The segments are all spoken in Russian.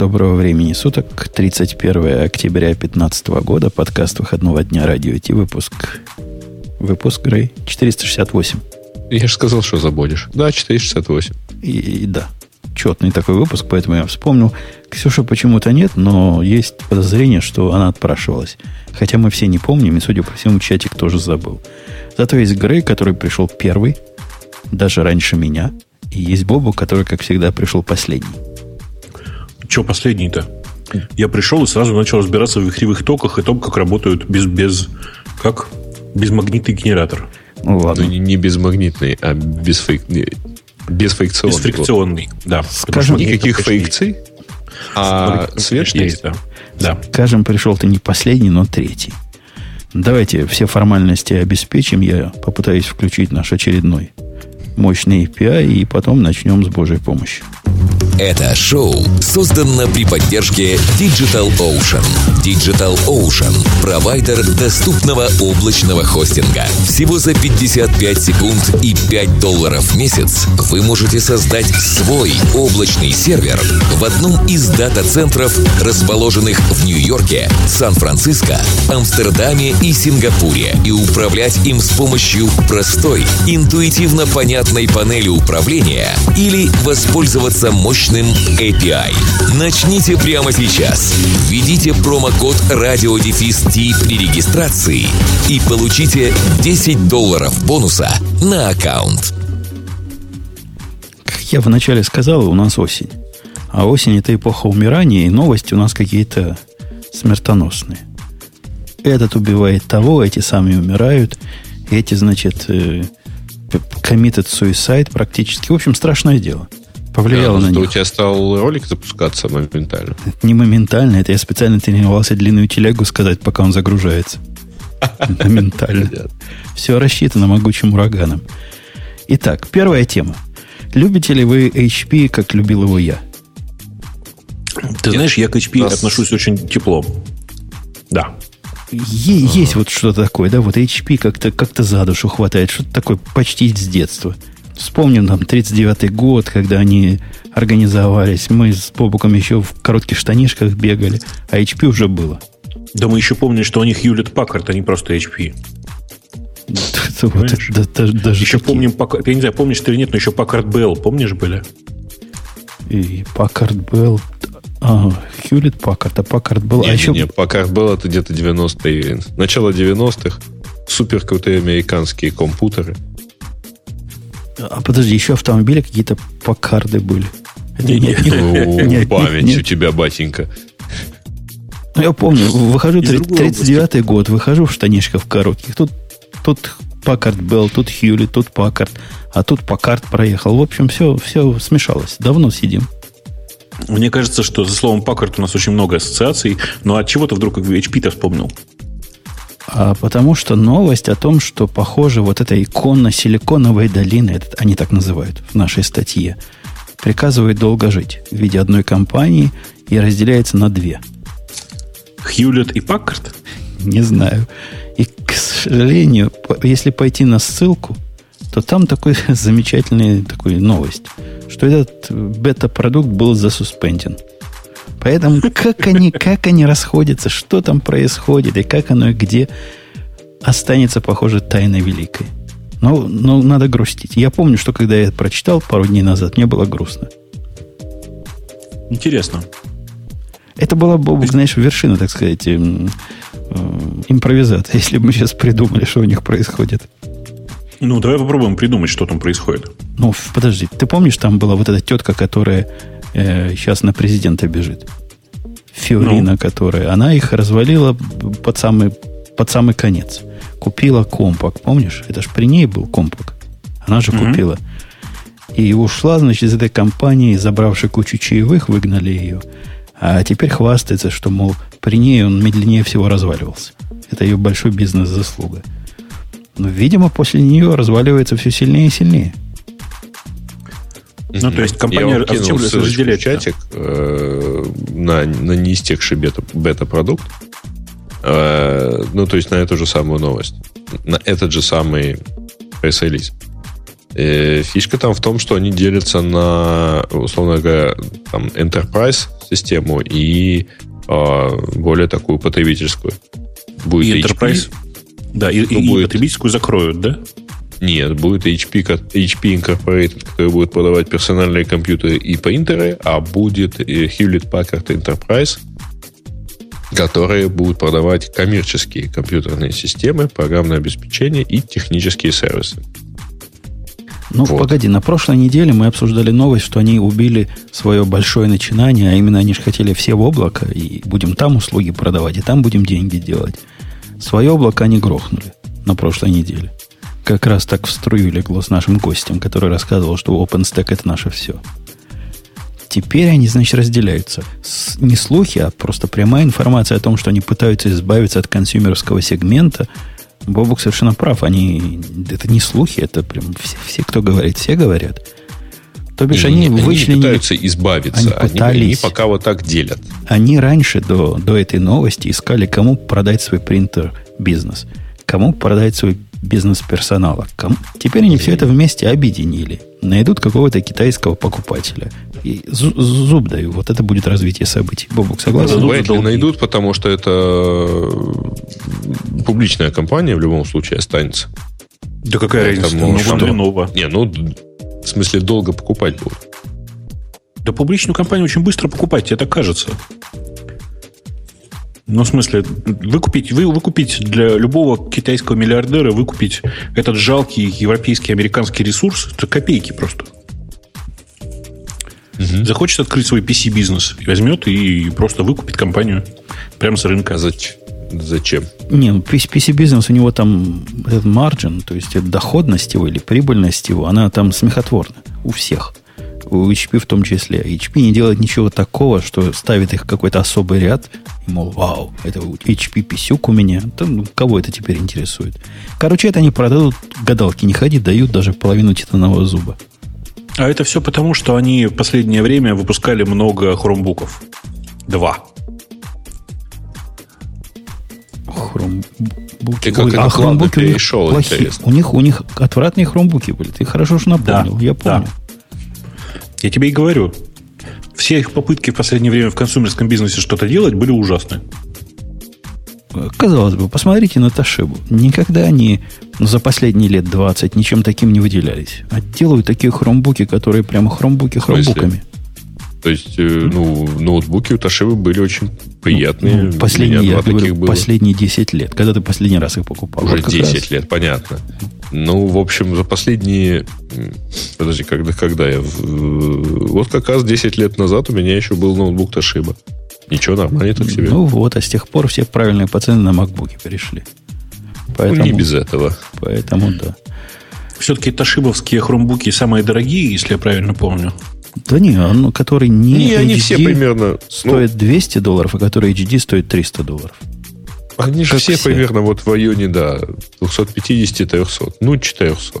Доброго времени суток. 31 октября 2015 года. Подкаст выходного дня радио Ти. Выпуск. Выпуск Грей. 468. Я же сказал, что забудешь. Да, 468. И, и да. Четный такой выпуск, поэтому я вспомнил. Ксюша почему-то нет, но есть подозрение, что она отпрашивалась. Хотя мы все не помним, и, судя по всему, чатик тоже забыл. Зато есть Грей, который пришел первый, даже раньше меня. И есть Бобу, который, как всегда, пришел последний. Че последний-то? Я пришел и сразу начал разбираться в вихревых токах и том, как работают без, без как? Безмагнитный генератор. Ну, ладно. Ну, не, не безмагнитный, а без фейк, бесфрикционный. Бесфрикционный, да. Скажем, никаких фрикций, а свет есть. Да. да. Скажем, пришел ты не последний, но третий. Давайте все формальности обеспечим. Я попытаюсь включить наш очередной мощный API и потом начнем с Божьей помощью. Это шоу создано при поддержке Digital Ocean. Digital Ocean – провайдер доступного облачного хостинга. Всего за 55 секунд и 5 долларов в месяц вы можете создать свой облачный сервер в одном из дата-центров, расположенных в Нью-Йорке, Сан-Франциско, Амстердаме и Сингапуре, и управлять им с помощью простой, интуитивно понятной панели управления или воспользоваться мощным API. Начните прямо сейчас. Введите промокод радиодефис при регистрации и получите 10 долларов бонуса на аккаунт. Как я вначале сказал, у нас осень. А осень это эпоха умирания, и новости у нас какие-то смертоносные. Этот убивает того, эти сами умирают, эти, значит, э, committed suicide практически. В общем, страшное дело – повлияло да, на них. у тебя стал ролик запускаться моментально. Это не моментально, это я специально тренировался длинную телегу сказать, пока он загружается. Моментально. Все рассчитано могучим ураганом. Итак, первая тема. Любите ли вы HP, как любил его я? Ты знаешь, я к HP отношусь очень тепло. Да. Есть вот что-то такое, да, вот HP как-то как за душу хватает, что-то такое почти с детства. Вспомним там 39-й год, когда они организовались. Мы с Бобуком еще в коротких штанишках бегали, а HP уже было. Да мы еще помним, что у них Hewlett Packard, а не просто HP. Это, даже еще помним, я не знаю, помнишь ты или нет, но еще Packard Bell, помнишь, были? И Packard Bell, а, Hewlett Packard, а Packard Bell. Не, а еще... не, Packard Bell это где-то 90-е, начало 90-х, супер крутые американские компьютеры – а подожди, еще автомобили какие-то покарды были. Память у тебя, батенька. Ну, я помню, выхожу 39-й год, выхожу в штанишках коротких. Тут, тут Паккард был, тут Хьюли, тут Паккард, а тут Паккард проехал. В общем, все, все смешалось. Давно сидим. Мне кажется, что за словом Паккард у нас очень много ассоциаций, но от чего ты вдруг HP-то вспомнил? А потому что новость о том, что, похоже, вот эта икона силиконовой долины, это они так называют в нашей статье, приказывает долго жить в виде одной компании и разделяется на две. Хьюлет и Паккарт? Не знаю. И, к сожалению, если пойти на ссылку, то там такой замечательный такой новость, что этот бета-продукт был засуспенден. Поэтому как они, как они расходятся, что там происходит и как оно и где останется, похоже, тайной великой. Но, но надо грустить. Я помню, что когда я прочитал пару дней назад, мне было грустно. Интересно. Это была, Бобок, знаешь, вершина, так сказать, эм, э, импровизация, если бы мы сейчас придумали, что у них происходит. Ну, давай попробуем придумать, что там происходит. Ну, подожди, ты помнишь, там была вот эта тетка, которая э, сейчас на президента бежит. Фиорина, ну. которая, она их развалила под самый, под самый конец. Купила компак, помнишь? Это же при ней был компак. Она же mm купила. И ушла, значит, из этой компании, забравши кучу чаевых, выгнали ее. А теперь хвастается, что, мол, при ней он медленнее всего разваливался. Это ее большой бизнес-заслуга. Но, видимо, после нее разваливается все сильнее и сильнее. Ну, то есть компания... Я а зачем разделять чатик э, на, на не истекший бета, бета-продукт. Э, ну, то есть на эту же самую новость. На этот же самый пресс-релиз. Э, фишка там в том, что они делятся на, условно говоря, там, enterprise систему и э, более такую потребительскую. Будет и enterprise? Да, и, и, будет... потребительскую закроют, да? Нет, будет HP, HP Incorporated, который будет продавать персональные компьютеры и принтеры, а будет Hewlett Packard Enterprise, которые будут продавать коммерческие компьютерные системы, программное обеспечение и технические сервисы. Ну, вот. погоди, на прошлой неделе мы обсуждали новость, что они убили свое большое начинание, а именно они же хотели все в облако, и будем там услуги продавать, и там будем деньги делать. Свое облако они грохнули на прошлой неделе. Как раз так в струю легло с нашим гостем, который рассказывал, что OpenStack это наше все. Теперь они, значит, разделяются. С, не слухи, а просто прямая информация о том, что они пытаются избавиться от консюмерского сегмента – Бобук совершенно прав. Они, это не слухи, это прям все, все кто говорит, все говорят. То бишь они, они вычленили... Они пытаются избавиться. Они, пытались, они, они пока вот так делят. Они раньше, до, до этой новости, искали, кому продать свой принтер бизнес. Кому продать свой бизнес персонала. Кому... Теперь они все это вместе объединили. Найдут какого-то китайского покупателя. И зуб даю, вот это будет развитие событий. Бобок, согласен? Вряд ли найдут, потому что это э, публичная компания в любом случае останется. Да какая разница? Ну, что? Не, ну, в смысле, долго покупать будут. Да публичную компанию очень быстро покупать, тебе так кажется. Ну, в смысле, выкупить, вы, выкупить для любого китайского миллиардера, выкупить этот жалкий европейский, американский ресурс, это копейки просто. Угу. Захочет открыть свой PC-бизнес, возьмет и просто выкупит компанию прямо с рынка. Зачем? Зачем? Не, ну PC-бизнес у него там этот маржин, то есть доходность его или прибыльность его, она там смехотворна у всех. У HP в том числе. HP не делает ничего такого, что ставит их в какой-то особый ряд, и, мол, вау, это HP писюк у меня. Там, ну, кого это теперь интересует? Короче, это они продадут, гадалки не ходи, дают даже половину титанового зуба. А это все потому, что они в последнее время выпускали много хромбуков. Два. Хромбуки. Ты как а хромбуки у них плохие. Интересно. У них, у них отвратные хромбуки были. Ты хорошо что напомнил. Да, я помню. Да. Я тебе и говорю. Все их попытки в последнее время в консумерском бизнесе что-то делать были ужасны. Казалось бы, посмотрите на Ташибу. Никогда они за последние лет 20 ничем таким не выделялись. А делают такие хромбуки, которые прямо хромбуки хромбуками. То есть, э, ну, ноутбуки у Ташивы были очень приятные. Ну, последние, я говорю, было. последние 10 лет. Когда ты последний раз их покупал? Уже вот 10 раз. лет, понятно. Ну, в общем, за последние... Подожди, когда, когда я... Вот как раз 10 лет назад у меня еще был ноутбук Toshiba. Ничего, нормально так себе. Ну вот, а с тех пор все правильные пацаны на макбуке перешли. Поэтому, ну, не без этого. Поэтому, да. Все-таки ташибовские хромбуки самые дорогие, если я правильно помню. Да не, он, который не, не HD они все примерно стоит ну, 200 долларов, а который HD стоит 300 долларов. Они же все, все примерно вот в районе, да, 250-300, ну 400.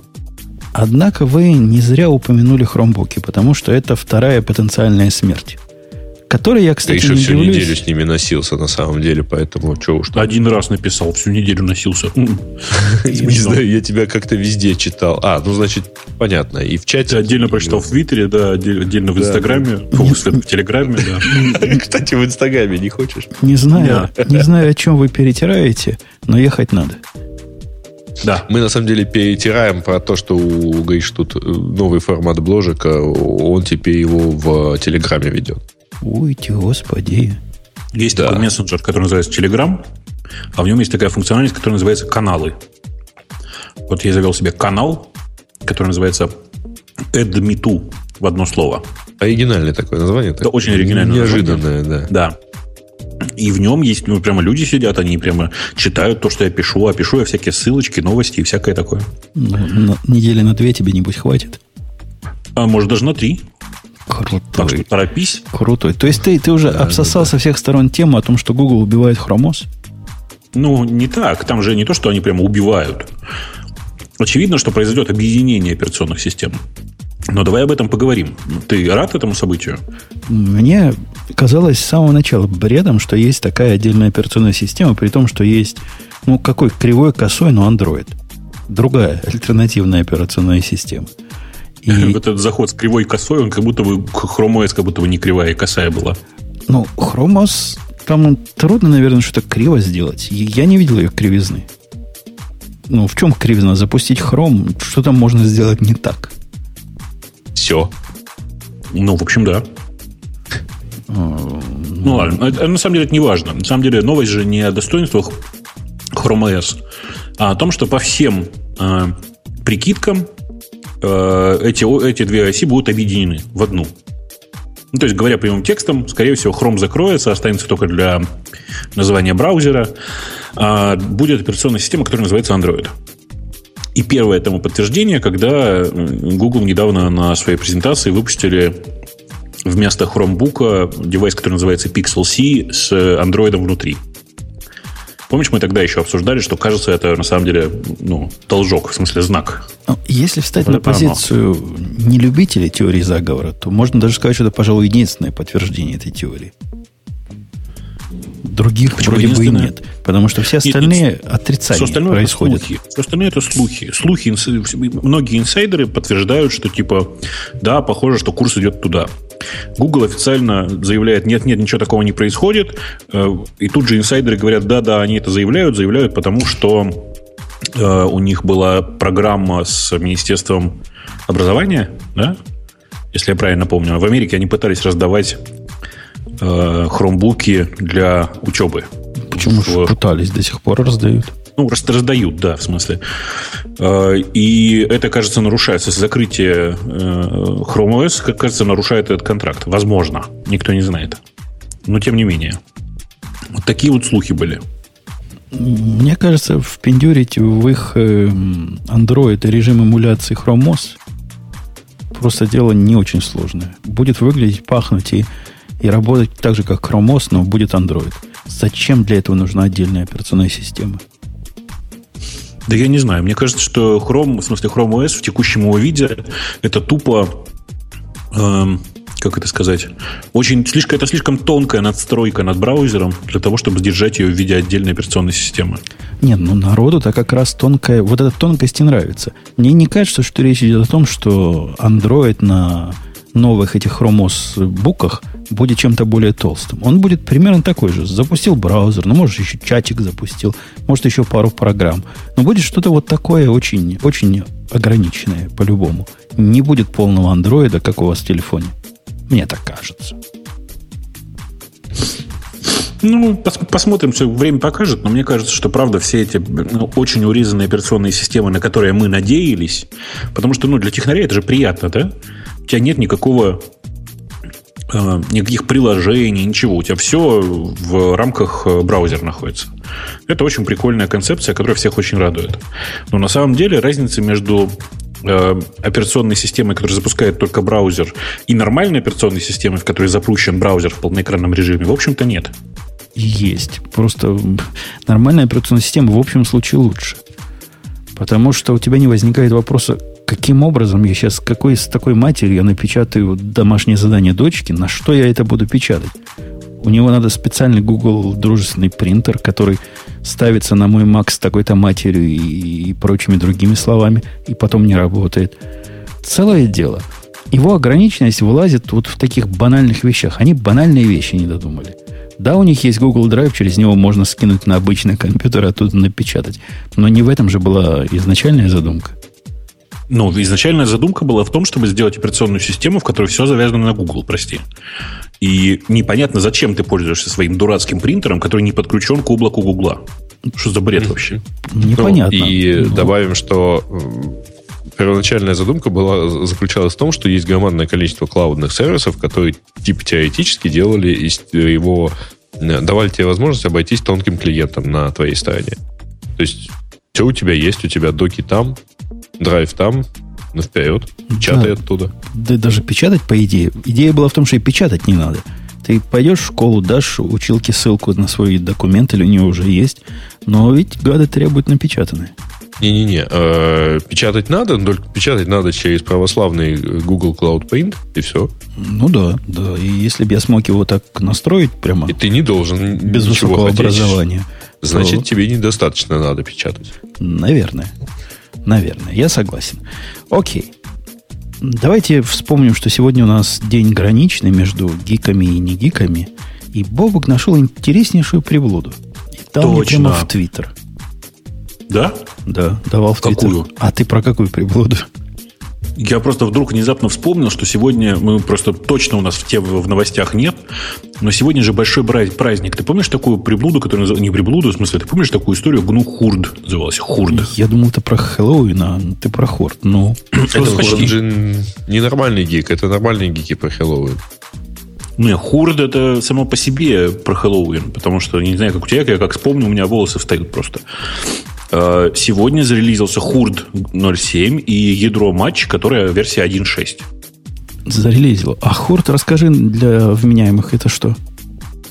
Однако вы не зря упомянули хромбуки, потому что это вторая потенциальная смерть. Который я, кстати, Ты еще не всю удивлюсь. неделю с ними носился, на самом деле, поэтому что уж там. Один раз написал, всю неделю носился. Не знаю, я тебя как-то везде читал. А, ну, значит, понятно. И в чате. Отдельно прочитал в Твиттере, да, отдельно в Инстаграме, в Телеграме, да. Кстати, в Инстаграме не хочешь? Не знаю, не знаю, о чем вы перетираете, но ехать надо. Да. Мы на самом деле перетираем про то, что у Гриш тут э, новый формат бложика, он теперь его в Телеграме ведет. Ой, господи. Есть да. такой мессенджер, который называется Telegram, а в нем есть такая функциональность, которая называется каналы. Вот я завел себе канал, который называется Add Me To в одно слово. Оригинальное такое название. Это очень оригинальное Неожиданное, название. да. Да. И в нем есть, ну, прямо люди сидят, они прямо читают то, что я пишу, а пишу я всякие ссылочки, новости и всякое такое. Ну, на, недели на две тебе, небось, хватит. А может, даже на три. Крутой. Так что торопись. Крутой. То есть ты, ты уже да, обсосал да, да. со всех сторон тему о том, что Google убивает хромос? Ну, не так. Там же не то, что они прямо убивают. Очевидно, что произойдет объединение операционных систем. Но давай об этом поговорим. Ты рад этому событию? Мне казалось с самого начала бредом, что есть такая отдельная операционная система, при том, что есть, ну, какой кривой, косой, но Android. другая альтернативная операционная система. И... Вот этот заход с кривой косой, он как будто бы Chrome OS как будто бы не кривая и косая была. Ну, Chrome OS, там трудно, наверное, что-то криво сделать. Я не видел ее кривизны. Ну, в чем кривизна? Запустить Chrome, что там можно сделать не так? Все. Ну, в общем, да. А, ну ладно, на самом деле это не важно. На самом деле новость же не о достоинствах Chrome OS, а о том, что по всем э, прикидкам эти, эти две оси будут объединены в одну. Ну, то есть, говоря прямым текстом, скорее всего, Chrome закроется, останется только для названия браузера. А будет операционная система, которая называется Android. И первое этому подтверждение, когда Google недавно на своей презентации выпустили вместо Chromebook девайс, который называется Pixel C с Android внутри. Помнишь, мы тогда еще обсуждали, что кажется, это на самом деле ну, должок, в смысле знак. Ну, если встать это на позицию не любителей теории заговора, то можно даже сказать, что это, пожалуй, единственное подтверждение этой теории. Других Почему вроде бы и нет. Потому что все остальные нет, отрицания все происходят. Слухи. Все остальное это слухи. Слухи, многие инсайдеры подтверждают, что типа, да, похоже, что курс идет туда. Google официально заявляет, нет-нет, ничего такого не происходит. Э, и тут же инсайдеры говорят, да-да, они это заявляют, заявляют, потому что э, у них была программа с Министерством образования, да? если я правильно помню. В Америке они пытались раздавать э, хромбуки для учебы. Почему же пытались, до сих пор раздают? Ну, раздают, да, в смысле. Э, и это, кажется, нарушается. Закрытие э, Chrome OS, как кажется, нарушает этот контракт. Возможно. Никто не знает. Но тем не менее. Вот такие вот слухи были. Мне кажется, впендюрить в их э, Android режим эмуляции Chrome OS просто дело не очень сложное. Будет выглядеть, пахнуть и, и работать так же, как Chrome OS, но будет Android. Зачем для этого нужна отдельная операционная система? Да я не знаю. Мне кажется, что Chrome, в смысле Chrome OS в текущем его виде, это тупо, эм, как это сказать, очень слишком, это слишком тонкая надстройка над браузером для того, чтобы сдержать ее в виде отдельной операционной системы. Нет, ну народу-то как раз тонкая, вот эта тонкость и нравится. Мне не кажется, что речь идет о том, что Android на новых этих Chrome OS буках будет чем-то более толстым. Он будет примерно такой же. Запустил браузер, ну, может, еще чатик запустил, может, еще пару программ. Но будет что-то вот такое очень, очень ограниченное, по-любому. Не будет полного андроида, как у вас в телефоне. Мне так кажется. Ну, пос посмотрим, все время покажет, но мне кажется, что правда все эти ну, очень урезанные операционные системы, на которые мы надеялись, потому что, ну, для технарей это же приятно, да? Тебя нет никакого э, никаких приложений, ничего. У тебя все в рамках э, браузера находится. Это очень прикольная концепция, которая всех очень радует. Но на самом деле разница между э, операционной системой, которая запускает только браузер, и нормальной операционной системой, в которой запущен браузер в полноэкранном режиме, в общем-то, нет. Есть. Просто нормальная операционная система в общем случае лучше. Потому что у тебя не возникает вопроса, каким образом я сейчас, какой, с такой матерью я напечатаю домашнее задание дочки, на что я это буду печатать? У него надо специальный Google дружественный принтер, который ставится на мой Mac с такой-то матерью и, и прочими другими словами, и потом не работает. Целое дело. Его ограниченность вылазит вот в таких банальных вещах. Они банальные вещи не додумали. Да, у них есть Google Drive, через него можно скинуть на обычный компьютер, а тут напечатать. Но не в этом же была изначальная задумка. Ну, изначальная задумка была в том, чтобы сделать операционную систему, в которой все завязано на Google, прости. И непонятно, зачем ты пользуешься своим дурацким принтером, который не подключен к облаку Гугла. Что за бред вообще? Непонятно. Ну, и ну. добавим, что первоначальная задумка была, заключалась в том, что есть громадное количество клаудных сервисов, которые типа теоретически делали из его давали тебе возможность обойтись тонким клиентом на твоей стороне. То есть все у тебя есть, у тебя доки там, драйв там, ну вперед, печатай да. оттуда. Да даже печатать, по идее. Идея была в том, что и печатать не надо. Ты пойдешь в школу, дашь училке ссылку на свой документ, или у него уже есть, но ведь гады требуют напечатанные. Не-не-не, э, печатать надо, но только печатать надо через православный Google Cloud Paint, и все. Ну да, да. И если бы я смог его так настроить прямо... И ты не должен Без высокого хотеть, образования. Значит, то... тебе недостаточно надо печатать. Наверное. Наверное, я согласен. Окей. Давайте вспомним, что сегодня у нас день граничный между гиками и не гиками. И Бобок нашел интереснейшую приблуду. И дал Точно. прямо в Твиттер. Да? Да, давал в Какую? Твиттер. А ты про какую приблуду? Я просто вдруг внезапно вспомнил, что сегодня мы просто точно у нас в, тем, в новостях нет, но сегодня же большой праздник. Ты помнишь такую приблуду, которая называлась... Не приблуду, в смысле, ты помнишь такую историю Гну Хурд называлась? Хурд. Я думал, ты про Хэллоуин, а ты про Хорт. Ну, Это почти. же не нормальный гик, это нормальные гики про Хэллоуин. Не, Хурд это само по себе про Хэллоуин, потому что, не знаю, как у тебя, я как вспомню, у меня волосы встают просто. Э, Сегодня зарелизился Хурд 0.7 и ядро матч, которая версия 1.6. зарелизил. А Хорт, расскажи для вменяемых, это что?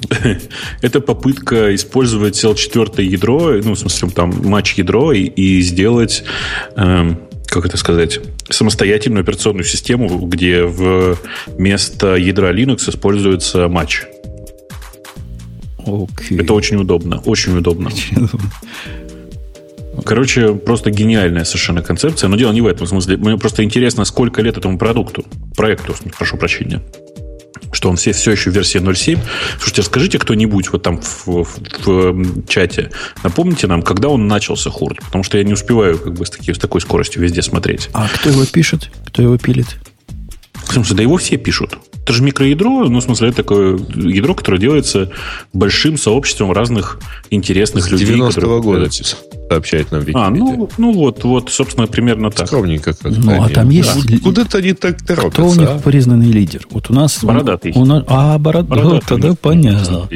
Это попытка использовать L4 ядро, ну, в смысле, там, матч ядро и, и сделать, эм, как это сказать, самостоятельную операционную систему, где вместо ядра Linux используется матч. Окей. Это очень удобно, очень удобно. Короче, просто гениальная совершенно концепция. Но дело не в этом. В смысле, мне просто интересно, сколько лет этому продукту, проекту, прошу прощения. Что он все, все еще в версии 0.7. Слушайте, расскажите кто-нибудь вот там в, в- в чате, напомните нам, когда он начался хурд, потому что я не успеваю как бы с, таки- с такой скоростью везде смотреть. А кто его пишет? Кто его пилит? В смысле, да его все пишут. Это же микроядро, ну, в смысле, это такое ядро, которое делается большим сообществом разных интересных С людей. 90-го которые- года сообщает нам Википедия. А, ну, ну вот, вот, собственно, примерно так. Скромненько как Ну, а там есть ли- Куда-то они так торопятся, Кто у них а? признанный лидер? Вот у нас... Бородатый. У нас, а, бородатый. Бородатый, тогда да. понятно.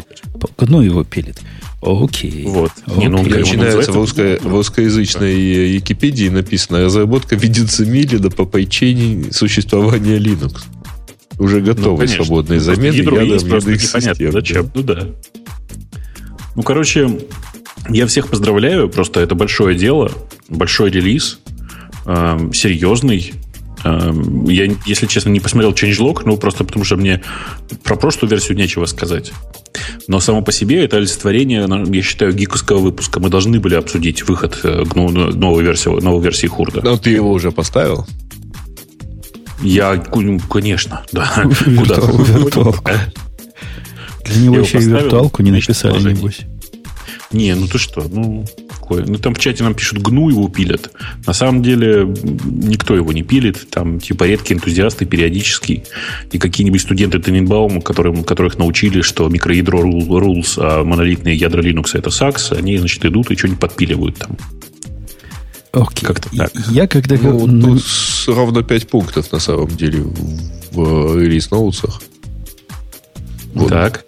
Ну, его пилит. Окей. Вот. Не, ну, Окей. он Начинается в, русско- в русскоязычной э, Википедии написано «Разработка ведется медленно по причине существования Linux». Уже Ну, готовы конечно. свободные Ну, замены ядро ядом есть, просто непонятно, систем. зачем. Ну да. Ну, короче, я всех поздравляю. Просто это большое дело, большой релиз, эм, серьезный. Эм, я, если честно, не посмотрел changelog, ну, просто потому что мне про прошлую версию нечего сказать. Но само по себе это олицетворение, ну, я считаю, гиковского выпуска. Мы должны были обсудить выход э, новой версии, новой версии Хурда. Но ты его уже поставил? Я, конечно, да. Куда? Виртуал- Виртуалка. Для него еще и виртуалку не написали, небось. Не, ну ты что, ну какое? Ну там в чате нам пишут, гну его пилят. На самом деле никто его не пилит. Там типа редкие энтузиасты периодически и какие-нибудь студенты Тененбаума, которым, которых научили, что микроядро rule- rules, а монолитные ядра Linux это SAX, они, значит, идут и что-нибудь подпиливают там. Окей. Как-то так. Я когда... Ну, ну, тут ровно 5 пунктов на самом деле в, в релиз ноутсах. Вот. Так.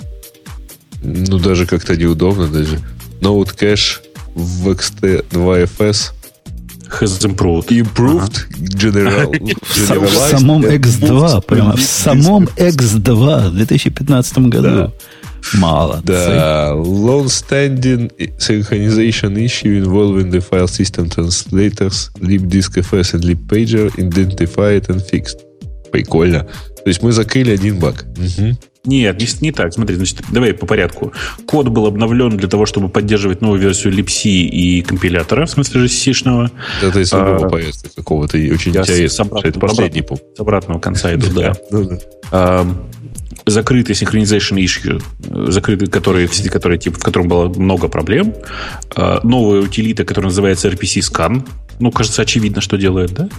Ну, даже как-то неудобно даже. Note Cache в XT2FS Has improved. improved general, в, са- в самом and X2, moved прямо в самом disk. X2 в 2015 году. Мало. Да, long-standing synchronization issue involving the file system translators libdiskfs and libpager identified and fixed. Прикольно. То есть мы закрыли один баг. Мгм. Нет, не, не так. Смотри, значит, давай по порядку. Код был обновлен для того, чтобы поддерживать новую версию libc и компилятора, в смысле же C-шного. Это из другого А, порядка какого-то очень я с- интересно. с обратного- Это последний пункт. С обратного конца иду, да. А, закрытый synchronization issue, э, закрытый, который, который, типа, в котором было много проблем. А, новая утилита, которая называется RPC Scan. Ну, кажется, очевидно, что делает, да?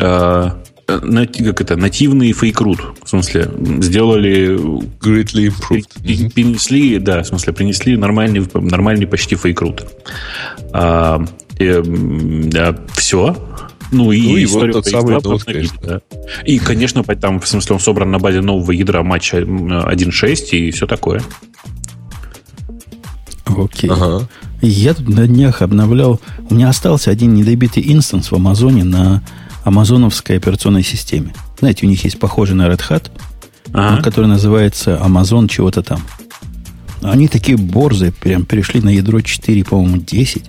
А, э, нати- как это, нативный фейкрут. В смысле, сделали Greatly improved. Принесли, да, в смысле, принесли нормальный, нормальный почти фейкрут. А, все. Ну и, Ну и вот тот самый X2 ноут, обновили, конечно. да. И, конечно, там, в смысле, он собран на базе нового ядра матча м, 1.6 и все такое. Окей. Ага. Я тут на днях обновлял... У меня остался один недобитый инстанс в Амазоне на амазоновской операционной системе. Знаете, у них есть похожий на Red Hat, Ага. который называется Amazon чего-то там. Они такие борзые, прям перешли на ядро 4, по-моему, 10.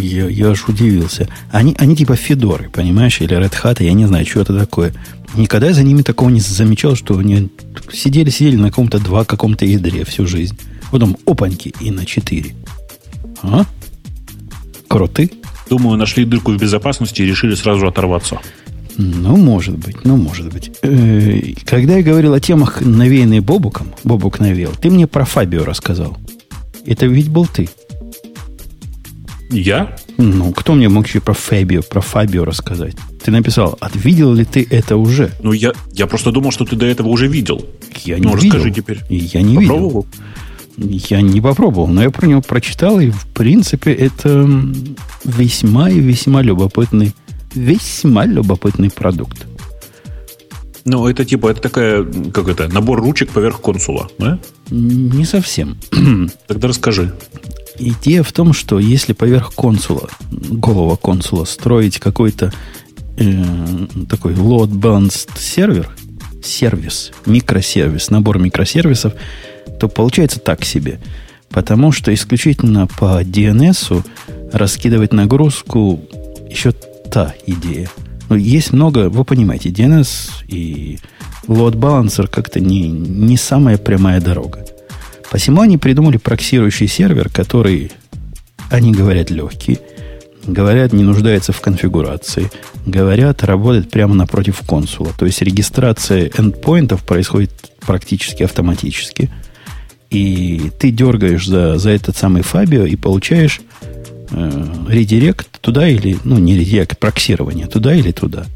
Я, я аж удивился. Они, они типа Федоры, понимаешь, или Red Hat, я не знаю, что это такое. Никогда я за ними такого не замечал, что они сидели-сидели на каком-то два каком-то ядре всю жизнь. Потом опаньки и на 4. А? Круты. Думаю, нашли дырку в безопасности и решили сразу оторваться. Ну, может быть, ну, может быть. Э, когда я говорил о темах, навеянные Бобуком, Бобук навел, ты мне про Фабио рассказал. Это ведь был ты. Я? Ну, кто мне мог еще про Фабио, про Фабио рассказать? Ты написал, а видел ли ты это уже? Ну, я, я просто думал, что ты до этого уже видел. Я не ну, видел. расскажи теперь. Я не Попробовал? видел. Я не попробовал, но я про него прочитал, и в принципе это весьма и весьма любопытный, весьма любопытный продукт. Ну, это типа, это такая, как это, набор ручек поверх консула, да? Не совсем. Тогда расскажи. Идея в том, что если поверх консула, голого консула, строить какой-то э, такой load balanced сервер, сервис, микросервис, набор микросервисов, то получается так себе. Потому что исключительно по DNS раскидывать нагрузку еще та идея. Но есть много, вы понимаете, DNS и load balancer как-то не, не самая прямая дорога. Посему они придумали проксирующий сервер, который, они говорят, легкий, говорят, не нуждается в конфигурации, говорят, работает прямо напротив консула. То есть регистрация эндпоинтов происходит практически автоматически. И ты дергаешь за, за этот самый Фабио и получаешь э, редирект туда или, ну, не редирект, проксирование туда или туда.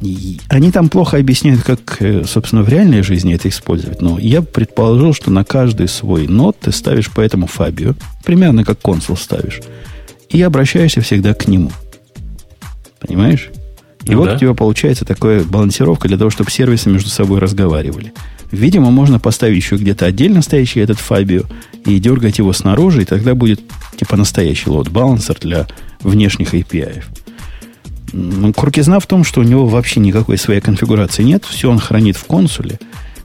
И они там плохо объясняют, как, э, собственно, в реальной жизни это использовать. Но я предположил, что на каждый свой нот ты ставишь по этому Фабио, примерно как консул ставишь, и обращаешься всегда к нему. Понимаешь? И ну, вот да. у тебя получается такая балансировка для того, чтобы сервисы между собой разговаривали. Видимо, можно поставить еще где-то отдельно стоящий этот Фабио и дергать его снаружи, и тогда будет типа настоящий лот-балансер для внешних API. Крутизна в том, что у него вообще никакой своей конфигурации нет. Все он хранит в консуле.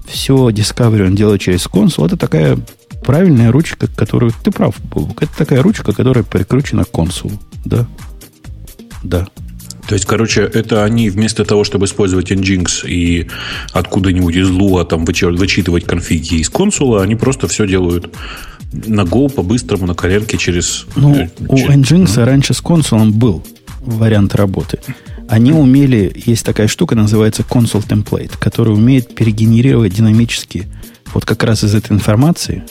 Все Discovery он делает через консул. Это такая правильная ручка, которую... Ты прав, Бобук. Это такая ручка, которая прикручена к консулу. Да. Да. То есть, короче, это они вместо того, чтобы использовать Nginx и откуда-нибудь из Lua там вычитывать конфиги из консула, они просто все делают на Go по-быстрому, на коленке через... Ну, э, у Nginx mm-hmm. раньше с консулом был вариант работы. Они умели, есть такая штука, называется Console Template, которая умеет перегенерировать динамически вот как раз из этой информации,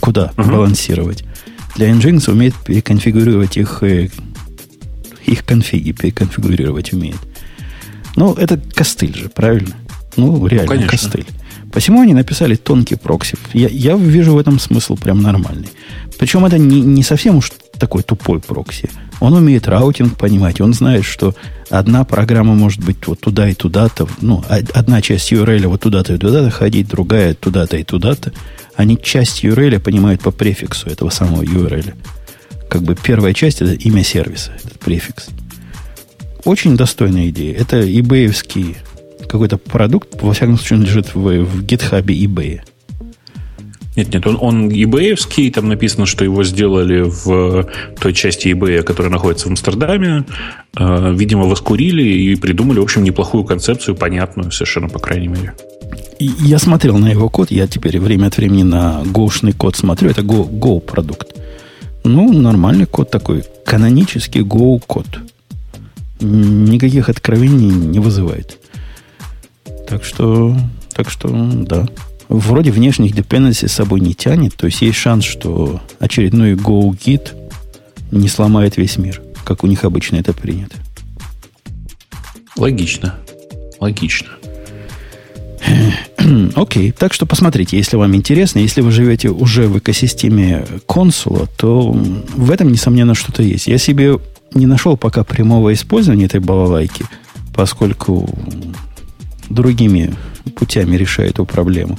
куда uh-huh. балансировать. Для Nginx умеет переконфигурировать их, э, их конфиги, переконфигурировать умеет. Ну, это костыль же, правильно? Ну, реально ну, костыль. Посему они написали тонкий прокси. Я, я вижу в этом смысл прям нормальный. Причем это не, не совсем уж такой тупой прокси. Он умеет routing понимать, он знает, что одна программа может быть вот туда и туда-то, ну, одна часть URL вот туда-то и туда-то ходить, другая туда-то и туда-то. Они часть URL понимают по префиксу этого самого URL. Как бы первая часть это имя сервиса, этот префикс. Очень достойная идея. Это eBay какой-то продукт, во всяком случае, он лежит в, в GitHub eBay. Нет, нет, он, он eBay, там написано, что его сделали в той части eBay, которая находится в Амстердаме. Э, видимо, воскурили и придумали, в общем, неплохую концепцию, понятную совершенно, по крайней мере. Я смотрел на его код, я теперь время от времени на гошный код смотрю, это Go, Go продукт. Ну, нормальный код такой, канонический Go код. Никаких откровений не вызывает. Так что, так что, да вроде внешних dependency с собой не тянет. То есть есть шанс, что очередной Go-Git не сломает весь мир, как у них обычно это принято. Логично. Логично. Окей, okay. так что посмотрите, если вам интересно, если вы живете уже в экосистеме консула, то в этом, несомненно, что-то есть. Я себе не нашел пока прямого использования этой балалайки, поскольку другими путями решаю эту проблему.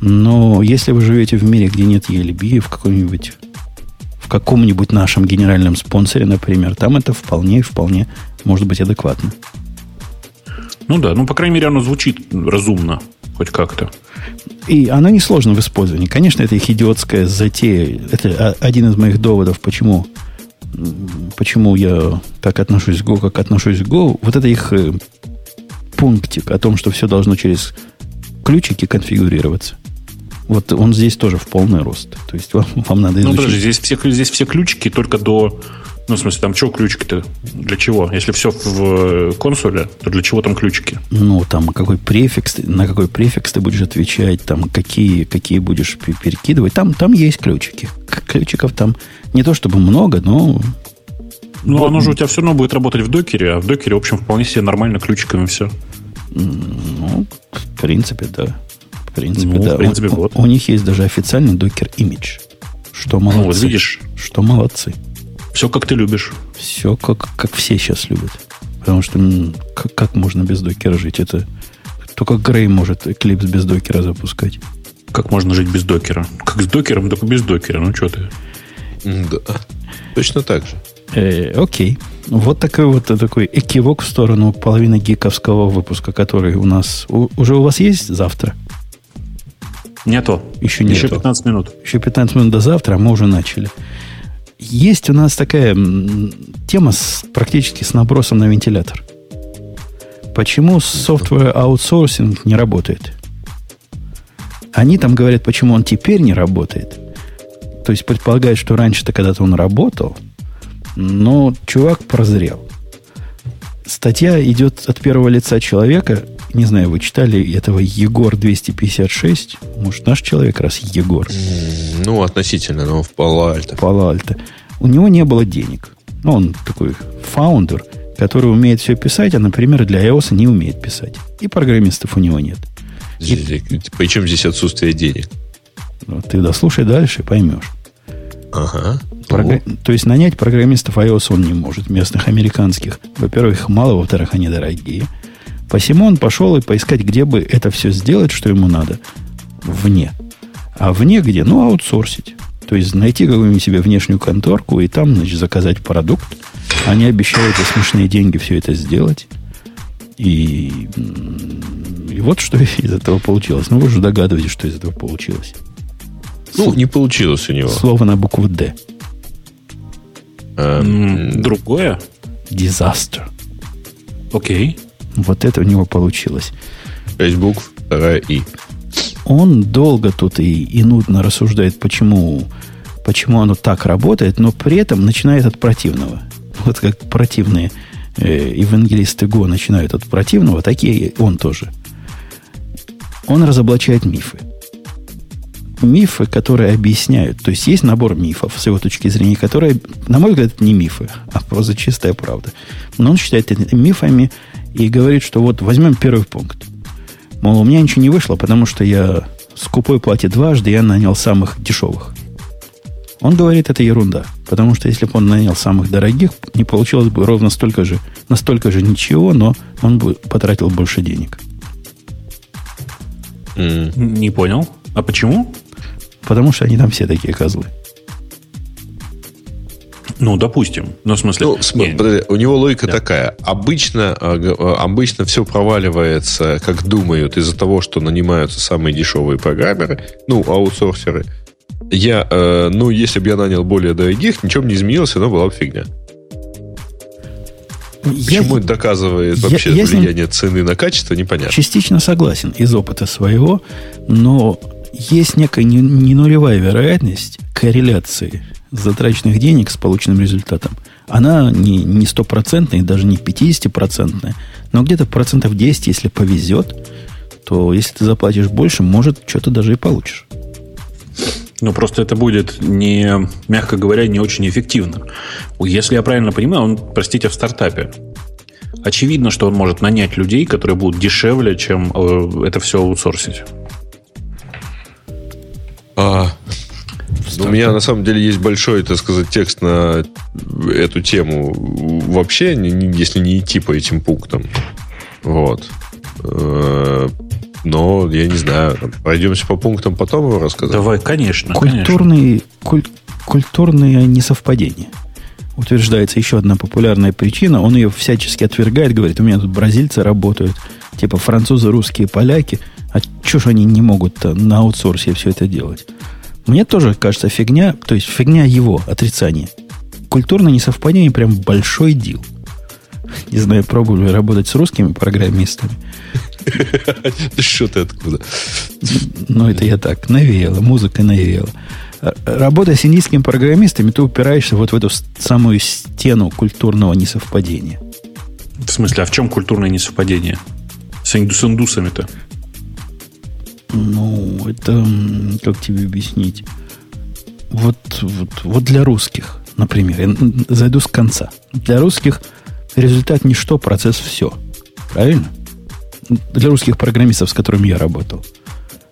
Но если вы живете в мире, где нет ELB, в каком-нибудь в каком-нибудь нашем генеральном спонсоре, например, там это вполне, вполне может быть адекватно. Ну да, ну, по крайней мере, оно звучит разумно, хоть как-то. И оно несложно в использовании. Конечно, это их идиотская затея. Это один из моих доводов, почему, почему я так отношусь к Go, как отношусь к Go. Вот это их э, пунктик о том, что все должно через ключики конфигурироваться. Вот он здесь тоже в полный рост. То есть вам, вам надо изучить. Ну, подожди, здесь все, здесь все ключики только до, Ну, в смысле, там что ключики-то? Для чего? Если все в консуле, то для чего там ключики? Ну, там какой префикс, на какой префикс ты будешь отвечать, там какие, какие будешь перекидывать. Там, там есть ключики. Ключиков там не то чтобы много, но... Ну, вот. оно же у тебя все равно будет работать в докере, а в докере, в общем, вполне себе нормально ключиками все. Ну, в принципе, да. В принципе, ну, да. В принципе, у, вот. у них есть даже официальный докер имидж. Что молодцы. Ну, вот видишь. Что молодцы. Все как ты любишь. Все как, как все сейчас любят. Потому что как, как можно без докера жить? Это только Грей может клипс без докера запускать. Как можно жить без докера? Как с докером, только без докера. Ну, что ты? Да. Точно так же. Э, окей. Вот такой вот такой экивок в сторону половины гиковского выпуска, который у нас... У, уже у вас есть завтра? Нету. Еще нету. Еще 15 минут. Еще 15 минут до завтра, а мы уже начали. Есть у нас такая тема с, практически с набросом на вентилятор. Почему software аутсорсинг не работает? Они там говорят, почему он теперь не работает. То есть предполагают, что раньше-то когда-то он работал, но чувак прозрел. Статья идет от первого лица человека. Не знаю, вы читали этого Егор 256? Может, наш человек раз Егор? Ну, относительно, но в Пало-Альто. Пало-Альто. У него не было денег. Ну, он такой фаундер, который умеет все писать, а, например, для iOS не умеет писать. И программистов у него нет. И... Причем здесь отсутствие денег? Вот ты дослушай дальше, поймешь. Ага. Програ... То есть нанять программистов iOS он не может, местных американских. Во-первых, их мало, во-вторых, они дорогие. Посему он пошел и поискать, где бы это все сделать, что ему надо. Вне. А вне где? Ну, аутсорсить. То есть найти какую-нибудь себе внешнюю конторку и там, значит, заказать продукт. Они обещают за смешные деньги все это сделать. И, и вот что из этого получилось. Ну, вы же догадываетесь, что из этого получилось. Ну, не получилось у него. Слово на букву «Д». Эм, другое? Disaster. Окей. Вот это у него получилось. Шесть букв, вторая «и». Он долго тут и, и нудно рассуждает, почему, почему оно так работает, но при этом начинает от противного. Вот как противные э, евангелисты Го начинают от противного, такие он тоже. Он разоблачает мифы мифы, которые объясняют. То есть есть набор мифов, с его точки зрения, которые, на мой взгляд, не мифы, а просто чистая правда. Но он считает это мифами и говорит, что вот возьмем первый пункт. Мол, у меня ничего не вышло, потому что я скупой плате дважды, я нанял самых дешевых. Он говорит, это ерунда. Потому что если бы он нанял самых дорогих, не получилось бы ровно столько же, настолько же ничего, но он бы потратил больше денег. Mm. Не понял. А почему? Потому что они там все такие козлы. Ну, допустим. Ну, в смысле... Ну, смотри, подожди, у него логика да. такая. Обычно, а, а, обычно все проваливается, как думают, из-за того, что нанимаются самые дешевые программеры, ну, аутсорсеры. Я, э, ну, если бы я нанял более дорогих, ничего бы не изменилось, но была бы фигня. Почему я, это доказывает я, вообще я влияние цены на качество, непонятно. Частично согласен из опыта своего, но есть некая не, не нулевая вероятность корреляции затраченных денег с полученным результатом. Она не, не стопроцентная, даже не 50-процентная, но где-то процентов 10, если повезет, то если ты заплатишь больше, может, что-то даже и получишь. Ну, просто это будет, не, мягко говоря, не очень эффективно. Если я правильно понимаю, он, простите, в стартапе. Очевидно, что он может нанять людей, которые будут дешевле, чем э, это все аутсорсить. А, у меня на самом деле есть большой, так сказать, текст на эту тему. Вообще, если не идти по этим пунктам. Вот. Э, но, я не знаю, пройдемся по пунктам, потом его рассказать. Давай, конечно. Культурные, куль, культурные несовпадения. Утверждается еще одна популярная причина. Он ее всячески отвергает, говорит, у меня тут бразильцы работают, типа французы, русские, поляки – а что ж они не могут на аутсорсе все это делать? Мне тоже кажется фигня, то есть фигня его отрицание. Культурное несовпадение прям большой дел. Не знаю, пробовали работать с русскими программистами. Что ты откуда? Ну, это я так, навеяло, музыка навеяла. Работая с индийскими программистами, ты упираешься вот в эту самую стену культурного несовпадения. В смысле, а в чем культурное несовпадение? С, инду, с индусами-то? Ну, это, как тебе объяснить? Вот, вот, вот для русских, например, я зайду с конца. Для русских результат ничто, процесс все. Правильно? Для русских программистов, с которыми я работал.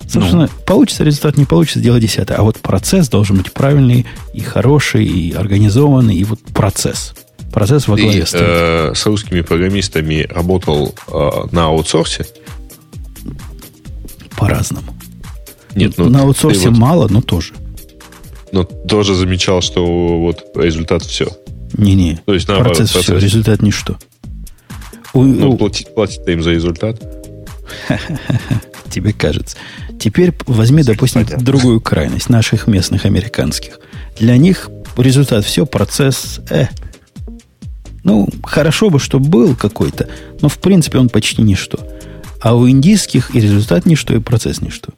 Собственно, ну. получится результат, не получится, дело десятое. А вот процесс должен быть правильный и хороший, и организованный, и вот процесс. Процесс во главе Ты э, с русскими программистами работал э, на аутсорсе? По-разному. Нет, ну, на аутсорсе вот, мало, но тоже. Но тоже замечал, что вот результат все. Не-не. То есть, наоборот, процесс, процесс все, результат ничто. У, ну, у... платить, платить им за результат. Тебе кажется. Теперь возьми, допустим, Понятно. другую крайность наших местных американских. Для них результат все, процесс, э. Ну, хорошо бы, чтобы был какой-то, но в принципе он почти ничто. А у индийских и результат ничто, и процесс ничто.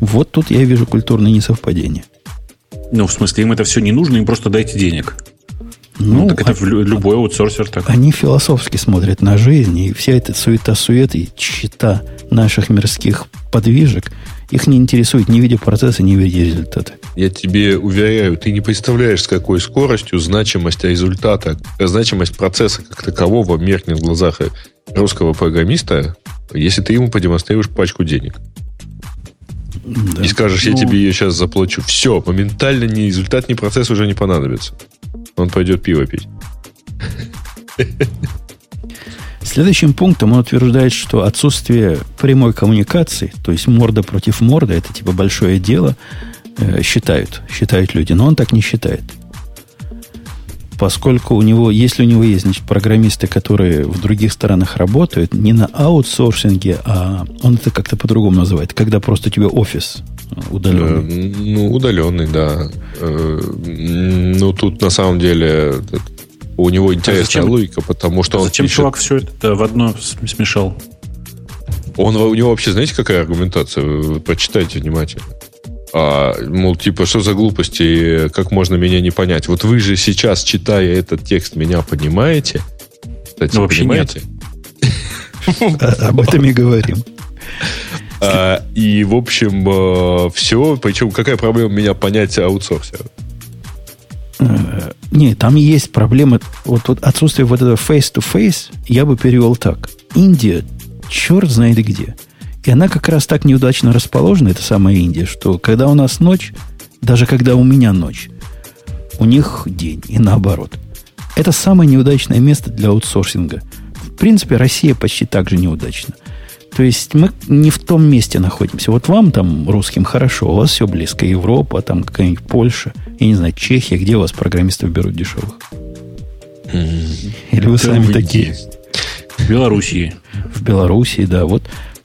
Вот тут я вижу культурное несовпадение. Ну, в смысле, им это все не нужно, им просто дайте денег. Ну, ну так это а, любой аутсорсер так. Они философски смотрят на жизнь, и вся эта суета-сует и чита наших мирских подвижек их не интересует ни в виде процесса, ни в виде результата. Я тебе уверяю, ты не представляешь, с какой скоростью значимость результата, значимость процесса как такового меркнет в глазах русского программиста, если ты ему продемонстрируешь пачку денег. Да. И скажешь, я ну... тебе ее сейчас заплачу. Все, моментально ни результат, ни процесс уже не понадобится. Он пойдет пиво пить. Следующим пунктом он утверждает, что отсутствие прямой коммуникации, то есть морда против морда, это типа большое дело, э, считают, считают люди. Но он так не считает. Поскольку у него, если у него есть значит, программисты, которые в других странах работают, не на аутсорсинге, а он это как-то по-другому называет, когда просто у тебя офис удаленный. Э, ну, удаленный, да. Э, ну, тут на самом деле у него а интересная а зачем, логика, потому что а он Зачем пишет... чувак все это в одно смешал? Он, у него вообще, знаете, какая аргументация? Вы прочитайте внимательно. А, мол, типа, что за глупости, как можно меня не понять? Вот вы же сейчас, читая этот текст, меня понимаете? Кстати, ну, вообще понимаете? нет. Об этом и говорим. А, и, в общем, э, все. Причем, какая проблема меня понять аутсорсера? Э, не, там есть проблемы. Вот, вот отсутствие вот этого face-to-face я бы перевел так. Индия, черт знает где. И она как раз так неудачно расположена, это самая Индия, что когда у нас ночь, даже когда у меня ночь, у них день, и наоборот. Это самое неудачное место для аутсорсинга. В принципе, Россия почти так же неудачна. То есть мы не в том месте находимся. Вот вам там, русским, хорошо, у вас все близко. Европа, там какая-нибудь Польша, я не знаю, Чехия, где у вас программистов берут дешевых? Или вы сами такие? В Белоруссии. В Белоруссии, да. Вот.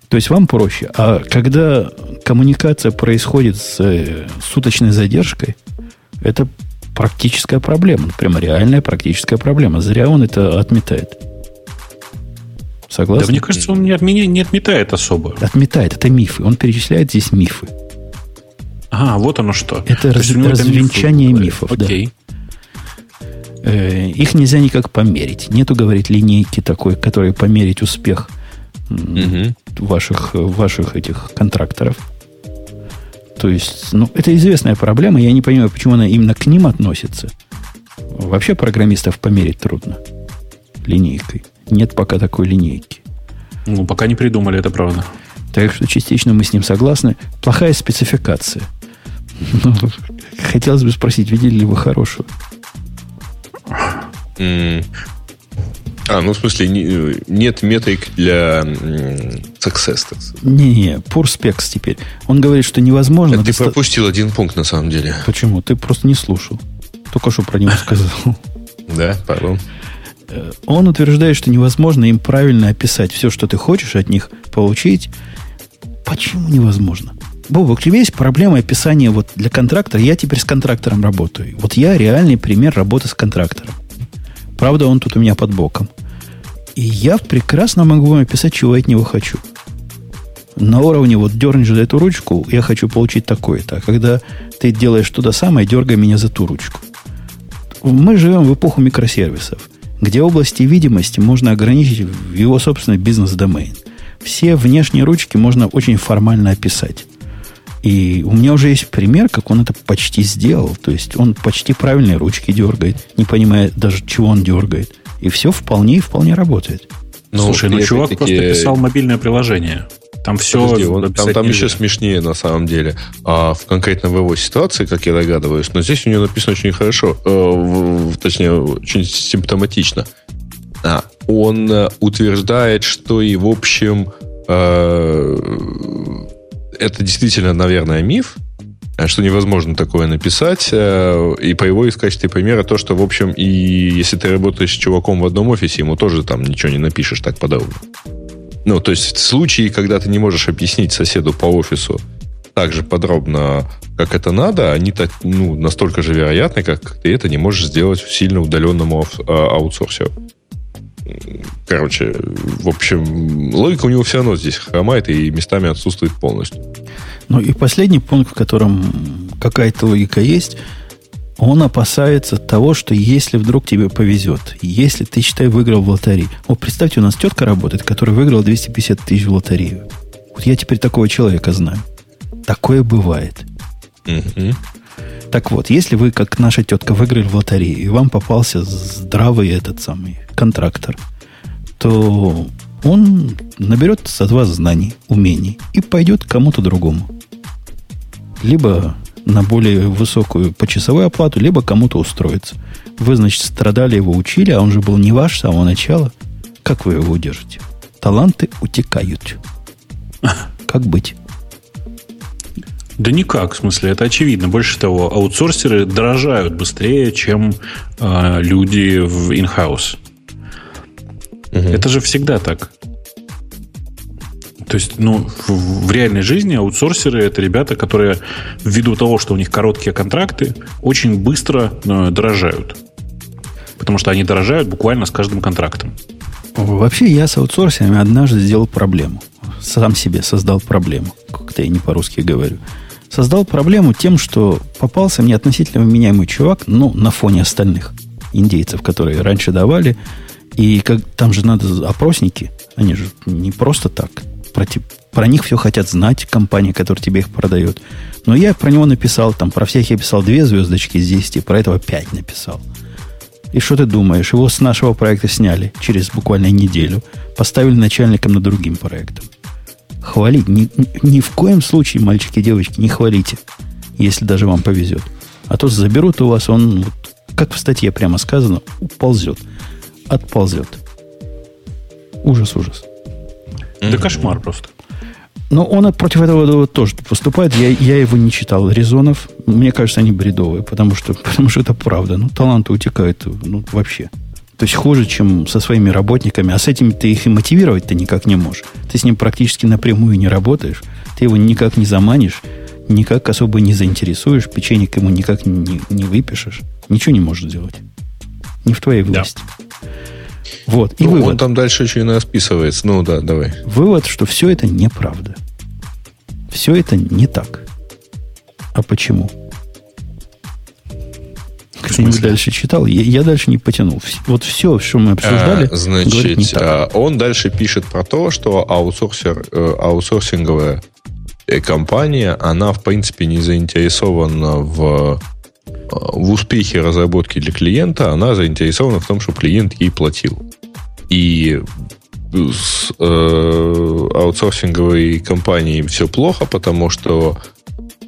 То есть вам проще. А когда коммуникация происходит с э, суточной задержкой, это практическая проблема. Прямо реальная практическая проблема. Зря он это отметает. Согласен? Да мне кажется, он не, отменя, не отметает особо. Отметает. Это мифы. Он перечисляет здесь мифы. А, вот оно что. Это раз, развенчание мифы, мифов. Окей. Да. Э, их нельзя никак померить. Нету, говорит, линейки такой, которой померить успех угу. ваших, ваших этих контракторов. То есть, ну, это известная проблема. Я не понимаю, почему она именно к ним относится. Вообще программистов померить трудно линейкой. Нет пока такой линейки. Ну, пока не придумали, это правда. Так что частично мы с ним согласны. Плохая спецификация. Ну, хотелось бы спросить, видели ли вы хорошую? А, ну, в смысле, нет метрик для success. Не-не, pur specs теперь. Он говорит, что невозможно... Это доста... ты пропустил один пункт, на самом деле. Почему? Ты просто не слушал. Только что про него сказал. Да, пардон. Э, он утверждает, что невозможно им правильно описать все, что ты хочешь от них получить. Почему невозможно? Бобок, у тебя есть проблема описания вот для контрактора. Я теперь с контрактором работаю. Вот я реальный пример работы с контрактором. Правда, он тут у меня под боком. И я прекрасно могу вам описать, чего я от него хочу. На уровне вот дернешь за эту ручку, я хочу получить такое-то. А когда ты делаешь то же самое, дергай меня за ту ручку. Мы живем в эпоху микросервисов, где области видимости можно ограничить в его собственный бизнес-домен. Все внешние ручки можно очень формально описать. И у меня уже есть пример, как он это почти сделал. То есть он почти правильные ручки дергает, не понимая даже, чего он дергает. И все вполне и вполне работает. Ну, Слушай, ну чувак просто писал мобильное приложение. Там все... Подожди, он, там, там еще смешнее на самом деле. А в конкретно в его ситуации, как я догадываюсь, но здесь у него написано очень хорошо, э, в, точнее, очень симптоматично. А, он э, утверждает, что и в общем э, это действительно, наверное, миф, э, что невозможно такое написать. Э, и по его из качестве примера то, что, в общем, и если ты работаешь с чуваком в одном офисе, ему тоже там ничего не напишешь так подробно. Ну, то есть случаи, когда ты не можешь объяснить соседу по офису так же подробно, как это надо, они так, ну, настолько же вероятны, как ты это не можешь сделать сильно удаленному а, аутсорсе. Короче, в общем, логика у него все равно здесь хромает и местами отсутствует полностью. Ну и последний пункт, в котором какая-то логика есть, он опасается того, что если вдруг тебе повезет, если ты, считай, выиграл в лотерею. Вот представьте, у нас тетка работает, которая выиграла 250 тысяч в лотерею. Вот я теперь такого человека знаю. Такое бывает. Угу. Так вот, если вы, как наша тетка, выиграли в лотерею, и вам попался здравый этот самый контрактор, то он наберет от вас знаний, умений и пойдет к кому-то другому. Либо на более высокую почасовую оплату, либо кому-то устроиться. Вы, значит, страдали, его учили, а он же был не ваш с самого начала. Как вы его удержите? Таланты утекают. Как быть? Да никак, в смысле, это очевидно. Больше того, аутсорсеры дорожают быстрее, чем э, люди в in-house. Угу. Это же всегда так. То есть, ну, в, в реальной жизни аутсорсеры это ребята, которые ввиду того, что у них короткие контракты, очень быстро э, дорожают. Потому что они дорожают буквально с каждым контрактом. Вообще, я с аутсорсерами однажды сделал проблему. Сам себе создал проблему. Как-то я не по-русски говорю. Создал проблему тем, что попался мне относительно вменяемый чувак, ну, на фоне остальных индейцев, которые раньше давали. И как, там же надо опросники. Они же не просто так про, про них все хотят знать, компания, которая тебе их продает. Но я про него написал, там, про всех я писал две звездочки из 10, про этого пять написал. И что ты думаешь? Его с нашего проекта сняли через буквально неделю, поставили начальником над другим проектом. Хвалить. Ни, ни в коем случае, мальчики и девочки, не хвалите, если даже вам повезет. А то заберут у вас, он, вот, как в статье прямо сказано, уползет. Отползет. Ужас, ужас. Да кошмар просто. Но он против этого тоже поступает. Я, я его не читал. Резонов, мне кажется, они бредовые, потому что, потому что это правда. Ну, таланты утекают ну, вообще. То есть хуже, чем со своими работниками. А с этими ты их и мотивировать ты никак не можешь. Ты с ним практически напрямую не работаешь. Ты его никак не заманишь, никак особо не заинтересуешь, печенье ему никак не, не выпишешь. Ничего не можешь сделать. Не в твоей власти. Да. Вот. И ну, вывод. Он там дальше очень расписывается. Ну да, давай. Вывод, что все это неправда. Все это не так. А почему? Кто-нибудь дальше читал? Я, я дальше не потянул. Вот все, что мы обсуждали, а, значит, не так. А, он дальше пишет про то, что аутсорсер, э, аутсорсинговая э, компания, она, в принципе, не заинтересована в в успехе разработки для клиента, она заинтересована в том, чтобы клиент ей платил. И с э, аутсорсинговой компанией все плохо, потому что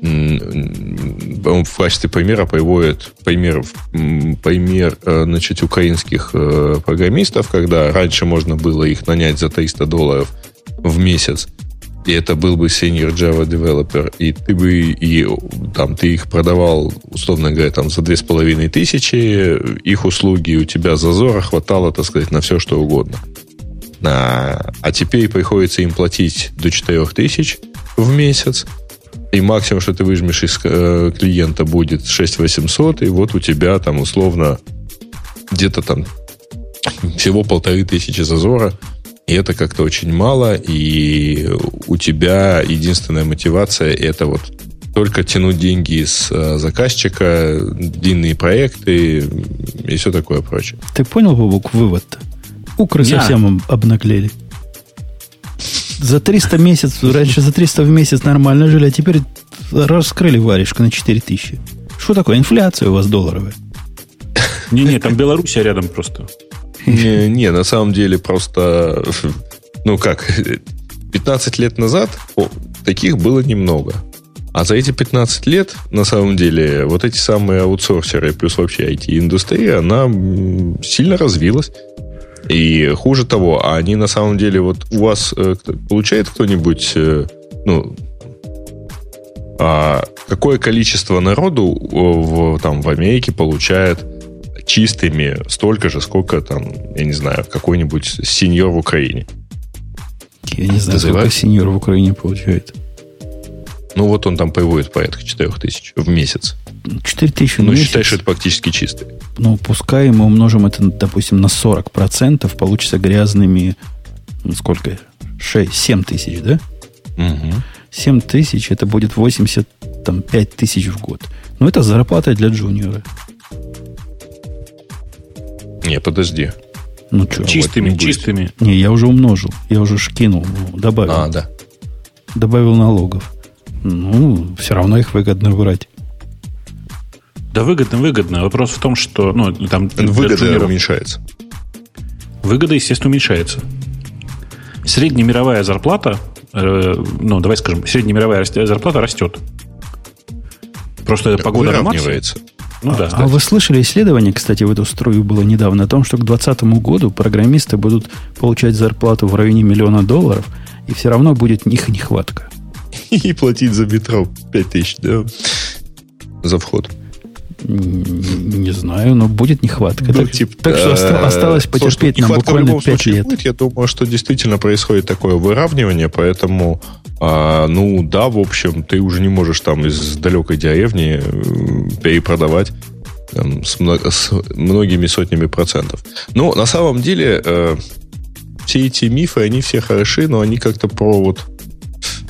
он в качестве примера приводит пример, пример э, значит, украинских э, программистов, когда раньше можно было их нанять за 300 долларов в месяц, и это был бы senior Java developer, и ты бы и, там, ты их продавал, условно говоря, там, за две с половиной тысячи, их услуги у тебя зазора хватало, так сказать, на все, что угодно. А, а теперь приходится им платить до 4 тысяч в месяц, и максимум, что ты выжмешь из э, клиента, будет 6 800, и вот у тебя там условно где-то там всего полторы тысячи зазора – И это как-то очень мало, и у тебя единственная мотивация это вот только тянуть деньги из э, заказчика, длинные проекты и все такое прочее. Ты понял, Бобук, вывод-то? Укры Я. совсем обнаглели. За 300 месяцев, раньше за 300 в месяц нормально жили, а теперь раскрыли варежку на 4000. Что такое? Инфляция у вас долларовая? Не-не, там Белоруссия рядом просто. Не, не, на самом деле просто, ну как, 15 лет назад о, таких было немного. А за эти 15 лет, на самом деле, вот эти самые аутсорсеры, плюс вообще IT-индустрия, она сильно развилась. И хуже того, они на самом деле, вот у вас э, получает кто-нибудь, э, ну, а какое количество народу в, там, в Америке получает чистыми столько же, сколько там, я не знаю, какой-нибудь сеньор в Украине? Я не знаю, сколько сеньор в Украине получает. Ну, вот он там появится порядка 4 тысяч в месяц. 4 тысячи в ну, месяц. Ну, считай, что это практически чистый. Ну, пускай мы умножим это, допустим, на 40%, получится грязными, сколько? 6, 7 тысяч, да? Угу. 7 тысяч, это будет 85 тысяч в год. Ну, это зарплата для джуниора. Не, подожди. Ну что? Чистыми, чистыми. Не, я уже умножил. Я уже шкинул, ну, добавил. А, да. Добавил налогов. Ну, все равно их выгодно брать. Да выгодно, выгодно. Вопрос в том, что ну, там выгода джуниоров... уменьшается. Выгода, естественно, уменьшается. Средняя мировая зарплата, э, ну, давай скажем, средняя мировая зарплата растет. Просто так погода выравнивается. Ну, да, а, а вы слышали исследование, кстати, в эту струю было недавно, о том, что к 2020 году программисты будут получать зарплату в районе миллиона долларов, и все равно будет их нехватка. И платить за метро 5 тысяч, да? За вход. Не знаю, но будет нехватка. Ну, так, типа, так что оста- осталось потерпеть нам буквально 5 лет. Будет. Я думаю, что действительно происходит такое выравнивание, поэтому, а, ну да, в общем, ты уже не можешь там из далекой деревни э, перепродавать там, с, много, с многими сотнями процентов. Но на самом деле э, все эти мифы, они все хороши, но они как-то про вот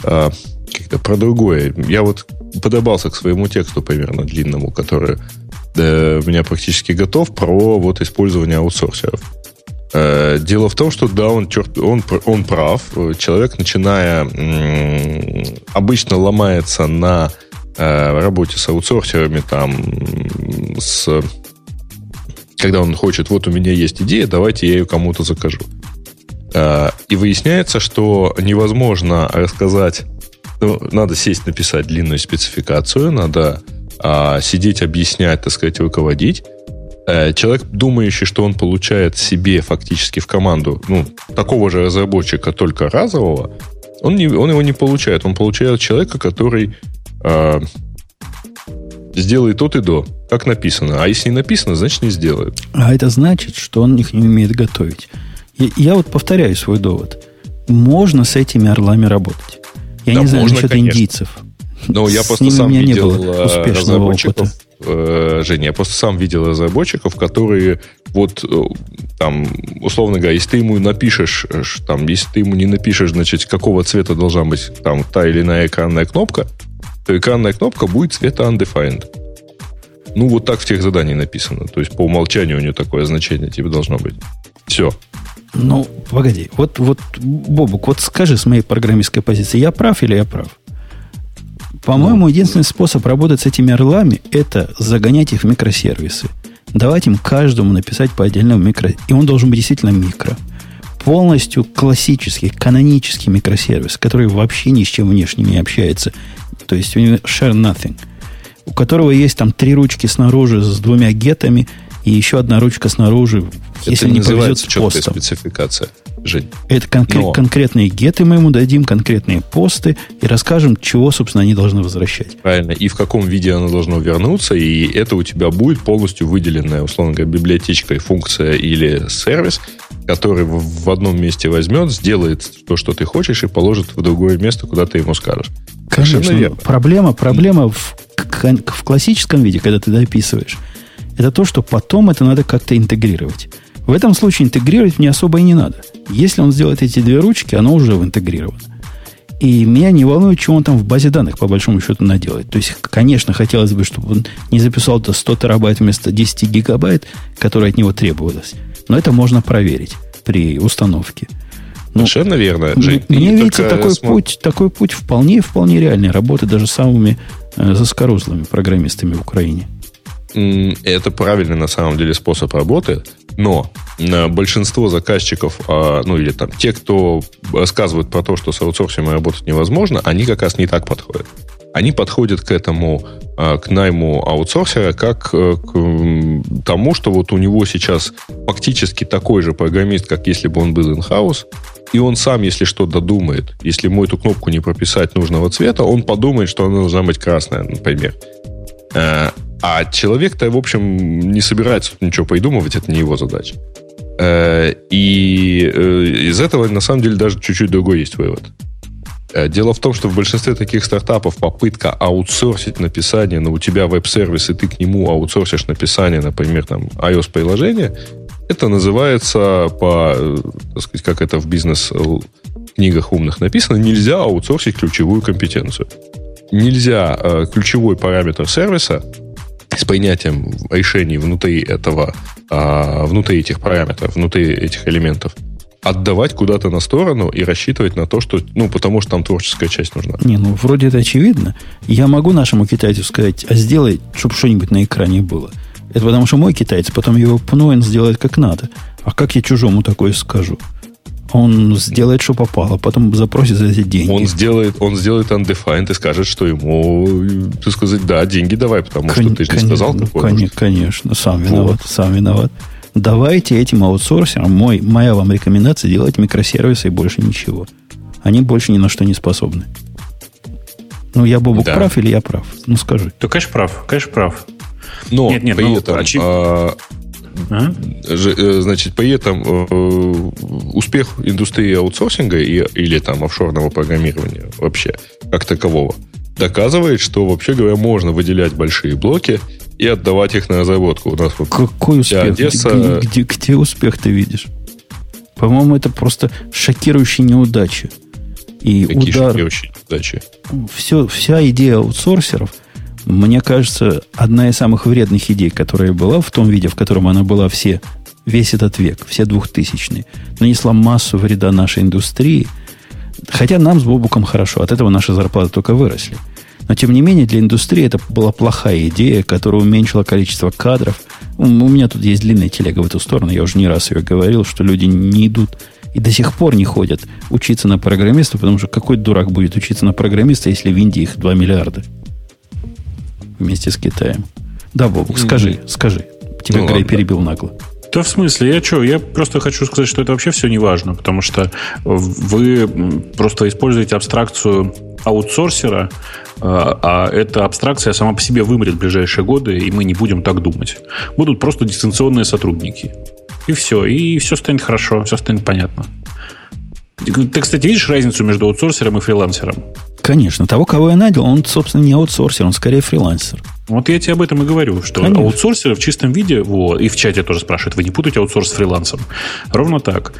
э, как-то про другое. Я вот подобался к своему тексту примерно длинному, который да, у меня практически готов, про вот использование аутсорсеров. Э, дело в том, что да, он, черт, он, он прав. Человек, начиная, обычно ломается на э, работе с аутсорсерами, там, с, когда он хочет, вот у меня есть идея, давайте я ее кому-то закажу. Э, и выясняется, что невозможно рассказать ну, надо сесть, написать длинную спецификацию, надо а, сидеть, объяснять, так сказать, руководить. Э, человек, думающий, что он получает себе фактически в команду ну, такого же разработчика, только разового, он, не, он его не получает. Он получает человека, который э, сделает тот и до, как написано. А если не написано, значит не сделает. А это значит, что он их не умеет готовить. Я, я вот повторяю свой довод. Можно с этими орлами работать. Я да, не знаю можно, насчет конечно. индийцев. Ну, я просто сам видел э, разработчиков. Опыта. Э, Женя, я просто сам видел разработчиков, которые вот э, там, условно говоря, если ты ему напишешь, там, если ты ему не напишешь, значит, какого цвета должна быть там та или иная экранная кнопка, то экранная кнопка будет цвета undefined. Ну, вот так в тех заданиях написано. То есть по умолчанию у нее такое значение типа должно быть. Все. Ну, погоди. Вот, вот, Бобук, вот скажи с моей программистской позиции, я прав или я прав? По-моему, единственный способ работать с этими орлами – это загонять их в микросервисы. Давать им каждому написать по отдельному микро... И он должен быть действительно микро. Полностью классический, канонический микросервис, который вообще ни с чем внешним не общается. То есть у него share nothing. У которого есть там три ручки снаружи с двумя гетами – и еще одна ручка снаружи, это если не называется повезет с постом. спецификация, Жень. Это конкре- Но... конкретные геты мы ему дадим, конкретные посты, и расскажем, чего, собственно, они должны возвращать. Правильно, и в каком виде оно должно вернуться, и это у тебя будет полностью выделенная, условно говоря, библиотечка и функция или сервис, который в одном месте возьмет, сделает то, что ты хочешь, и положит в другое место, куда ты ему скажешь. Конечно, проблема, проблема в, в классическом виде, когда ты дописываешь, это то, что потом это надо как-то интегрировать. В этом случае интегрировать мне особо и не надо. Если он сделает эти две ручки, оно уже интегрировано. И меня не волнует, что он там в базе данных, по большому счету, наделает. То есть, конечно, хотелось бы, чтобы он не записал до 100 терабайт вместо 10 гигабайт, которые от него требовалось. Но это можно проверить при установке. Ну, Совершенно верно. Жень, мне видите, такой см... путь, такой путь вполне, вполне реальный. Работы даже самыми э, заскорузлыми программистами в Украине. Это правильный на самом деле способ работы, но э, большинство заказчиков, а, ну или там те, кто рассказывают про то, что с аутсорсингом работать невозможно, они как раз не так подходят. Они подходят к этому, а, к найму аутсорсера, как э, к тому, что вот у него сейчас фактически такой же программист, как если бы он был in-house, и он сам, если что додумает, если ему эту кнопку не прописать нужного цвета, он подумает, что она должна быть красная, например. Э, а человек-то, в общем, не собирается ничего придумывать, это не его задача. Э, и э, из этого, на самом деле, даже чуть-чуть другой есть вывод. Дело в том, что в большинстве таких стартапов попытка аутсорсить написание, но у тебя веб-сервис, и ты к нему аутсорсишь написание, например, там, iOS-приложения, это называется по, так сказать, как это в бизнес-книгах умных написано, нельзя аутсорсить ключевую компетенцию. Нельзя э, ключевой параметр сервиса с принятием решений внутри этого, э, внутри этих параметров, внутри этих элементов, отдавать куда-то на сторону и рассчитывать на то, что, ну, потому что там творческая часть нужна. Не, ну, вроде это очевидно. Я могу нашему китайцу сказать, а сделай, чтобы что-нибудь на экране было. Это потому что мой китаец, потом его пну, он сделает как надо. А как я чужому такое скажу? Он сделает, что попало, потом запросит за эти деньги. Он сделает, он сделает undefined и скажет, что ему, ты сказать, да, деньги давай, потому Кон- что ты же не сказал ну, кон- Конечно, сам виноват, вот. сам виноват. Давайте этим аутсорсерам, мой, моя вам рекомендация, делать микросервисы и больше ничего. Они больше ни на что не способны. Ну, я Бобук да. прав или я прав? Ну, скажи. Ты, конечно, прав, конечно, прав. Но нет, нет, при ну, этом, очевид... а, а? значит, при этом э, успех индустрии аутсорсинга и, или там офшорного программирования вообще как такового доказывает, что, вообще говоря, можно выделять большие блоки и отдавать их на разработку. У нас вот Какой успех? Одесса... Где, где, где успех ты видишь? По-моему, это просто шокирующая неудача. И Какие удар... шокирующие неудачи? Все, вся идея аутсорсеров – мне кажется, одна из самых вредных идей, которая была в том виде, в котором она была все, весь этот век, все двухтысячные, нанесла массу вреда нашей индустрии. Хотя нам с Бобуком хорошо, от этого наши зарплаты только выросли. Но, тем не менее, для индустрии это была плохая идея, которая уменьшила количество кадров. У меня тут есть длинная телега в эту сторону, я уже не раз ее говорил, что люди не идут и до сих пор не ходят учиться на программиста, потому что какой дурак будет учиться на программиста, если в Индии их 2 миллиарда вместе с Китаем. Да, Бобук, скажи, mm. скажи. Тебя ну, Грей перебил нагло. Да в смысле, я что? Я просто хочу сказать, что это вообще все не важно, потому что вы просто используете абстракцию аутсорсера, а, а эта абстракция сама по себе вымрет в ближайшие годы, и мы не будем так думать. Будут просто дистанционные сотрудники. И все, и все станет хорошо, все станет понятно. Ты, кстати, видишь разницу между аутсорсером и фрилансером? Конечно. Того, кого я нанял, он, собственно, не аутсорсер, он скорее фрилансер. Вот я тебе об этом и говорю, что Конечно. аутсорсеры в чистом виде, вот, и в чате тоже спрашивают, вы не путаете аутсорс с фрилансом? Ровно так.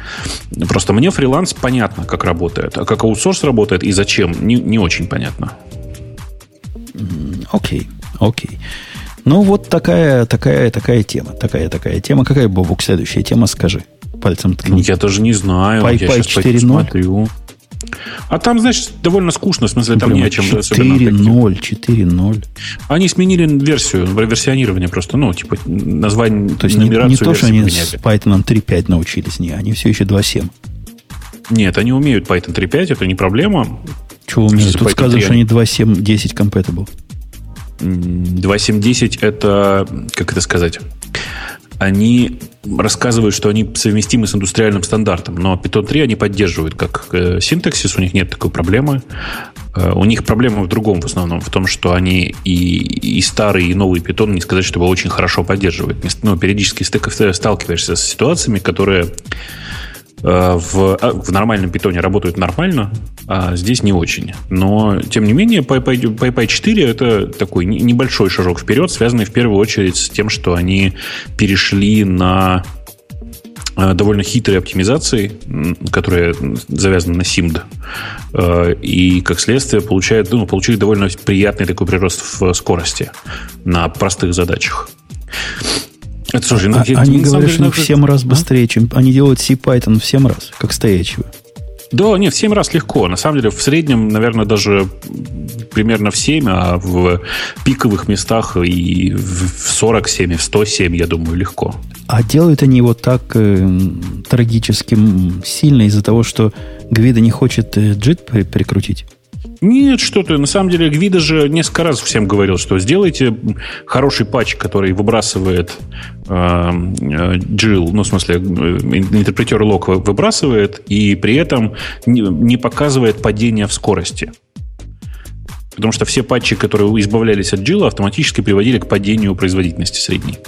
Просто мне фриланс понятно, как работает, а как аутсорс работает и зачем, не, не очень понятно. Окей, окей. Ну, вот такая, такая, такая тема. Такая, такая тема. Какая, Бобук, следующая тема, скажи. Пальцем ткни. Я тоже не знаю. Py, я 4.0? А там, значит, довольно скучно, в смысле, там не о чем 4.0, 4.0. Они сменили версию, версионирование просто, ну, типа, название, то есть не, не то, что они поменяли. с Python 3.5 научились, не, они все еще 2.7. Нет, они умеют Python 3.5, это не проблема. Чего умеют? Тут сказано, что они 2.7, 10 compatible. 2.7.10 это, как это сказать, они рассказывают, что они совместимы с индустриальным стандартом, но Python 3 они поддерживают как э, синтаксис, у них нет такой проблемы. Э, у них проблема в другом в основном, в том, что они и, и старый, и новый Python, не сказать, что его очень хорошо поддерживают. Ну, периодически сталкиваешься с ситуациями, которые в, а, в нормальном питоне работают нормально, а здесь не очень. Но, тем не менее, PyPy 4 это такой небольшой шажок вперед, связанный в первую очередь с тем, что они перешли на э, довольно хитрой оптимизацией, которая завязана на SIMD. Э, и, как следствие, получает, ну, получили довольно приятный такой прирост в скорости на простых задачах. Это, слушай, ну, а, я, они говорят, что в 7 раз а? быстрее, чем они делают C-Python в 7 раз, как стоячего. Да, нет, в 7 раз легко. На самом деле, в среднем, наверное, даже примерно в 7, а в пиковых местах и в 47, и в 107, я думаю, легко. А делают они его так э, трагически сильно из-за того, что Гвида не хочет э, джит прикрутить? Нет, что ты. На самом деле, Гвида же несколько раз всем говорил, что сделайте хороший патч, который выбрасывает э, э ну, в смысле, э, интерпретер лог выбрасывает, и при этом не, не показывает падение в скорости. Потому что все патчи, которые избавлялись от Джила, автоматически приводили к падению производительности средней.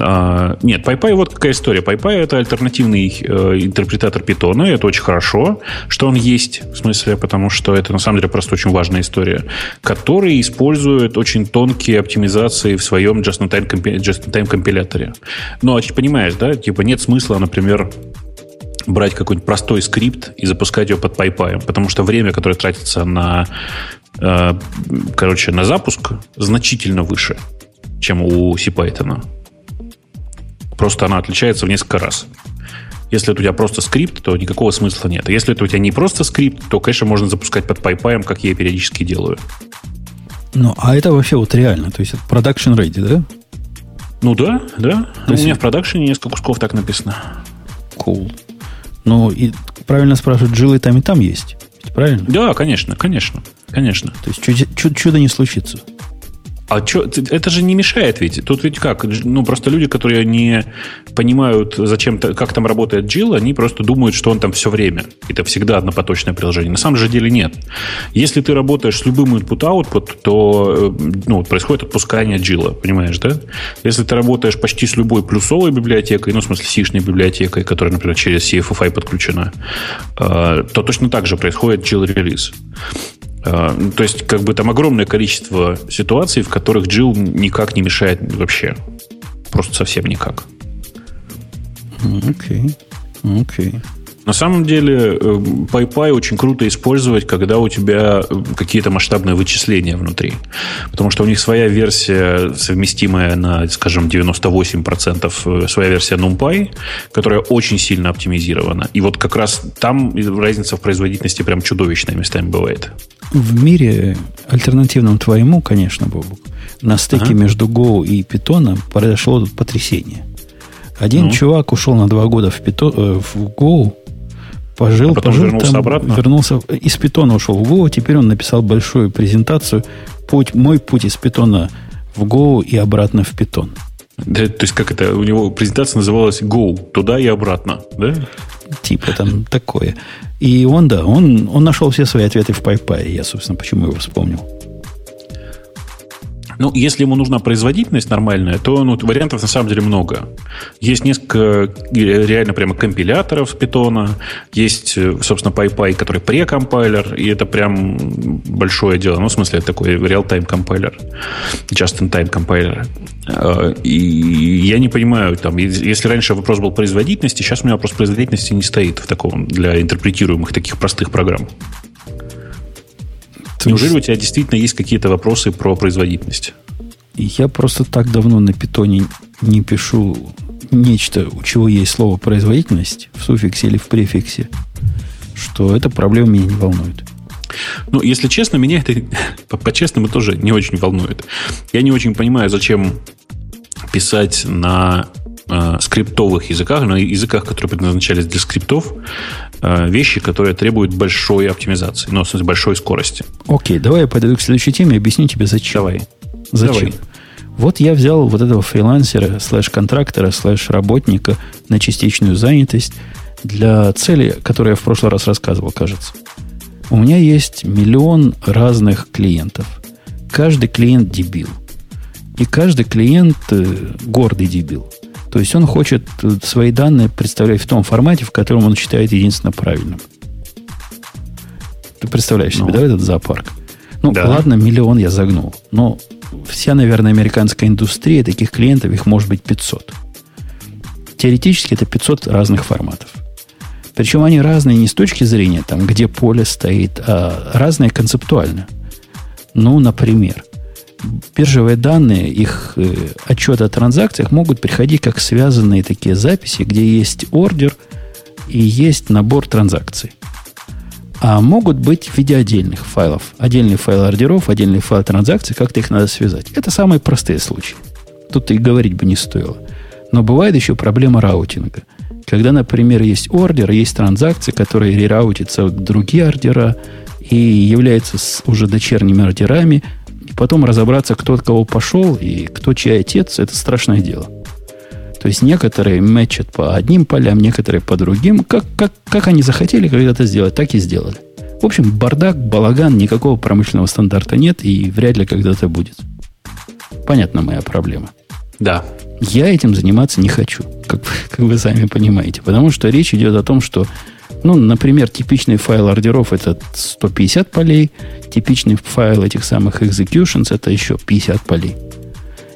А, нет, PyPy вот какая история. PyPy это альтернативный э, интерпретатор питона, и это очень хорошо, что он есть, в смысле, потому что это на самом деле просто очень важная история, который использует очень тонкие оптимизации в своем just-in-time, компиляторе. Ну, а понимаешь, да, типа нет смысла, например, брать какой-нибудь простой скрипт и запускать его под PyPy, потому что время, которое тратится на Э, короче, на запуск значительно выше, чем у CPython. Просто она отличается в несколько раз. Если это у тебя просто скрипт, то никакого смысла нет. А если это у тебя не просто скрипт, то, конечно, можно запускать под PyPy, как я периодически делаю. Ну, а это вообще вот реально, то есть это production ready, да? Ну да, да. То есть... У меня в продакшене несколько кусков так написано. Cool. Ну, и правильно спрашивают, джилы там и там есть правильно? Да, конечно, конечно, конечно. То есть чудо, чудо, чудо не случится. А что, это же не мешает ведь. Тут ведь как? Ну, просто люди, которые не понимают, зачем, как там работает Jill, они просто думают, что он там все время. Это всегда однопоточное приложение. На самом же деле нет. Если ты работаешь с любым input-output, то э, ну, происходит отпускание Jill, понимаешь, да? Если ты работаешь почти с любой плюсовой библиотекой, ну, в смысле, сишной библиотекой, которая, например, через CFFI подключена, э, то точно так же происходит Jill-релиз. А, то есть, как бы там огромное количество ситуаций, в которых Джил никак не мешает вообще. Просто совсем никак. Окей. Okay. Окей. Okay. На самом деле PyPy э, очень круто использовать, когда у тебя э, какие-то масштабные вычисления внутри. Потому что у них своя версия, совместимая на, скажем, 98%, э, своя версия NumPy, которая очень сильно оптимизирована. И вот как раз там разница в производительности прям чудовищная местами бывает. В мире альтернативном твоему, конечно, Бобук, на стыке ага. между Go и Python произошло потрясение. Один ну. чувак ушел на два года в, Python, в Go, Пожил, а потом пожил, вернулся там, обратно? Вернулся, из питона ушел в Go, теперь он написал большую презентацию путь, «Мой путь из питона в Go и обратно в питон». Да, то есть как это? У него презентация называлась Go, туда и обратно, да? Типа там такое. И он, да, он, он нашел все свои ответы в PyPy. Я, собственно, почему его вспомнил. Ну, если ему нужна производительность нормальная, то ну, вариантов на самом деле много. Есть несколько э, реально прямо компиляторов питона, есть, э, собственно, PyPy, который прекомпайлер, и это прям большое дело. Ну, в смысле, это такой real-time компайлер, just-in-time компайлер. Э, и я не понимаю, там, если раньше вопрос был производительности, сейчас у меня вопрос производительности не стоит в таком для интерпретируемых таких простых программ. Неужели у тебя действительно есть какие-то вопросы про производительность? Я просто так давно на питоне не пишу нечто, у чего есть слово производительность в суффиксе или в префиксе, что эта проблема меня не волнует. Ну, если честно, меня это по-честному тоже не очень волнует. Я не очень понимаю, зачем писать на э, скриптовых языках, на языках, которые предназначались для скриптов, вещи, которые требуют большой оптимизации, ну, в смысле, большой скорости. Окей, давай я подойду к следующей теме и объясню тебе, зачем. Давай. Зачем? Давай. Вот я взял вот этого фрилансера, слэш-контрактора, слэш-работника на частичную занятость для цели, которую я в прошлый раз рассказывал, кажется. У меня есть миллион разных клиентов. Каждый клиент дебил. И каждый клиент э, гордый дебил. То есть он хочет свои данные представлять в том формате, в котором он считает единственно правильным. Ты представляешь ну, себе, да, этот зоопарк? Ну, да. ладно, миллион я загнул. Но вся, наверное, американская индустрия таких клиентов, их может быть 500. теоретически это 500 разных форматов. Причем они разные не с точки зрения, там, где поле стоит, а разные концептуально. Ну, например, биржевые данные, их э, отчеты о транзакциях могут приходить как связанные такие записи, где есть ордер и есть набор транзакций. А могут быть в виде отдельных файлов. Отдельный файл ордеров, отдельный файл транзакций, как-то их надо связать. Это самые простые случаи. Тут и говорить бы не стоило. Но бывает еще проблема раутинга – когда, например, есть ордер, есть транзакции, которые рераутятся в другие ордера и являются уже дочерними ордерами, и потом разобраться, кто от кого пошел и кто чей отец, это страшное дело. То есть некоторые мэчат по одним полям, некоторые по другим. Как, как, как они захотели когда-то сделать, так и сделали. В общем, бардак, балаган, никакого промышленного стандарта нет и вряд ли когда-то будет. Понятна моя проблема. Да. Я этим заниматься не хочу, как, как вы сами понимаете. Потому что речь идет о том, что, ну, например, типичный файл ордеров это 150 полей, типичный файл этих самых executions это еще 50 полей.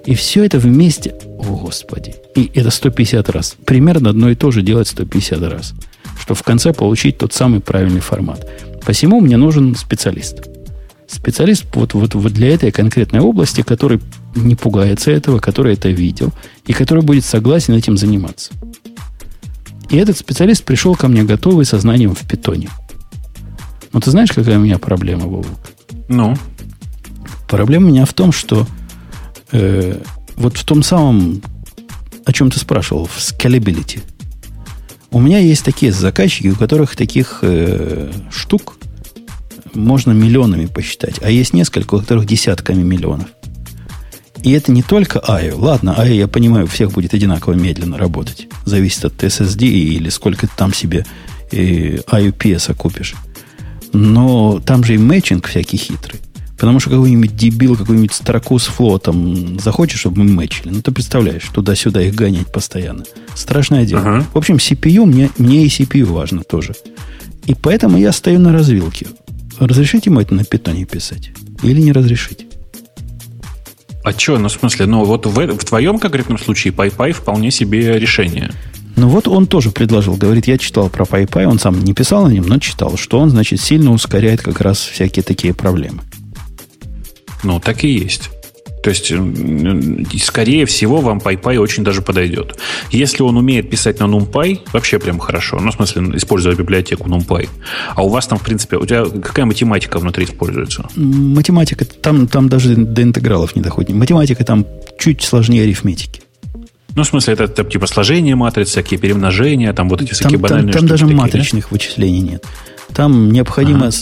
И все это вместе, о господи, и это 150 раз. Примерно одно и то же делать 150 раз. Что в конце получить тот самый правильный формат. Посему мне нужен специалист. Специалист вот, вот, вот для этой конкретной области, который не пугается этого, который это видел, и который будет согласен этим заниматься. И этот специалист пришел ко мне готовый со знанием в питоне. Но ты знаешь, какая у меня проблема, Вовок? Ну? Проблема у меня в том, что э, вот в том самом, о чем ты спрашивал, в scalability. У меня есть такие заказчики, у которых таких э, штук можно миллионами посчитать, а есть несколько, у которых десятками миллионов. И это не только IO. Ладно, IO, я понимаю, у всех будет одинаково медленно работать. Зависит от SSD или сколько ты там себе э, IOPS купишь. Но там же и мэтчинг всякий хитрый. Потому что какой-нибудь дебил, какую-нибудь строку с флотом захочешь, чтобы мы мэчили. Ну, ты представляешь, туда-сюда их гонять постоянно. Страшное дело. Ага. В общем, CPU, мне, мне и CPU важно тоже. И поэтому я стою на развилке. Разрешите ему это на питоне писать? Или не разрешите? А что, ну в смысле, ну вот в, в твоем конкретном случае PyPy вполне себе решение. Ну вот он тоже предложил, говорит, я читал про PyPy, он сам не писал на нем, но читал, что он, значит, сильно ускоряет как раз всякие такие проблемы. Ну, так и есть. То есть, скорее всего, вам PyPy очень даже подойдет. Если он умеет писать на NumPy, вообще прям хорошо. Ну, в смысле, используя библиотеку NumPy. А у вас там, в принципе, у тебя какая математика внутри используется? Математика, там, там даже до интегралов не доходит. Математика там чуть сложнее арифметики. Ну, в смысле, это, это типа сложение матриц, всякие перемножения, там вот эти всякие там, банальные Там, там даже такие, матричных да? вычислений нет. Там необходимо ага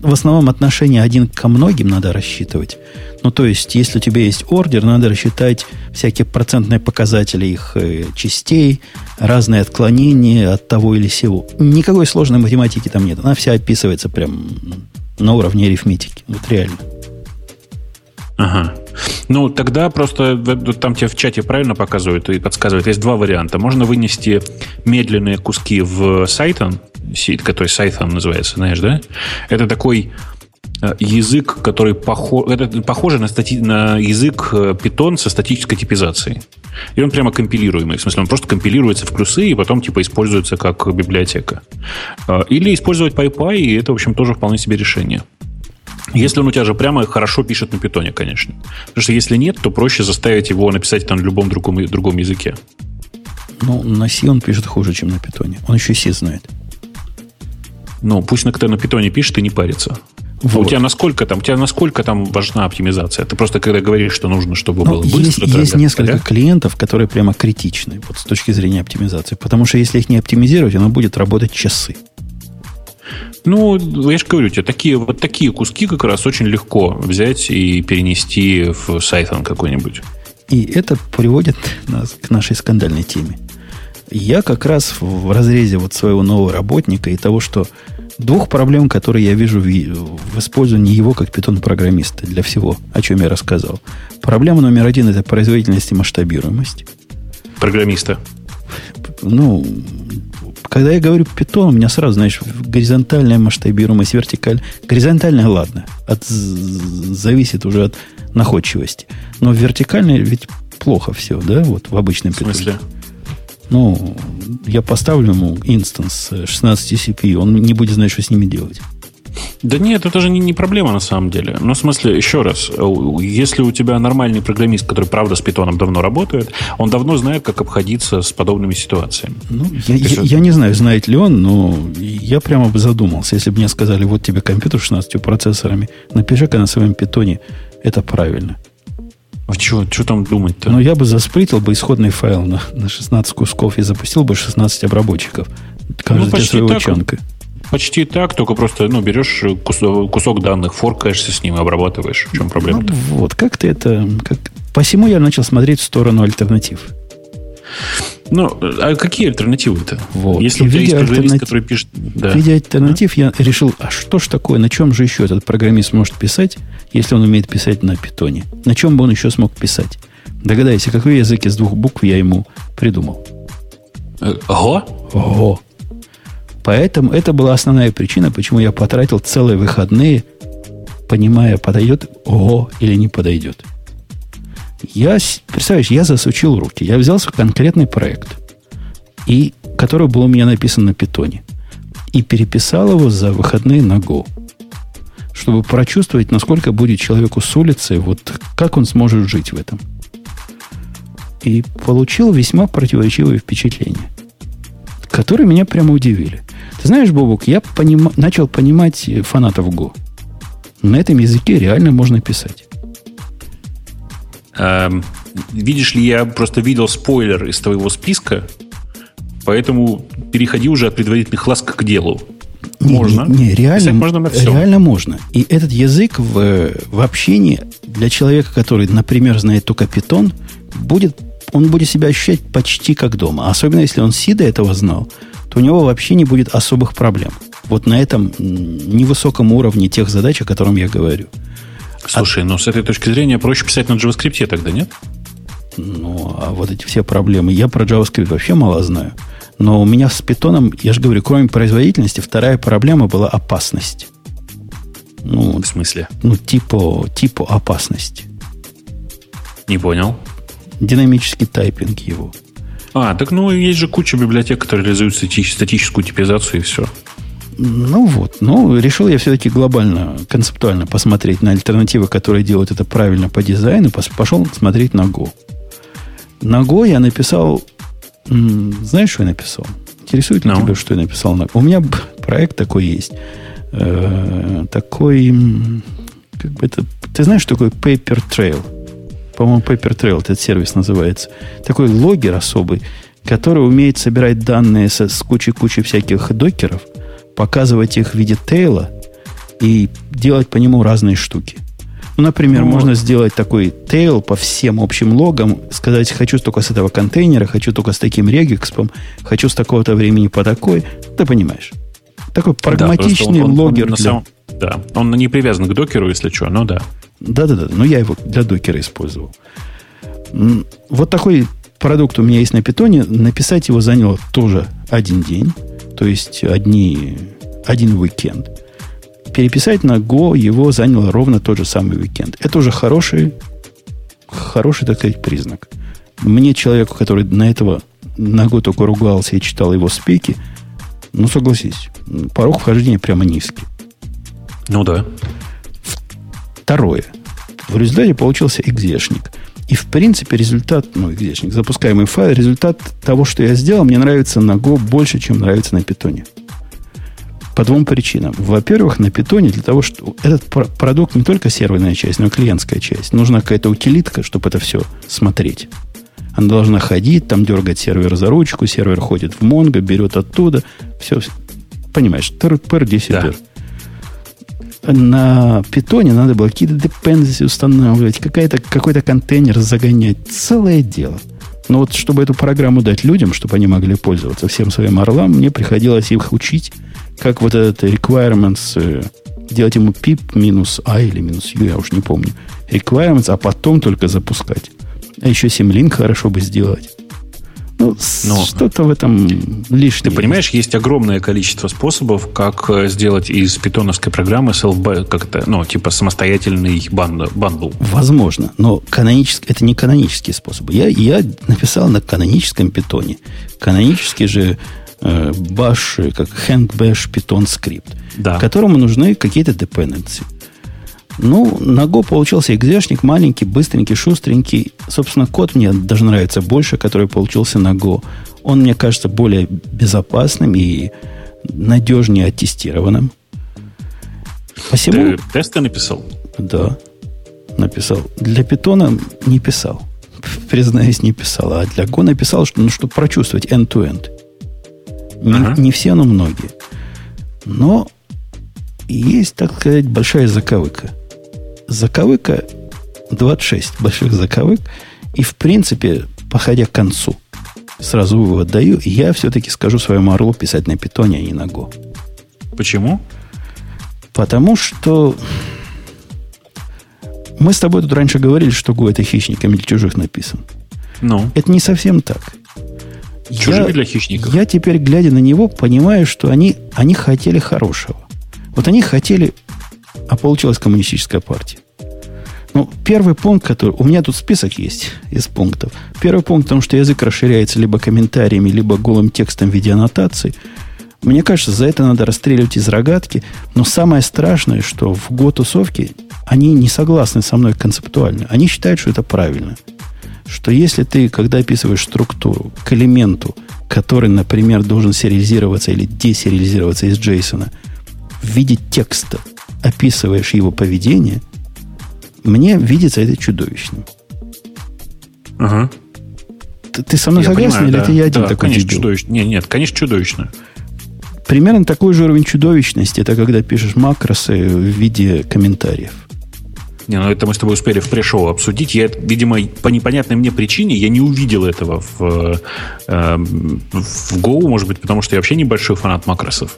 в основном отношение один ко многим надо рассчитывать. Ну, то есть, если у тебя есть ордер, надо рассчитать всякие процентные показатели их э, частей, разные отклонения от того или сего. Никакой сложной математики там нет. Она вся описывается прям на уровне арифметики. Вот реально. Ага. Ну, тогда просто там тебе в чате правильно показывают и подсказывают. Есть два варианта. Можно вынести медленные куски в Python, который Python называется, знаешь, да? Это такой э, язык, который похож, это похоже на, стати, на язык Python э, со статической типизацией. И он прямо компилируемый. В смысле, он просто компилируется в плюсы и потом типа используется как библиотека. Э, или использовать PyPy, и это, в общем, тоже вполне себе решение. Если он у тебя же прямо хорошо пишет на питоне, конечно. Потому что если нет, то проще заставить его написать там на любом другом, другом языке. Ну, на C он пишет хуже, чем на питоне. Он еще C знает. Ну, пусть на кто на питоне пишет и не парится. Вот. А у тебя насколько там, у тебя насколько там важна оптимизация? Ты просто когда говоришь, что нужно, чтобы ну, было быстро. Есть, есть несколько да? клиентов, которые прямо критичны вот, с точки зрения оптимизации. Потому что если их не оптимизировать, оно будет работать часы. Ну, я же говорю, тебе такие, вот такие куски как раз очень легко взять и перенести в Python какой-нибудь. И это приводит нас к нашей скандальной теме. Я как раз в разрезе вот своего нового работника и того, что двух проблем, которые я вижу в, в использовании его как питон-программиста для всего, о чем я рассказал. Проблема номер один – это производительность и масштабируемость. Программиста. Ну, когда я говорю питон, у меня сразу, знаешь, горизонтальная масштабируемость, вертикаль. Горизонтальная, ладно, от, зависит уже от находчивости. Но вертикальная ведь плохо все, да, вот в обычном питоне. В смысле? Ну, я поставлю ему инстанс 16 CPU, он не будет знать, что с ними делать. Да нет, это же не, не проблема на самом деле. Ну, в смысле, еще раз, если у тебя нормальный программист, который, правда, с питоном давно работает, он давно знает, как обходиться с подобными ситуациями. Ну, я, я, я не знаю, знает ли он, но я прямо бы задумался, если бы мне сказали, вот тебе компьютер с 16 процессорами, напиши-ка на своем питоне, это правильно. А что, что там думать-то? Ну, я бы засплитил бы исходный файл на, на 16 кусков и запустил бы 16 обработчиков. Каждый ну, для своего так. чанка. Почти так, только просто ну, берешь кусок, кусок данных, форкаешься с ним и обрабатываешь. В чем проблема? Ну, вот, как ты это... Как... Посему я начал смотреть в сторону альтернатив. Ну, а какие альтернативы-то? Вот. Если и у тебя есть альтернатив... программист, который пишет... Да. В виде альтернатив а? я решил, а что ж такое, на чем же еще этот программист может писать, если он умеет писать на питоне? На чем бы он еще смог писать? Догадайся, какой язык из двух букв я ему придумал? Го? Го. Поэтому это была основная причина, почему я потратил целые выходные, понимая, подойдет ого или не подойдет. Я, представляешь, я засучил руки. Я взял свой конкретный проект, и, который был у меня написан на питоне, и переписал его за выходные на Go, чтобы прочувствовать, насколько будет человеку с улицы, вот как он сможет жить в этом. И получил весьма противоречивые впечатления, которые меня прямо удивили. Ты знаешь, Бобук, я поним... начал понимать фанатов Go. На этом языке реально можно писать. Эм, видишь ли, я просто видел спойлер из твоего списка, поэтому переходи уже от предварительных ласк к делу. Не, можно. Не, не реально, можно на все. реально можно. И этот язык в, в общении для человека, который, например, знает только питон, будет, он будет себя ощущать почти как дома. Особенно если он си до этого знал, то у него вообще не будет особых проблем. Вот на этом невысоком уровне тех задач, о котором я говорю. Слушай, а... ну с этой точки зрения проще писать на JavaScript тогда, нет? Ну, а вот эти все проблемы. Я про JavaScript вообще мало знаю. Но у меня с питоном, я же говорю, кроме производительности, вторая проблема была опасность. Ну, в смысле? Ну, типа, типа опасности. Не понял. Динамический тайпинг его. А, так ну есть же куча библиотек, которые реализуют статическую типизацию и все. Ну вот, ну, решил я все-таки глобально, концептуально посмотреть на альтернативы, которые делают это правильно по дизайну, пошел смотреть на Go. На Go я написал, знаешь, что я написал? Интересует ли no. тебя, что я написал на Go? У меня проект такой есть. Э, такой, как бы это, ты знаешь, что такое Paper Trail? По-моему, Paper Trail этот сервис называется. Такой логер особый, который умеет собирать данные со, с кучей-кучей всяких докеров, показывать их в виде тейла и делать по нему разные штуки. Ну, например, ну, можно сделать такой тейл по всем общим логам, сказать, хочу только с этого контейнера, хочу только с таким регекспом, хочу с такого-то времени по такой. Ты понимаешь. Такой прагматичный да, он, логер. Он, он, для... самом, да, он не привязан к докеру, если что, ну да. Да-да-да, но я его для докера использовал. Вот такой продукт у меня есть на питоне. Написать его заняло тоже один день, то есть одни, один уикенд. Переписать на Go его заняло ровно тот же самый уикенд. Это уже хороший, хороший, так сказать, признак. Мне, человеку, который на этого на Go только ругался и читал его спеки, ну, согласись, порог вхождения прямо низкий. Ну да. Второе. В результате получился экзешник. И, в принципе, результат, ну, экзешник, запускаемый файл, результат того, что я сделал, мне нравится на Go больше, чем нравится на питоне. По двум причинам. Во-первых, на питоне для того, что этот продукт не только серверная часть, но и клиентская часть. Нужна какая-то утилитка, чтобы это все смотреть. Она должна ходить, там дергать сервер за ручку, сервер ходит в Mongo, берет оттуда. Все, понимаешь, тыр-пыр, 10 да на питоне надо было какие-то dependencies устанавливать, какая-то, какой-то контейнер загонять. Целое дело. Но вот чтобы эту программу дать людям, чтобы они могли пользоваться всем своим орлам, мне приходилось их учить, как вот этот requirements, э, делать ему pip минус i или минус u, я уж не помню. Requirements, а потом только запускать. А еще symlink хорошо бы сделать. Ну, Но что-то в этом лишнее. Ты понимаешь, есть огромное количество способов, как э, сделать из питоновской программы self-contained ну, типа самостоятельный bundle. Возможно, но канонический, это не канонический способ. Я, я написал на каноническом питоне. Канонический же э, баш, как hashbang питон скрипт, да. которому нужны какие-то dependency. Ну, на Go получился экзешник, маленький, быстренький, шустренький. Собственно, код мне даже нравится больше, который получился на Go. Он, мне кажется, более безопасным и надежнее оттестированным. Посему... Ты тесты написал? Да, написал. Для питона не писал. Признаюсь, не писал. А для Go написал, что, ну, чтобы прочувствовать end-to-end. Не, ага. не все, но многие. Но есть, так сказать, большая заковыка – заковыка 26 больших заковык. И, в принципе, походя к концу, сразу вывод даю, я все-таки скажу своему орлу писать на питоне, а не на Go. Почему? Потому что мы с тобой тут раньше говорили, что Go это хищниками для чужих написан. Ну. Это не совсем так. Чужими я, для хищников. Я теперь, глядя на него, понимаю, что они, они хотели хорошего. Вот они хотели а получилась коммунистическая партия. Ну, первый пункт, который... У меня тут список есть из пунктов. Первый пункт, потому что язык расширяется либо комментариями, либо голым текстом в виде аннотаций. Мне кажется, за это надо расстреливать из рогатки. Но самое страшное, что в го-тусовке они не согласны со мной концептуально. Они считают, что это правильно. Что если ты, когда описываешь структуру к элементу, который, например, должен сериализироваться или десериализироваться из JSON в виде текста, описываешь его поведение, мне видится это чудовищным. Ага. Ты, ты со мной я согласен, понимаю, или да, это я один да, такой конечно, чудовищно. Нет, нет, конечно, чудовищно. Примерно такой же уровень чудовищности, это когда пишешь макросы в виде комментариев. Не, ну это мы с тобой успели в пришоу обсудить. Я, видимо, по непонятной мне причине я не увидел этого в, э, в Go, может быть, потому что я вообще небольшой фанат макросов.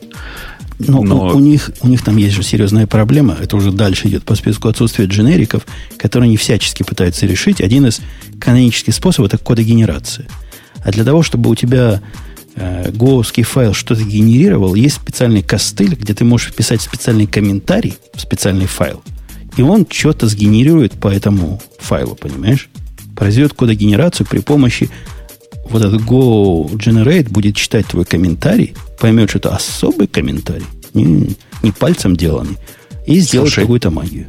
Но, Но... У, у, них, у них там есть же серьезная проблема. Это уже дальше идет по списку отсутствия дженериков, которые они всячески пытаются решить. Один из канонических способов – это кодогенерация. А для того, чтобы у тебя э, гоовский файл что-то генерировал, есть специальный костыль, где ты можешь вписать специальный комментарий в специальный файл. И он что-то сгенерирует по этому файлу, понимаешь? Произведет кодогенерацию при помощи вот этот Go Generate будет читать твой комментарий, поймет, что это особый комментарий, не, не пальцем деланный, и сделает какую-то магию.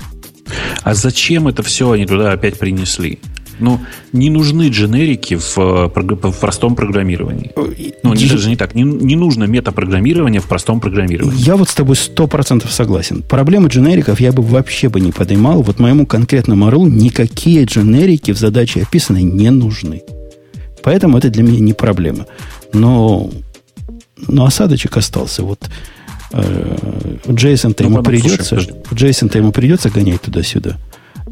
А зачем это все они туда опять принесли? Ну, не нужны дженерики в, в простом программировании. Ну, не, даже не так. Не, не нужно метапрограммирование в простом программировании. Я вот с тобой сто процентов согласен. Проблемы дженериков я бы вообще бы не поднимал. Вот моему конкретному орлу никакие дженерики в задаче описаны не нужны. Поэтому это для меня не проблема. Но, но осадочек остался. Вот э, Джейсон-то ну, ему придется, Джейсон-то ему придется гонять туда-сюда.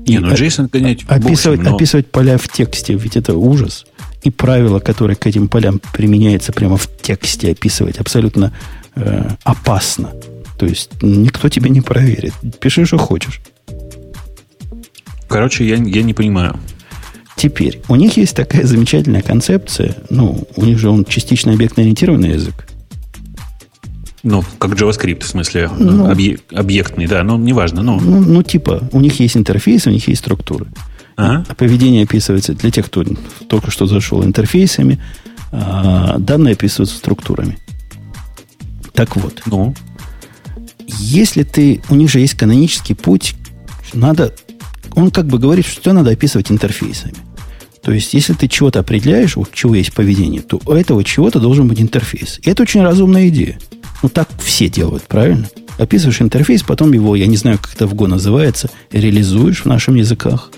Не, ну Джейсон гонять описывать, общем, но... описывать поля в тексте, ведь это ужас. И правила, которые к этим полям применяются прямо в тексте, описывать абсолютно э, опасно. То есть никто тебе не проверит. Пиши, что хочешь. Короче, я, я не понимаю. Теперь, у них есть такая замечательная концепция, ну, у них же он частично объектно-ориентированный язык. Ну, как JavaScript, в смысле, ну, объ, объектный, да, но неважно. Ну. Ну, ну, типа, у них есть интерфейсы, у них есть структуры. Ага. А поведение описывается для тех, кто только что зашел интерфейсами, а данные описываются структурами. Так вот. Ну. Если ты... У них же есть канонический путь, надо... Он как бы говорит, что надо описывать интерфейсами. То есть, если ты чего-то определяешь, у чего есть поведение, то у этого чего-то должен быть интерфейс. И это очень разумная идея. Ну, так все делают, правильно? Описываешь интерфейс, потом его, я не знаю, как это в Go называется, реализуешь в наших языках,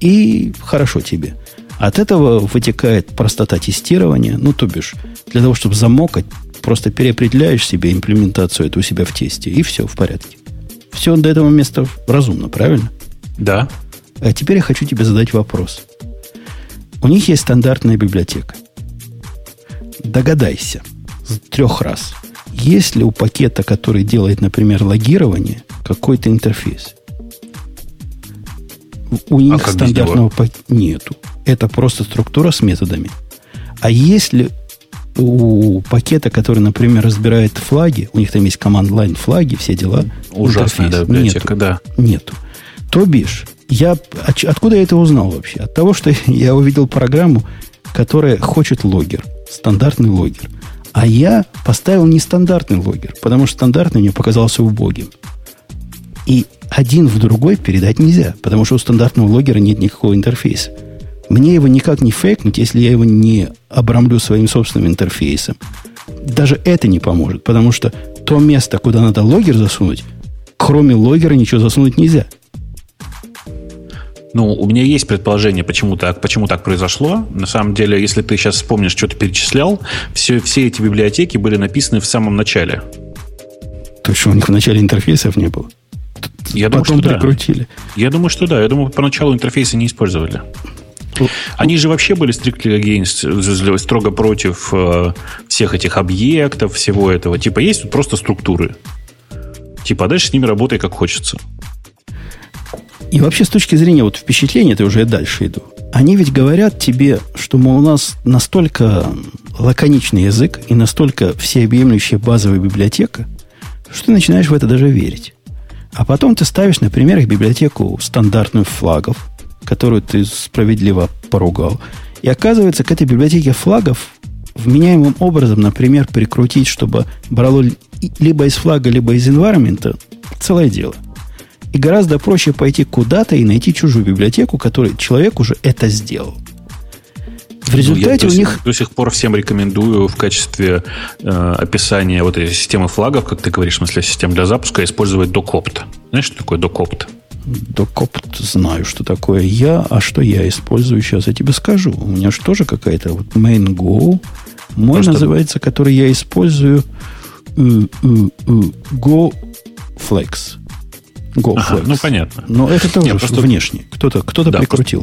и хорошо тебе. От этого вытекает простота тестирования, ну, то бишь, для того, чтобы замокать, просто переопределяешь себе имплементацию эту у себя в тесте, и все в порядке. Все до этого места разумно, правильно? Да. А теперь я хочу тебе задать вопрос. У них есть стандартная библиотека. Догадайся с трех раз. Есть ли у пакета, который делает, например, логирование, какой-то интерфейс? У них а стандартного пакета нету. Это просто структура с методами. А если у пакета, который, например, разбирает флаги, у них там есть команд-лайн флаги, все дела. Ужасная да, библиотека, нету, да. Нету. То бишь, я, откуда я это узнал вообще? От того, что я увидел программу, которая хочет логер, стандартный логер. А я поставил нестандартный логер, потому что стандартный мне показался убогим. И один в другой передать нельзя, потому что у стандартного логера нет никакого интерфейса. Мне его никак не фейкнуть, если я его не обрамлю своим собственным интерфейсом. Даже это не поможет, потому что то место, куда надо логер засунуть, кроме логера ничего засунуть нельзя. Ну, у меня есть предположение, почему так, почему так произошло. На самом деле, если ты сейчас вспомнишь, что ты перечислял, все, все эти библиотеки были написаны в самом начале. То есть, у них в начале интерфейсов не было? Я Потом думаю, что прикрутили. Да. Я думаю, что да. Я думаю, поначалу интерфейсы не использовали. Они же вообще были strictly against, строго против э, всех этих объектов, всего этого. Типа есть тут просто структуры. Типа, а дальше с ними работай как хочется. И вообще с точки зрения вот впечатления, это уже я дальше иду. Они ведь говорят тебе, что мол, у нас настолько лаконичный язык и настолько всеобъемлющая базовая библиотека, что ты начинаешь в это даже верить. А потом ты ставишь, например, их библиотеку стандартную флагов, которую ты справедливо поругал. И оказывается, к этой библиотеке флагов вменяемым образом, например, прикрутить, чтобы брало либо из флага, либо из environment, целое дело. И гораздо проще пойти куда-то и найти чужую библиотеку, которой человек уже это сделал. В результате ну, я у них... До сих пор всем рекомендую в качестве э, описания вот этой системы флагов, как ты говоришь, в смысле систем для запуска, использовать docopt. Знаешь, что такое docopt? Докопт знаю, что такое я, а что я использую, сейчас я тебе скажу. У меня же тоже какая-то вот main go. Мой Просто... называется, который я использую uh, uh, uh, Go Flex. Go ага. Ну, понятно. Но это тоже Нет, просто... внешне. Кто-то кто да, прикрутил.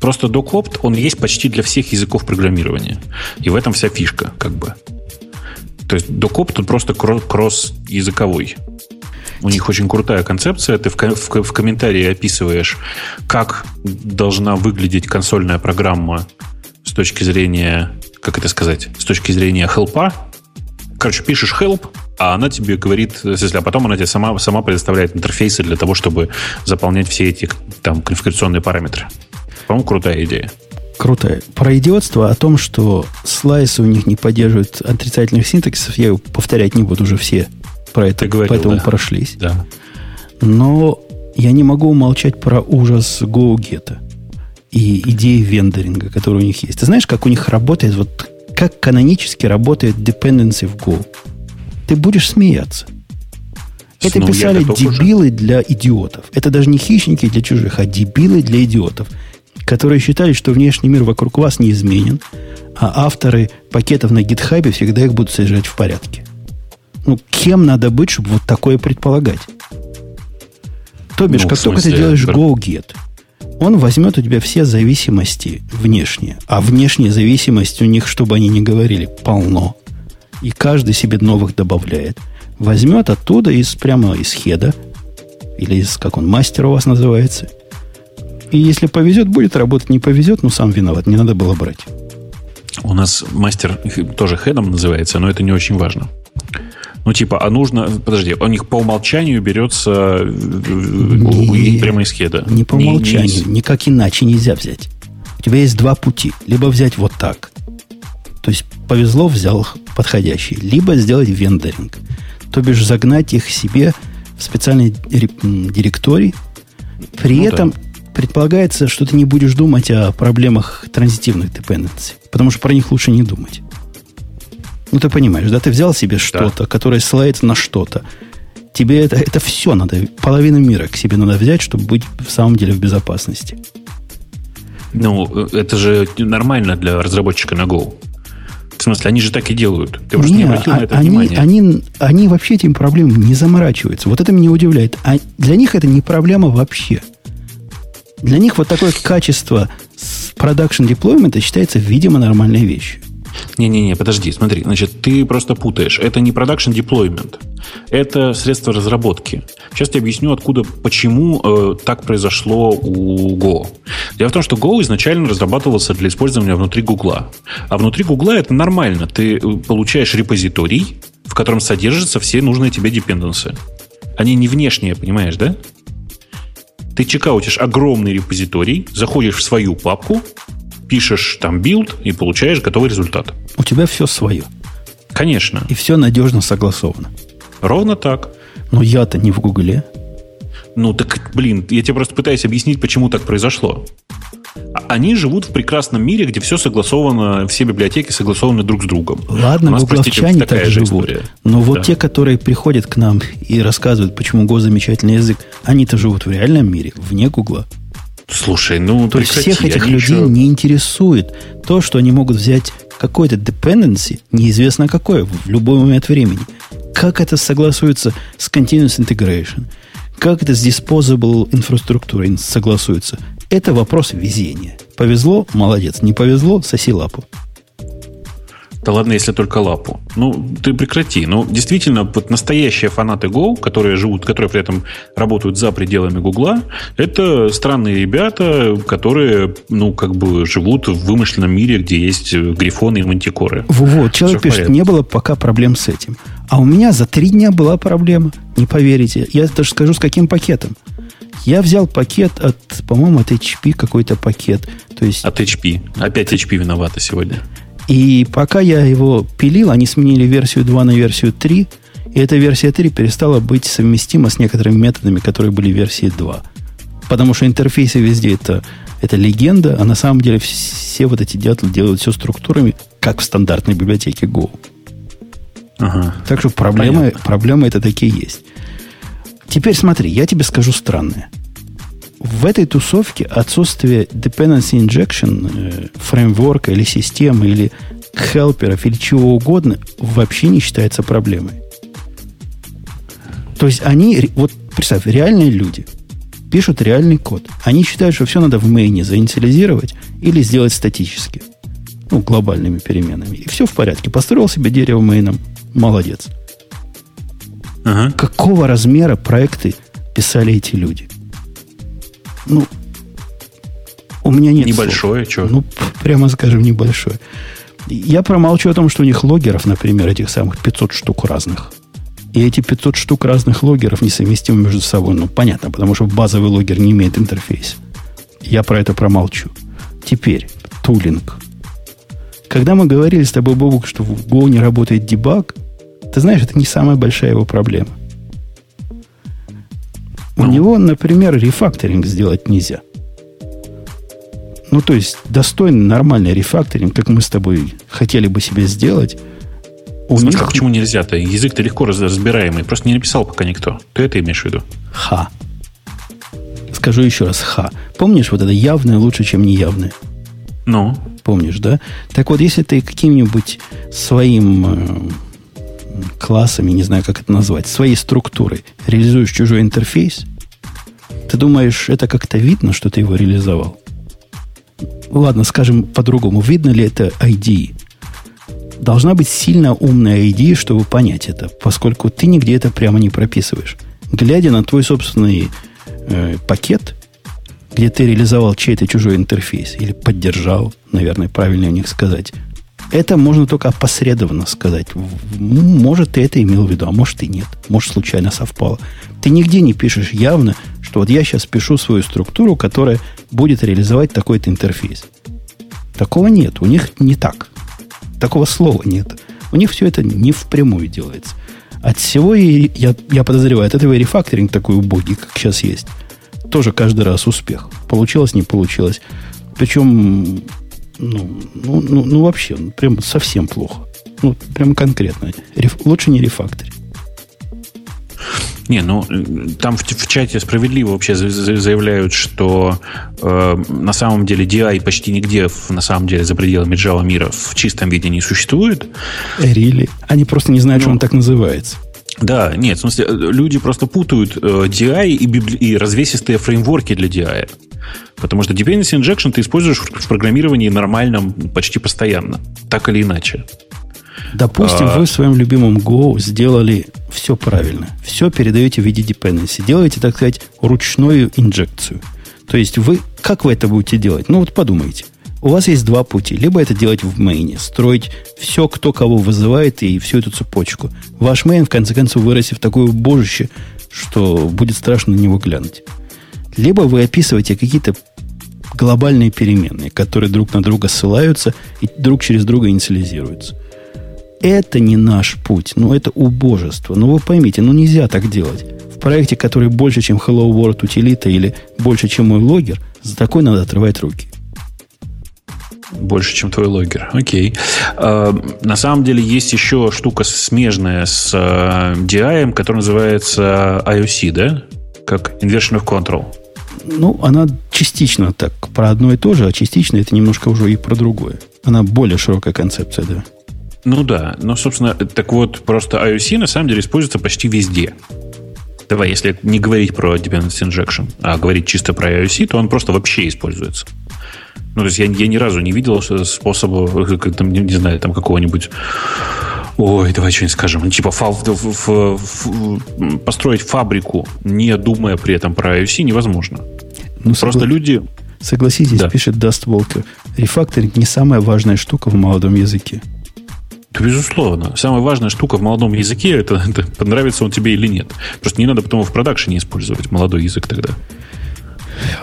Просто, просто DocOpt, он есть почти для всех языков программирования. И в этом вся фишка, как бы. То есть DocOpt тут просто кросс-языковой. У них очень крутая концепция. Ты в, в, в комментарии описываешь, как должна выглядеть консольная программа с точки зрения, как это сказать, с точки зрения хелпа. Короче, пишешь help, а она тебе говорит, а потом она тебе сама, сама предоставляет интерфейсы для того, чтобы заполнять все эти там конфигурационные параметры. По-моему, крутая идея. Крутая. Про идиотство о том, что слайсы у них не поддерживают отрицательных синтаксисов, я повторять не буду уже все про это, говорил, поэтому да. прошлись. Да. Но я не могу умолчать про ужас GoGet и идеи вендоринга, которые у них есть. Ты знаешь, как у них работает, вот как канонически работает dependency в Go? Ты будешь смеяться. Это ну, писали дебилы уже. для идиотов. Это даже не хищники для чужих, а дебилы для идиотов, которые считали, что внешний мир вокруг вас не изменен, а авторы пакетов на гитхабе всегда их будут содержать в порядке. Ну, кем надо быть, чтобы вот такое предполагать? То бишь, ну, как только ты делаешь go-get, он возьмет у тебя все зависимости внешние. А внешняя зависимость у них, чтобы они не говорили, полно. И каждый себе новых добавляет. Возьмет оттуда из прямо из хеда, или из, как он, мастер у вас называется. И если повезет, будет работать. Не повезет, ну сам виноват. Не надо было брать. У нас мастер тоже хедом называется, но это не очень важно. Ну, типа, а нужно... Подожди, у них по умолчанию берется не, прямо из хеда. Не по умолчанию, не, никак иначе нельзя взять. У тебя есть два пути. Либо взять вот так. То есть повезло, взял подходящий. Либо сделать вендоринг. То бишь загнать их себе в специальный директорий. При ну, этом да. предполагается, что ты не будешь думать о проблемах транзитивных dependency. Потому что про них лучше не думать. Ну, ты понимаешь, да, ты взял себе что-то, которое ссылается на что-то. Тебе это, это все надо, половину мира к себе надо взять, чтобы быть в самом деле в безопасности. Ну, это же нормально для разработчика на Go. В смысле, они же так и делают. Ты просто не, не обратил а, на это они, внимание. Они, они вообще этим проблемам не заморачиваются. Вот это меня удивляет. А для них это не проблема вообще. Для них вот такое качество с продакшн деплоймента считается, видимо, нормальной вещью. Не-не-не, подожди, смотри, значит, ты просто путаешь. Это не production deployment, это средство разработки. Сейчас я объясню, откуда, почему э, так произошло у Go. Дело в том, что Go изначально разрабатывался для использования внутри Гугла. А внутри Гугла это нормально. Ты э, получаешь репозиторий, в котором содержатся все нужные тебе dependencies. Они не внешние, понимаешь, да? Ты checkout ишь огромный репозиторий, заходишь в свою папку, пишешь там build и получаешь готовый результат. У тебя все свое. Конечно. И все надежно согласовано. Ровно так. Но я-то не в Гугле. Ну так, блин, я тебе просто пытаюсь объяснить, почему так произошло. А они живут в прекрасном мире, где все согласовано, все библиотеки согласованы друг с другом. Ладно, гугловчане так живут. История. Но вот да. те, которые приходят к нам и рассказывают, почему Go замечательный язык, они-то живут в реальном мире, вне Гугла. Слушай, ну То есть всех этих людей еще... не интересует то, что они могут взять какой-то dependency, неизвестно какое, в любой момент времени. Как это согласуется с continuous integration? Как это с disposable инфраструктурой согласуется? Это вопрос везения. Повезло – молодец. Не повезло – соси лапу. Да ладно, если только лапу. Ну, ты прекрати. Ну, действительно, вот настоящие фанаты Go, которые живут, которые при этом работают за пределами Гугла, это странные ребята, которые, ну, как бы живут в вымышленном мире, где есть грифоны и мантикоры. Вот, человек пишет, не было пока проблем с этим. А у меня за три дня была проблема. Не поверите. Я даже скажу, с каким пакетом. Я взял пакет от, по-моему, от HP какой-то пакет. То есть... От HP. Опять HP виновата сегодня. И пока я его пилил, они сменили версию 2 на версию 3, и эта версия 3 перестала быть совместима с некоторыми методами, которые были в версии 2. Потому что интерфейсы везде это, это легенда, а на самом деле все вот эти дятлы делают все структурами, как в стандартной библиотеке Go. Ага. Так что проблемы, проблемы это такие есть. Теперь смотри, я тебе скажу странное. В этой тусовке отсутствие dependency injection, э, фреймворка или системы, или хелперов, или чего угодно, вообще не считается проблемой. То есть они, вот представь, реальные люди пишут реальный код. Они считают, что все надо в мейне заинициализировать или сделать статически. Ну, глобальными переменами. И все в порядке. Построил себе дерево мейном. Молодец. Ага. Какого размера проекты писали эти люди? Ну, у меня нет Небольшое, что? Ну, прямо скажем, небольшое. Я промолчу о том, что у них логеров, например, этих самых 500 штук разных. И эти 500 штук разных логеров несовместимы между собой. Ну, понятно, потому что базовый логер не имеет интерфейса. Я про это промолчу. Теперь, тулинг. Когда мы говорили с тобой, Бобук, что в Go не работает дебаг, ты знаешь, это не самая большая его проблема. У ну. него, например, рефакторинг сделать нельзя. Ну, то есть, достойный, нормальный рефакторинг, как мы с тобой хотели бы себе сделать. У них... почему нельзя-то? Язык-то легко разбираемый. Просто не написал пока никто. Ты это имеешь в виду? Ха. Скажу еще раз ха. Помнишь, вот это явное лучше, чем неявное? Ну? Помнишь, да? Так вот, если ты каким-нибудь своим э, классами, не знаю, как это назвать, своей структурой реализуешь чужой интерфейс, ты думаешь, это как-то видно, что ты его реализовал? Ладно, скажем по-другому. Видно ли это ID? Должна быть сильно умная ID, чтобы понять это, поскольку ты нигде это прямо не прописываешь. Глядя на твой собственный э, пакет, где ты реализовал чей-то чужой интерфейс или поддержал, наверное, правильно у них сказать, это можно только опосредованно сказать. Может, ты это имел в виду, а может и нет. Может, случайно совпало. Ты нигде не пишешь явно, что вот я сейчас пишу свою структуру, которая будет реализовать такой-то интерфейс. Такого нет. У них не так. Такого слова нет. У них все это не впрямую делается. От всего, и я, я подозреваю, от этого рефакторинг такой убогий, как сейчас есть, тоже каждый раз успех. Получилось, не получилось. Причем ну, ну, ну, ну вообще, ну, прям совсем плохо. Ну, прям конкретно. Реф, лучше не рефакторить. Не, ну там в, в чате справедливо вообще заявляют, что э, на самом деле DI почти нигде в, на самом деле за пределами Java мира в чистом виде не существует. Really? Они просто не знают, ну, что он так называется. Да, нет, в смысле, люди просто путают э, DI и, библи- и развесистые фреймворки для DI. Потому что dependency injection ты используешь в программировании нормальном почти постоянно, так или иначе. Допустим, а... вы в своем любимом Go сделали все правильно. Все передаете в виде dependency. Делаете, так сказать, ручную инжекцию. То есть вы Как вы это будете делать? Ну вот подумайте. У вас есть два пути. Либо это делать в мейне, строить все, кто кого вызывает, и всю эту цепочку. Ваш мейн, в конце концов, вырастет в такое божище, что будет страшно на него глянуть. Либо вы описываете какие-то глобальные переменные, которые друг на друга ссылаются и друг через друга инициализируются. Это не наш путь, ну это убожество. Ну вы поймите, ну нельзя так делать. В проекте, который больше, чем Hello World утилита или больше, чем мой логер, за такой надо отрывать руки. Больше, чем твой логер. Окей. Э, на самом деле есть еще штука смежная с э, DI, которая называется IOC, да? Как Inversion of Control. Ну, она частично так про одно и то же, а частично это немножко уже и про другое. Она более широкая концепция, да. Ну да, но, собственно, так вот, просто IOC на самом деле используется почти везде. Давай, если не говорить про dependency injection, а говорить чисто про IOC, то он просто вообще используется. Ну, то есть я, я ни разу не видел способа, там, не, не знаю, там какого-нибудь Ой, давай что-нибудь скажем. Ну, типа фа- в, в, в, построить фабрику, не думая при этом про IOC, невозможно. Ну, Просто согла... люди... Согласитесь, да. пишет Dust Walker. Рефакторинг не самая важная штука в молодом языке. Да, безусловно. Самая важная штука в молодом языке это, это понравится он тебе или нет. Просто не надо потом в production е использовать молодой язык тогда.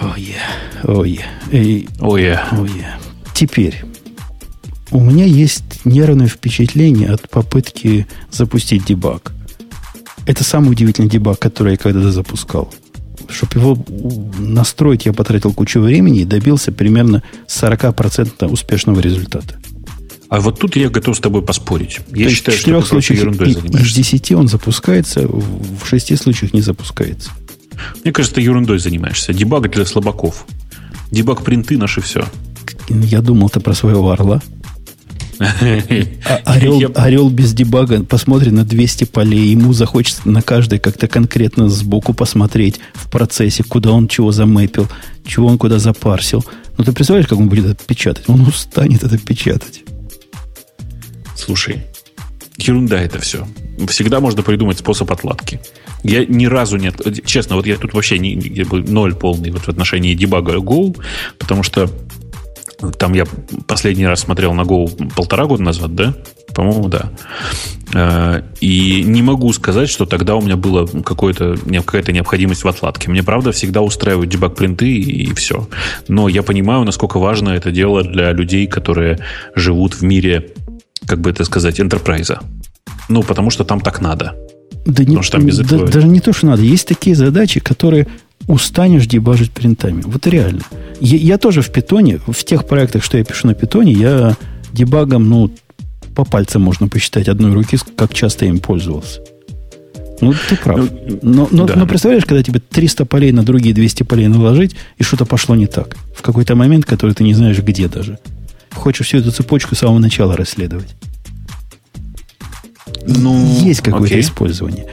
Ой, ой, ой, ой, ой. Теперь у меня есть нервное впечатление от попытки запустить дебаг. Это самый удивительный дебаг, который я когда-то запускал. Чтобы его настроить, я потратил кучу времени и добился примерно 40% успешного результата. А вот тут я готов с тобой поспорить. Я То считаю, в что ты случаях ерундой занимаешься. Из 10 он запускается, в 6 случаях не запускается. Мне кажется, ты ерундой занимаешься. Дебаг для слабаков. Дебаг принты наши все. Я думал, ты про своего орла. А орел, я... орел без дебага посмотрит на 200 полей, ему захочется на каждой как-то конкретно сбоку посмотреть в процессе, куда он чего заметил, чего он куда запарсил. Ну, ты представляешь, как он будет это печатать? Он устанет это печатать. Слушай, ерунда это все. Всегда можно придумать способ отладки. Я ни разу нет, честно, вот я тут вообще не, я ноль полный вот в отношении дебага Go, потому что там я последний раз смотрел на Go полтора года назад, да? По-моему, да. Э, и не могу сказать, что тогда у меня была какая-то необходимость в отладке. Мне, правда, всегда устраивают дебаг-принты и все. Но я понимаю, насколько важно это дело для людей, которые живут в мире, как бы это сказать, энтерпрайза. Ну, потому что там так надо. Да не, что там без этого... даже не то, что надо. Есть такие задачи, которые устанешь дебажить принтами. Вот реально. Я, я тоже в питоне, в тех проектах, что я пишу на питоне, я дебагом, ну, по пальцам можно посчитать одной руки, как часто я им пользовался. Ну, ты прав. Ну, но, но, да. но представляешь, когда тебе 300 полей на другие 200 полей наложить, и что-то пошло не так. В какой-то момент, который ты не знаешь где даже. Хочешь всю эту цепочку с самого начала расследовать. Ну, Есть какое-то использование.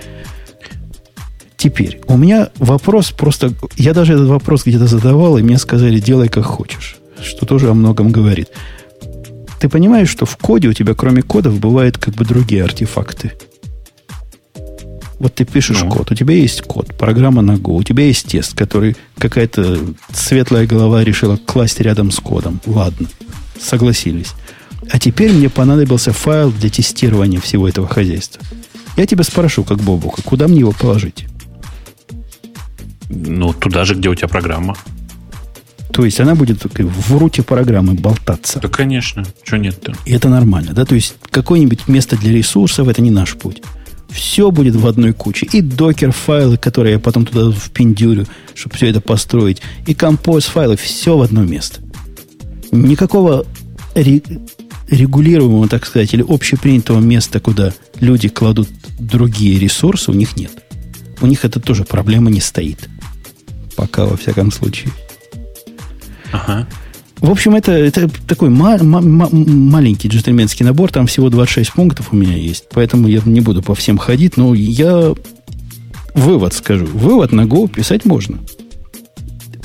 Теперь, у меня вопрос просто... Я даже этот вопрос где-то задавал, и мне сказали, делай как хочешь. Что тоже о многом говорит. Ты понимаешь, что в коде у тебя, кроме кодов, бывают как бы другие артефакты. Вот ты пишешь ну. код, у тебя есть код, программа на Go, у тебя есть тест, который какая-то светлая голова решила класть рядом с кодом. Ладно, согласились. А теперь мне понадобился файл для тестирования всего этого хозяйства. Я тебя спрошу, как Бобука, куда мне его положить? Ну, туда же, где у тебя программа. То есть она будет в руте программы болтаться. Да, конечно. Что нет-то? И это нормально, да? То есть какое-нибудь место для ресурсов это не наш путь. Все будет в одной куче. И докер-файлы, которые я потом туда впендюрю, чтобы все это построить. И композ-файлы. Все в одно место. Никакого регулируемого, так сказать, или общепринятого места, куда люди кладут другие ресурсы, у них нет. У них это тоже проблема не стоит. Пока, во всяком случае. Ага. В общем, это, это такой ма- ма- ма- маленький джентльменский набор. Там всего 26 пунктов у меня есть. Поэтому я не буду по всем ходить. Но я вывод скажу. Вывод на Go писать можно.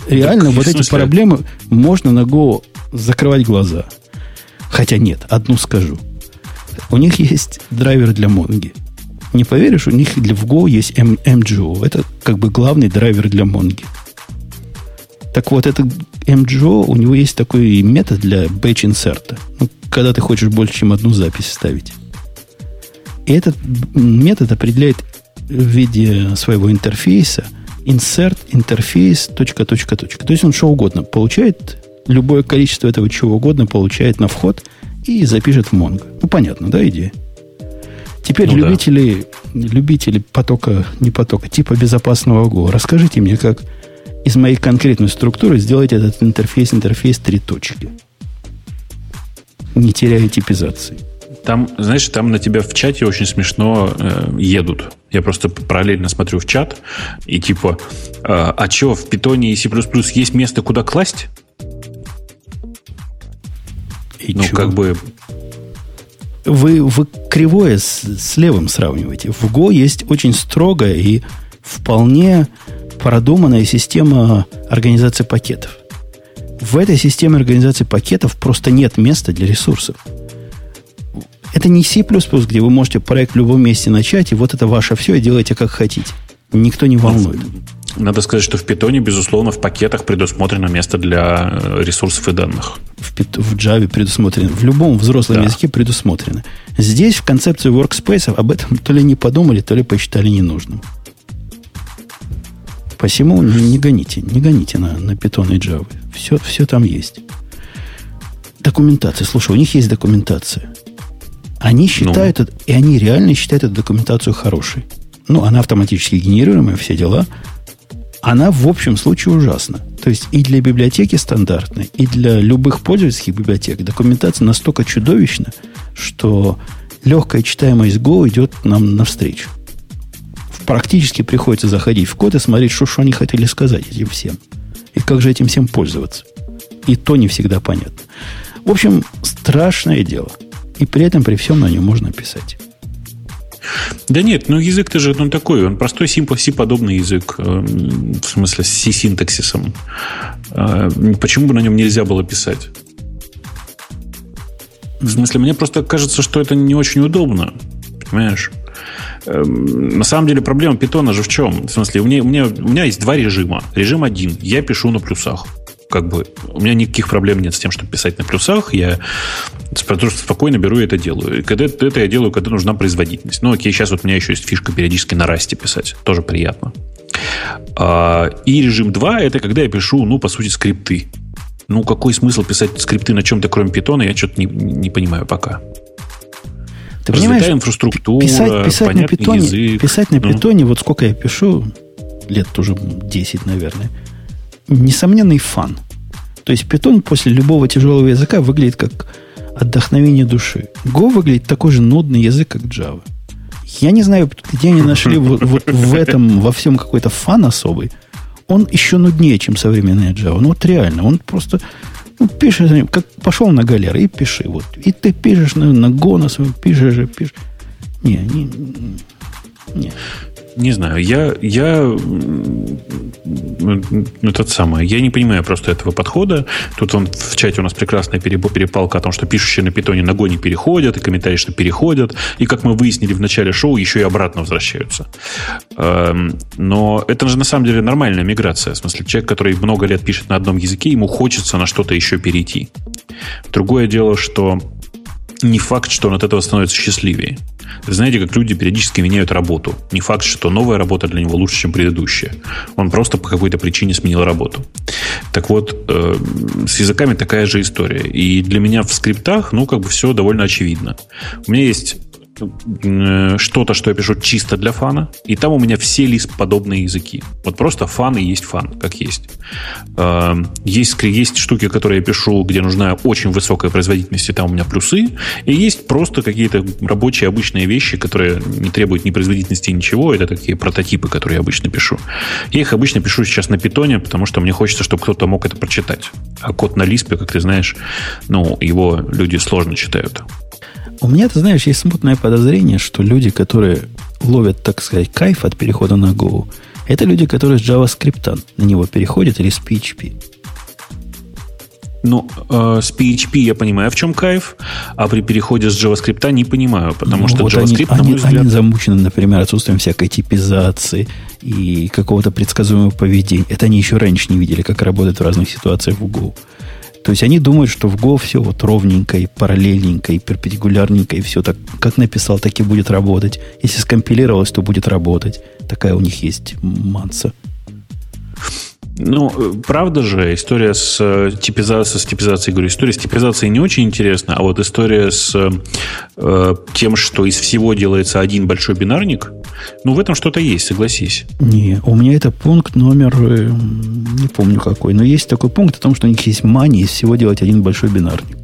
Реально, так, вот эти проблемы можно на Go закрывать глаза. Хотя нет, одну скажу. У них есть драйвер для Монги. Не поверишь, у них в Go есть MGO. Это как бы главный драйвер для Монги. Так вот, этот MGO, у него есть такой метод для batch инсерта. Ну, когда ты хочешь больше, чем одну запись ставить. И этот метод определяет в виде своего интерфейса insert интерфейс точка, точка, точка. То есть он что угодно получает, любое количество этого чего угодно получает на вход и запишет в Mongo. Ну, понятно, да, идея? Теперь ну, любители, да. любители потока, не потока, типа безопасного Go, расскажите мне, как из моей конкретной структуры сделать этот интерфейс, интерфейс три точки. Не теряя типизации. Там, знаешь, там на тебя в чате очень смешно э, едут. Я просто параллельно смотрю в чат и типа, э, а что, в питоне и C++ есть место, куда класть? И ну, чё? как бы... Вы, вы кривое с, с левым сравниваете. В Go есть очень строгая и вполне продуманная система организации пакетов. В этой системе организации пакетов просто нет места для ресурсов. Это не C++, где вы можете проект в любом месте начать, и вот это ваше все, и делайте как хотите. Никто не волнует. Надо сказать, что в питоне, безусловно, в пакетах предусмотрено место для э, ресурсов и данных. В, пит, в Java предусмотрено. В любом взрослом да. языке предусмотрено. Здесь в концепции workspace об этом то ли не подумали, то ли посчитали ненужным. Посему не, не гоните, не гоните на, на Python и Java. Все, все там есть. Документация. Слушай, у них есть документация. Они ну. считают, ну. это, и они реально считают эту документацию хорошей. Ну, она автоматически генерируемая, все дела. Она в общем случае ужасна. То есть и для библиотеки стандартной, и для любых пользовательских библиотек документация настолько чудовищна, что легкая читаемость Go идет нам навстречу. Практически приходится заходить в код и смотреть, что, что они хотели сказать этим всем. И как же этим всем пользоваться. И то не всегда понятно. В общем, страшное дело – и при этом, при всем на нем можно писать. Да нет, ну язык-то же ну, такой, он простой C-подобный язык, э, в смысле с C-синтаксисом. Э, почему бы на нем нельзя было писать? В смысле, мне просто кажется, что это не очень удобно. Понимаешь? Эм, на самом деле проблема питона же в чем? В смысле, у меня, у, меня, у меня есть два режима. Режим один. Я пишу на плюсах как бы у меня никаких проблем нет с тем, чтобы писать на плюсах. Я спокойно беру и это делаю. И когда это я делаю, когда нужна производительность. Ну, окей, сейчас вот у меня еще есть фишка периодически на расте писать. Тоже приятно. А, и режим 2 это когда я пишу, ну, по сути, скрипты. Ну, какой смысл писать скрипты на чем-то, кроме питона, я что-то не, не понимаю пока. Ты понимаешь, инфраструктура, писать, писать на питоне, язык. Писать на ну. питоне, вот сколько я пишу, лет уже 10, наверное, несомненный фан. То есть Python после любого тяжелого языка выглядит как отдохновение души. Go выглядит такой же нудный язык, как Java. Я не знаю, где они нашли вот, вот в этом, во всем какой-то фан особый. Он еще нуднее, чем современная Java. Ну вот реально, он просто ну, пишешь, как пошел на галеры и пиши. Вот. И ты пишешь на, на Go на своем, пишешь пишешь. Не, не, не не знаю, я, я ну, тот самый, я не понимаю просто этого подхода. Тут он в чате у нас прекрасная перепалка о том, что пишущие на питоне на не переходят, и комментарии, что переходят, и как мы выяснили в начале шоу, еще и обратно возвращаются. Эм, но это же на самом деле нормальная миграция. В смысле, человек, который много лет пишет на одном языке, ему хочется на что-то еще перейти. Другое дело, что не факт, что он от этого становится счастливее. Знаете, как люди периодически меняют работу. Не факт, что новая работа для него лучше, чем предыдущая. Он просто по какой-то причине сменил работу. Так вот, э, с языками такая же история. И для меня в скриптах, ну, как бы все довольно очевидно. У меня есть что-то, что я пишу чисто для фана, и там у меня все лист подобные языки. Вот просто фан и есть фан, как есть. Эм, есть, есть штуки, которые я пишу, где нужна очень высокая производительность, и там у меня плюсы, и есть просто какие-то рабочие обычные вещи, которые не требуют ни производительности, ничего. Это такие прототипы, которые я обычно пишу. Я их обычно пишу сейчас на питоне, потому что мне хочется, чтобы кто-то мог это прочитать. А код на лиспе, как ты знаешь, ну, его люди сложно читают. У меня, ты знаешь, есть смутное подозрение, что люди, которые ловят, так сказать, кайф от перехода на Go, это люди, которые с JavaScript на него переходят или с PHP. Ну, э, с PHP я понимаю, в чем кайф, а при переходе с JavaScript не понимаю, потому ну, что вот JavaScript, они, на мой они, взгляд... Они замучены, например, отсутствием всякой типизации и какого-то предсказуемого поведения. Это они еще раньше не видели, как работает в разных ситуациях в Go. То есть они думают, что в Go все вот ровненько и параллельненько и перпендикулярненько, и все так, как написал, так и будет работать. Если скомпилировалось, то будет работать. Такая у них есть манса. Ну, правда же, история с э, типизацией, с типизацией, говорю, история с типизацией не очень интересна, а вот история с э, тем, что из всего делается один большой бинарник, ну, в этом что-то есть, согласись. Не, у меня это пункт номер, э, не помню какой, но есть такой пункт о том, что у них есть мания из всего делать один большой бинарник.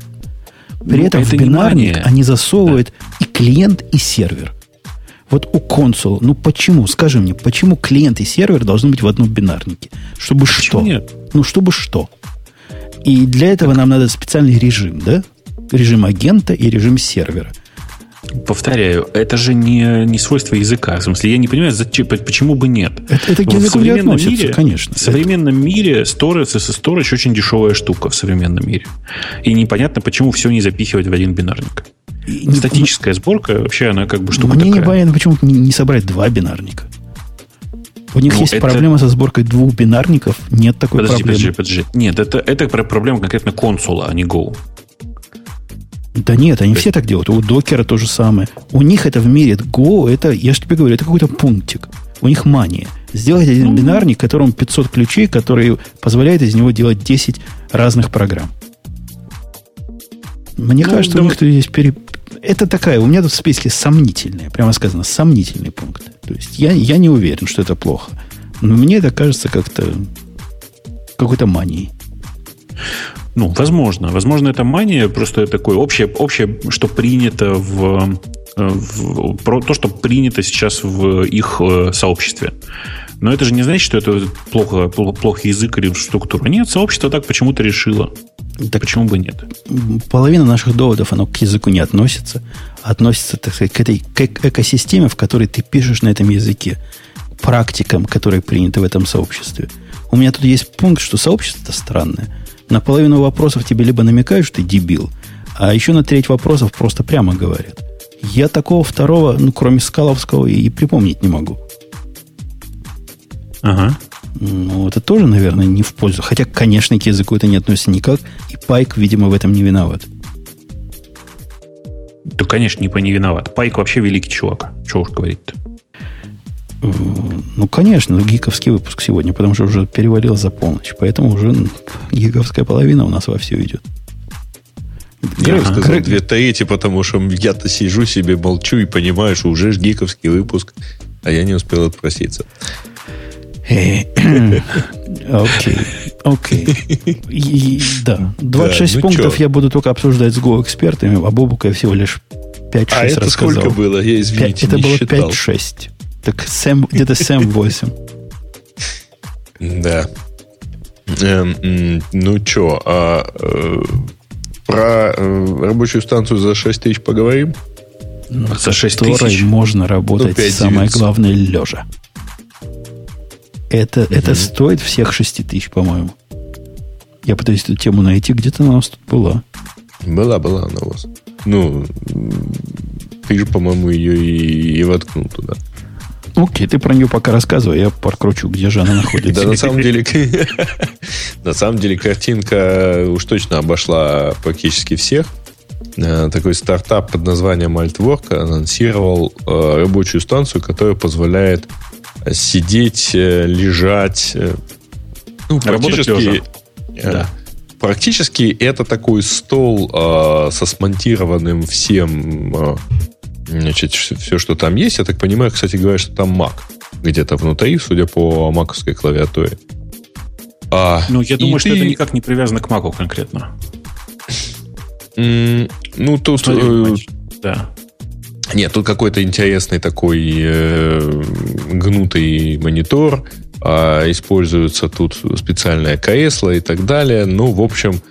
При ну, этом это в бинарник они засовывают да. и клиент, и сервер. Вот у консула, ну почему, скажи мне, почему клиент и сервер должны быть в одном бинарнике? Чтобы почему что? Нет? Ну, чтобы что? И для этого нам надо специальный режим, да? Режим агента и режим сервера. Повторяю, это же не, не свойство языка. В смысле, я не понимаю, зачем, почему бы нет. Это, это не относится, мире, конечно. В современном это... мире storage, storage очень дешевая штука в современном мире. И непонятно, почему все не запихивать в один бинарник. И Статическая сборка, вообще она как бы штука Мне такая. не понятно, почему не, не собрать два бинарника. У них ну, есть это... проблема со сборкой двух бинарников, нет такой подожди, проблемы. Подожди, подожди. Нет, это, это проблема конкретно консула, а не Go. Да нет, они все так делают. У докера то же самое. У них это в мире Go, это, я же тебе говорю, это какой-то пунктик. У них мания. Сделать один mm-hmm. бинарник, которому 500 ключей, который позволяет из него делать 10 разных программ. Мне ну, кажется, да. у них тут есть пере, это такая, у меня тут в списке сомнительные, прямо сказано, сомнительный пункт. То есть я, я не уверен, что это плохо. Но мне это кажется как-то какой-то манией. Ну, возможно. Возможно, это мания, просто такое общее, общее что принято в, в, про то, что принято сейчас в их э, сообществе. Но это же не значит, что это плохо, плохо язык или структура. Нет, сообщество так почему-то решило. Так почему бы нет? Половина наших доводов, оно к языку не относится. Относится, так сказать, к этой к экосистеме, в которой ты пишешь на этом языке. Практикам, которые приняты в этом сообществе. У меня тут есть пункт, что сообщество странное. На половину вопросов тебе либо намекают, что ты дебил, а еще на треть вопросов просто прямо говорят. Я такого второго, ну, кроме Скаловского, и припомнить не могу. Ага. Ну, это тоже, наверное, не в пользу. Хотя, конечно, к языку это не относится никак. И Пайк, видимо, в этом не виноват. Да, конечно, не по не виноват. Пайк вообще великий чувак. Чего уж говорить-то? Ну, конечно, гиковский выпуск сегодня, потому что уже перевалил за полночь. Поэтому уже гиковская половина у нас во все идет. Я ага. сказал две трети, потому что я-то сижу себе, молчу и понимаю, что уже ж гиковский выпуск, а я не успел отпроситься. Окей, окей. Да, 26 да, ну пунктов чё? я буду только обсуждать с Go-экспертами, а Бобука я всего лишь 5-6 а это рассказал. сколько было? Я, извините, 5, Это было 5-6. Так Сэм, где-то Сэм 8. Да. Эм, ну что, а, э, про э, рабочую станцию за 6 тысяч поговорим? Ну, за 6 тысяч можно работать, ну, самое главное, лежа. Это, угу. это стоит всех 6 тысяч, по-моему. Я пытаюсь эту тему найти. Где-то она у нас тут была. Была, была она у вас. Ну, ты же, по-моему, ее и, и воткнул туда. Окей, ты про нее пока рассказывай, я прокручу, где же она находится. Да, на самом деле, на самом деле картинка уж точно обошла практически всех. Э, такой стартап под названием Altwork анонсировал э, рабочую станцию, которая позволяет сидеть, э, лежать. Э, ну, практически, э, да. практически это такой стол э, со смонтированным всем, э, значит, все, что там есть. Я так понимаю, кстати говоря, что там Mac где-то внутри, судя по маковской клавиатуре. А, ну, я думаю, что ты... это никак не привязано к Маку конкретно. ну, тут... Смотри, да. Нет, тут какой-то интересный такой э, гнутый монитор. Э, используется тут специальное кресло и так далее. Ну, в общем,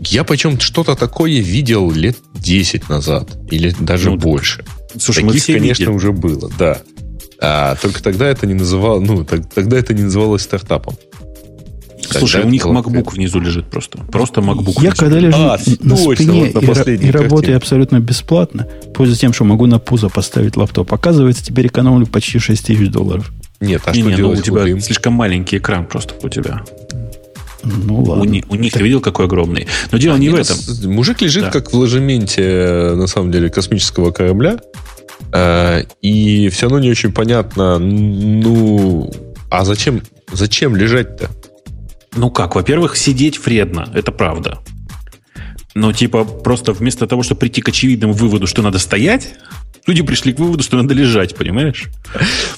я почему-то что-то такое видел лет 10 назад. Или даже ну, больше. Слушай, Таких, конечно, видели. уже было, да. А, только тогда это не называло, ну, так, тогда это не называлось стартапом. Слушай, у них MacBook внизу лежит просто. Просто MacBook. Я внизу. когда лежу А, на точно, спине вот на и, и работаю абсолютно бесплатно, пользуясь тем, что могу на пузо поставить лаптоп, оказывается, теперь экономлю почти 6 тысяч долларов. Нет, а Не, что не, ну делать у тебя худым? слишком маленький экран просто у тебя. Ну ладно. У, ни- у них ты видел, какой огромный. Но дело не в этом. Мужик лежит Да. как в ложементе, э, на самом деле, космического корабля. э, И все равно не очень понятно, ну, а зачем, зачем лежать-то? Ну как, во-первых, сидеть вредно, это правда. Но типа просто вместо того, чтобы прийти к очевидному выводу, что надо стоять, люди пришли к выводу, что надо лежать, понимаешь?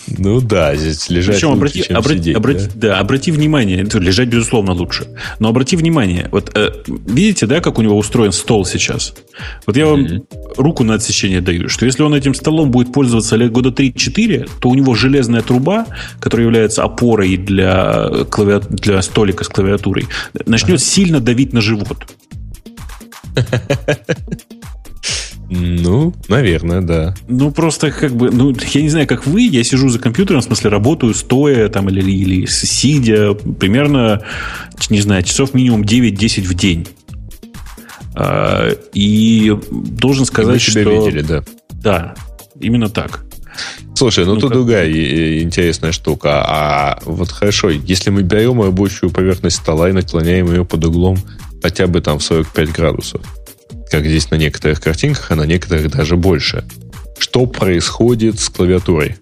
Ну да, здесь лежать Причем лучше, обрати, чем обрати- сидеть, обрати- да? да, обрати внимание, лежать, безусловно, лучше. Но обрати внимание, вот э, видите, да, как у него устроен стол сейчас? Вот я вам Мгм. руку на отсечение даю, что если он этим столом будет пользоваться лет года 3-4, то у него железная труба, которая является опорой для, клавиа- для столика с клавиатурой, начнет сильно давить на живот. Ну, наверное, да. Ну, просто как бы, ну, я не знаю, как вы, я сижу за компьютером, в смысле, работаю стоя там или, или сидя, примерно, не знаю, часов минимум 9-10 в день. А, И должен И сказать, мы тебя что... видели, да. Да, именно так. Слушай, ну, Ну, тут как- другая интересная штука. А вот хорошо, если мы берем рабочую поверхность стола и наклоняем ее под углом хотя бы там в 45 градусов, как здесь на некоторых картинках, а на некоторых даже больше, что происходит с клавиатурой?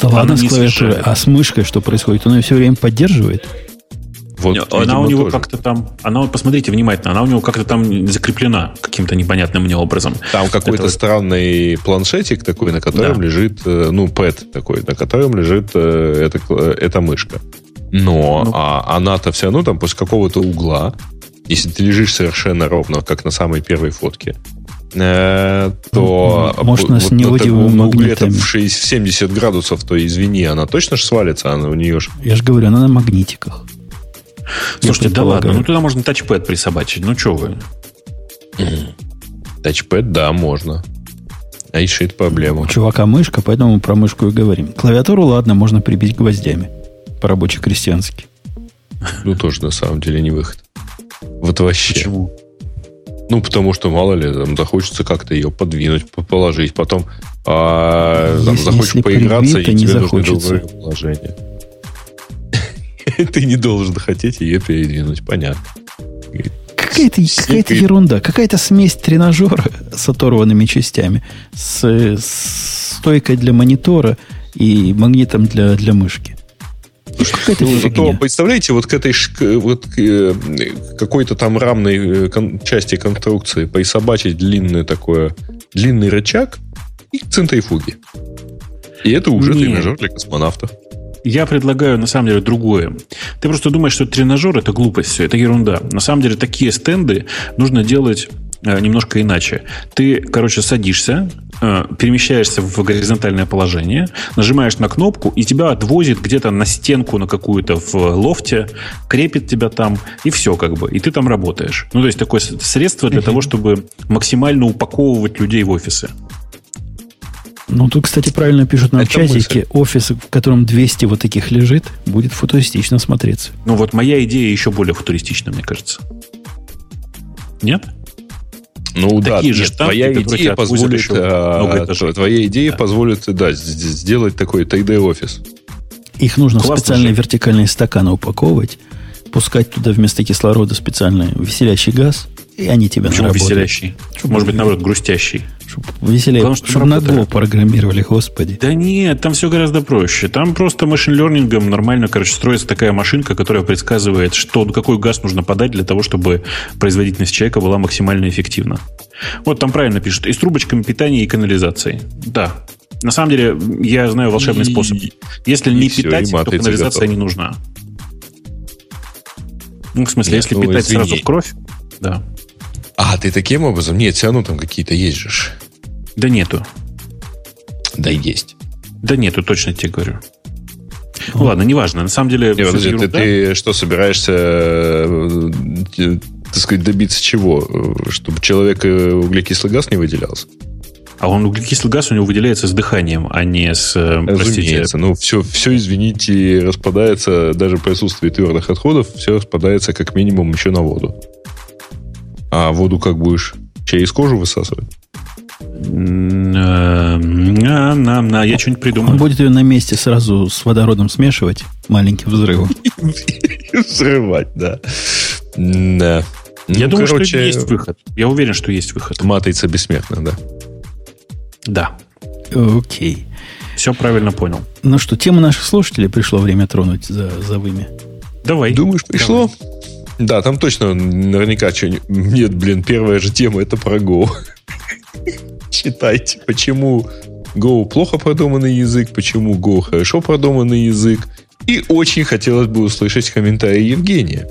Да ладно Она с клавиатурой. А с мышкой что происходит? Он ее все время поддерживает? Вот, она видимо, у него тоже. как-то там, она, вот посмотрите внимательно, она у него как-то там закреплена каким-то непонятным мне образом. Там какой-то Это- странный планшетик такой, на котором Да. лежит, э, ну, пэд такой, на котором лежит э, эта, эта мышка. Но Ну. а, она-то все равно там после какого-то угла, если ты лежишь совершенно ровно, как на самой первой фотке, э, то М, может, вот нас на неодимыми таком угле в 60 в 70 градусов, то извини, она точно ж свалится, она у нее ж... Я же говорю, она на магнитиках. Я Слушайте, да ладно, ну туда можно тачпэд присобачить, ну что вы. Тачпэд, да, можно. А решит проблему. У чувака мышка, поэтому мы про мышку и говорим. Клавиатуру, ладно, можно прибить гвоздями. По-рабоче-крестьянски. Ну, тоже на самом деле не выход. Вот вообще. Почему? Ну, потому что, мало ли, там захочется как-то ее подвинуть, по- положить. Потом а, там, Если- захочешь если поиграться, прибито, и не тебе нужно захочется. другое положение. Ты не должен хотеть ее передвинуть, понятно. Какая-то, Сикает. ерунда. Какая-то смесь тренажера с оторванными частями, с, с стойкой для монитора и магнитом для, для мышки. Какая-то Ну, зато, представляете, вот к этой к- вот к, э, какой-то там рамной э, кон- части конструкции присобачить длинный такое, длинный рычаг и центрифуги. И это уже Нет. тренажер для космонавтов. Я предлагаю, на самом деле, другое. Ты просто думаешь, что тренажер – это глупость, все, это ерунда. На самом деле, такие стенды нужно делать немножко иначе. Ты, короче, садишься, э, перемещаешься в горизонтальное положение, нажимаешь на кнопку, и тебя отвозит где-то на стенку на какую-то в лофте, крепит тебя там, и все как бы. И ты там работаешь. Ну, то есть, такое средство для того, чтобы максимально упаковывать людей в офисы. Ну, тут, кстати, правильно пишут Это чатике. Офис, в котором 200 вот таких лежит, будет футуристично смотреться. Ну, вот моя идея еще более футуристична, мне кажется. Нет? Ну да, Такие же штампы, твоя идея позволит, еще а, много этажей. твоя идея Да. позволит, да, сделать такой 3D офис. Их нужно в Классно специальные же. вертикальные стаканы упаковывать, пускать туда вместо кислорода специальный веселящий газ, и они тебя Почему наработают. веселящий? Может быть, наоборот, грустящий. Чтоб веселее, Главное, чтобы чтобы на. Go программировали, господи. Да нет, там все гораздо проще. Там просто машин-лернингом нормально, короче, строится такая машинка, которая предсказывает, что, какой газ нужно подать для того, чтобы производительность человека была максимально эффективна. Вот там правильно пишут. И с трубочками питания и канализацией. Да. На самом деле, я знаю волшебный И- способ. Если и не всё, питать, то канализация готова. не нужна. Ну, в смысле, Нет, если ну, питать извини. сразу в кровь, да. А, ты таким образом? Нет, все равно там какие-то есть же. Да нету. Да, есть. Да нету, точно тебе говорю. Ну, ладно, неважно. На самом деле, Не, подожди, ты, ты что, собираешься, э, э, так сказать, добиться чего? Э, Чтобы человек углекислый газ не выделялся? А он углекислый газ у него выделяется с дыханием, а не с... э, Простите, Разумеется. Ну, все, все, извините, распадается, даже при присутствии твердых отходов, все распадается как минимум еще на воду. А воду как будешь? Через кожу высасывать? м, э, на, на, на, я что-нибудь Он придумаю. будет ее на месте сразу с водородом смешивать маленьким взрывом. Взрывать, да. Да. Я думаю, что есть выход. Я уверен, что есть выход. Матрица бессмертна, да. Да. Окей. Все правильно понял. Ну что, тему наших слушателей пришло время тронуть за, за вымя. Давай. Думаешь, пришло? Да, там точно наверняка что-нибудь... Нет, блин, первая же тема это про Go. Читайте, почему Go плохо продуманный язык, почему Go хорошо продуманный язык. И очень хотелось бы услышать комментарии Евгения.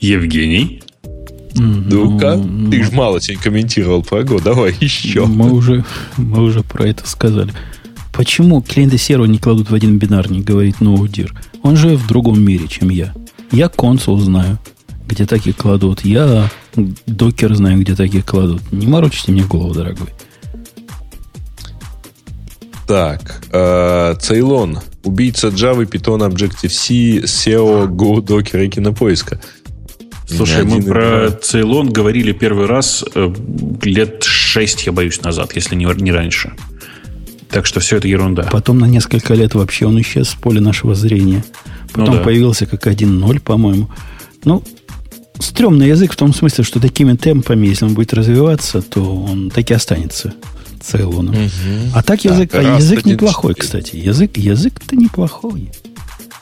Евгений. Ну-ка, Ну, ты же мало сегодня комментировал про Go, давай еще. Мы уже, мы уже про это сказали. Почему клиенты серого не кладут в один бинарник, говорит Ноудир? Он же в другом мире, чем я. Я консул знаю, где такие кладут. Я докер знаю, где такие кладут. Не морочите мне голову, дорогой. Так, э, Цейлон. Убийца Java, Python, Objective-C, SEO, Go, Docker и кинопоиска. Слушай, мы про два. Цейлон говорили первый раз э, лет шесть, я боюсь, назад, если не, не раньше. Так что все это ерунда. Потом на несколько лет вообще он исчез с поля нашего зрения. Потом Ну да. появился как 1.0, по-моему. Ну, стрёмный язык в том смысле, что такими темпами, если он будет развиваться, то он так и останется Цейлоном. А так язык, Так, а язык неплохой, четыре. кстати. Язык, язык-то неплохой.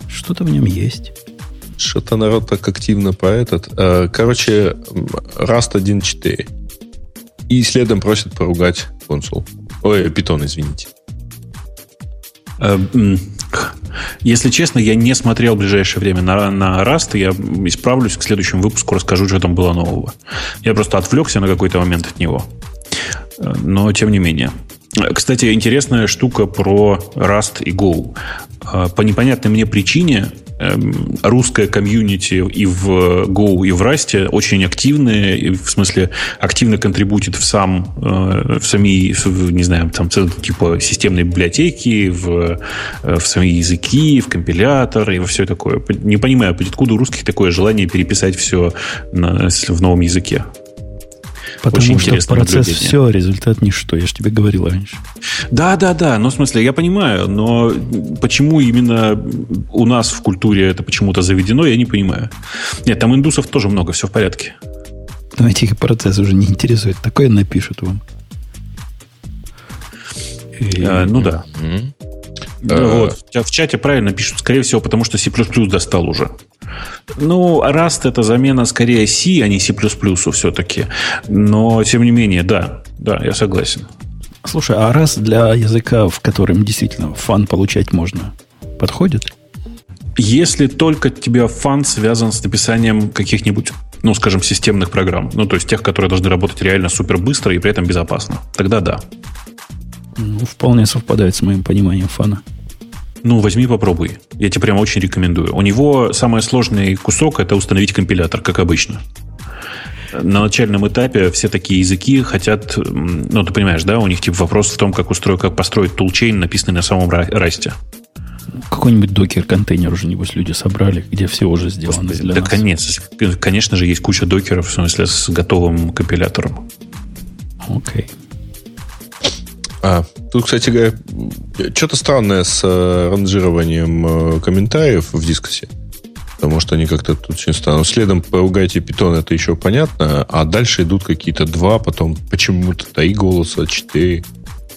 Что-то в нем есть. Что-то народ так активно про этот. Э, Короче, Rust 1.4. И следом просят поругать консул. Ой, питон, извините. Если честно, я не смотрел в ближайшее время на, на Rust, и я исправлюсь к следующему выпуску, расскажу, что там было нового. Я просто отвлекся на какой-то момент от него. Э, Но тем не менее. Кстати, интересная штука про Rust и Go. Э, По непонятной мне причине эм, русская комьюнити и в Go, и в Rust очень активные, в смысле активно контрибутит в сам, э, в сами, в, не знаю, там типа системные библиотеки, в, э, в сами языки, в компилятор и во все такое. Не понимаю, откуда у русских такое желание переписать все на- в новом языке. Потому Очень что процесс наблюдение. все, результат ничто. Я же тебе говорил раньше. Да, да, да. Ну, в смысле, я понимаю, но почему именно у нас в культуре это почему-то заведено, я не понимаю. Нет, там индусов тоже много, все в порядке. Но этих процесс уже не интересует. Такое напишут вам. И- Э, ну да. М. Да, Э. вот. В ча- В чате правильно пишут, скорее всего, потому что C++ достал уже. Ну, Rust это замена скорее C, а не C++ все-таки. Но, тем не менее, да, да, я согласен. Слушай, а раз для языка, в котором действительно фан получать можно, подходит? Если только у тебя фан связан с написанием каких-нибудь, ну, скажем, системных программ, ну, то есть тех, которые должны работать реально супер быстро и при этом безопасно, тогда да. Ну, вполне совпадает с моим пониманием фана. Ну, возьми, попробуй. Я тебе прям очень рекомендую. У него самый сложный кусок это установить компилятор, как обычно. На начальном этапе все такие языки хотят, ну, ты понимаешь, да, у них типа вопрос в том, как устроить, как построить тулчейн, написанный на самом ра- расте. Какой-нибудь докер-контейнер уже, небось, люди собрали, где все уже сделано для да, нас. конец. Конечно же, есть куча докеров, в смысле, с готовым компилятором. Окей. А, тут, кстати говоря, что-то странное с э, ранжированием э, комментариев в дискосе. Потому что они как-то тут очень странно. Следом поругайте питон, это еще понятно. А дальше идут какие-то два, потом почему-то три голоса, четыре.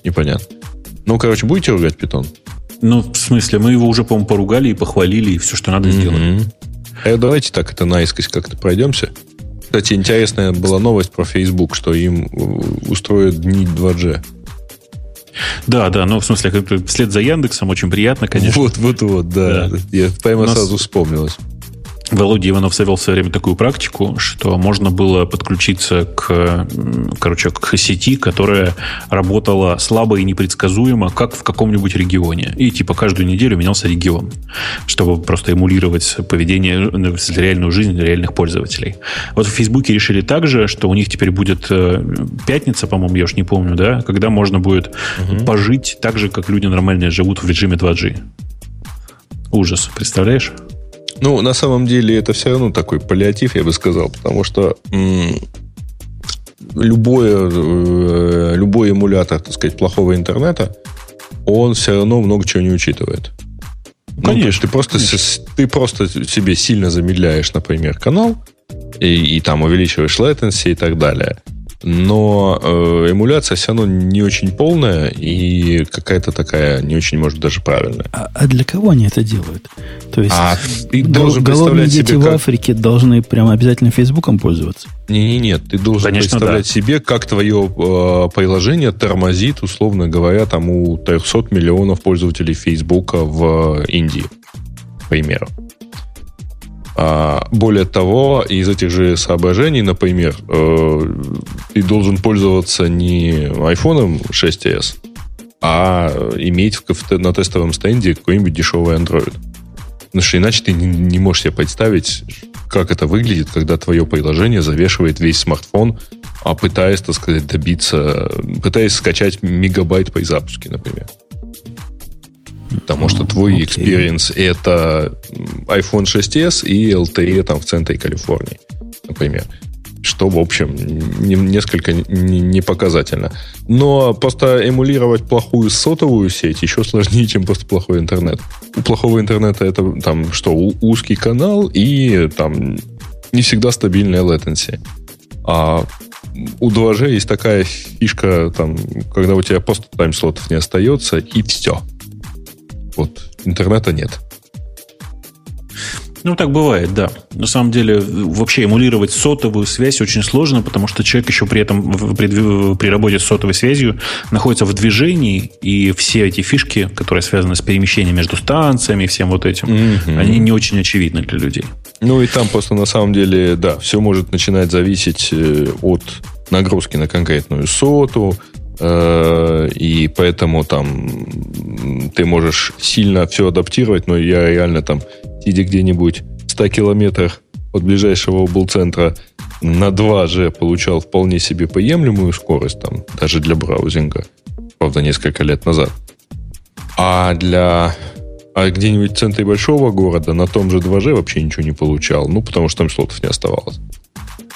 Непонятно. Ну, короче, будете ругать питон? Ну, в смысле, мы его уже, по-моему, поругали и похвалили, и все, что надо, сделали. Мгм. А давайте так это наискось как-то пройдемся. Кстати, интересная была новость про Facebook, что им э, устроят дни 2G. Да, да, ну, в смысле, вслед за Яндексом очень приятно, конечно. Вот, вот, вот, да. Да. Я У нас- сразу вспомнилось. Володя Иванов завел в свое время такую практику, что можно было подключиться к, короче, к сети, которая работала слабо и непредсказуемо, как в каком-нибудь регионе. И типа каждую неделю менялся регион, чтобы просто эмулировать поведение, реальную жизнь реальных пользователей. Вот в Фейсбуке решили также, что у них теперь будет э, пятница, по-моему, я уж не помню, да, когда можно будет угу. пожить так же, как люди нормальные живут в режиме 2G. Ужас, представляешь? Ну, на самом деле, это все равно такой паллиатив, я бы сказал, потому что м- любое, э, любой эмулятор, так сказать, плохого интернета, он все равно много чего не учитывает. Конечно. Ну, то есть ты просто, ты просто себе сильно замедляешь, например, канал, и, и там увеличиваешь latency и так далее но э, эмуляция все равно не очень полная и какая-то такая не очень, может, даже правильная. А, а для кого они это делают? То есть а ты должен голодные дети себе, в как... Африке должны прямо обязательно Фейсбуком пользоваться? Не-не, нет, ты должен Конечно, представлять да. себе, как твое э, приложение тормозит, условно говоря, там у 300 миллионов пользователей Фейсбука в Индии, к примеру. А, более того, из этих же соображений, например, э, ты должен пользоваться не iPhone 6s, а иметь на тестовом стенде какой-нибудь дешевый Android. Потому что иначе ты не можешь себе представить, как это выглядит, когда твое приложение завешивает весь смартфон, а пытаясь, так сказать, добиться, пытаясь скачать мегабайт при запуске, например. Потому что твой experience okay. это iPhone 6s и LTE там в центре Калифорнии, например. Что, в общем, не, несколько не, не показательно. Но просто эмулировать плохую сотовую сеть еще сложнее, чем просто плохой интернет. У плохого интернета это там что, узкий канал и там не всегда стабильная latency. А у 2G есть такая фишка, там, когда у тебя просто тайм-слотов не остается, и все. Вот интернета нет. Ну, так бывает, да. На самом деле, вообще эмулировать сотовую связь очень сложно, потому что человек еще при этом при, при работе с сотовой связью находится в движении, и все эти фишки, которые связаны с перемещением между станциями, всем вот этим, mm-hmm. они не очень очевидны для людей. Ну, и там просто на самом деле, да, все может начинать зависеть э, от нагрузки на конкретную соту, и поэтому там ты можешь сильно все адаптировать, но я реально там, сидя где-нибудь в 100 километрах от ближайшего облцентра на 2G получал вполне себе приемлемую скорость, там, даже для браузинга, правда, несколько лет назад. А для а где-нибудь в центре большого города на том же 2G вообще ничего не получал, ну, потому что там слотов не оставалось.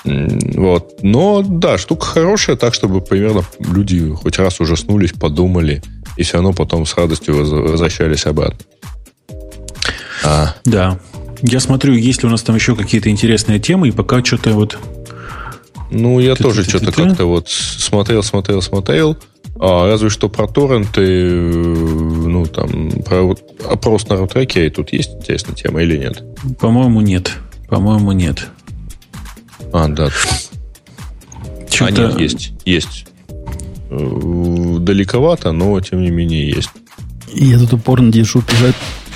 Вот. Но да, штука хорошая, так, чтобы примерно люди хоть раз ужаснулись, подумали, и все равно потом с радостью возвращались обратно. А. Да. Я смотрю, есть ли у нас там еще какие-то интересные темы, и пока что-то вот... Ну, я тоже что-то как-то вот смотрел, смотрел, смотрел. А, разве что про торренты, ну, там, про опрос на рутрекере тут есть интересная тема или нет? По-моему, нет. По-моему, нет. А, да. А, нет, есть. Есть. Э, далековато, но тем не менее есть. Я тут упорно держу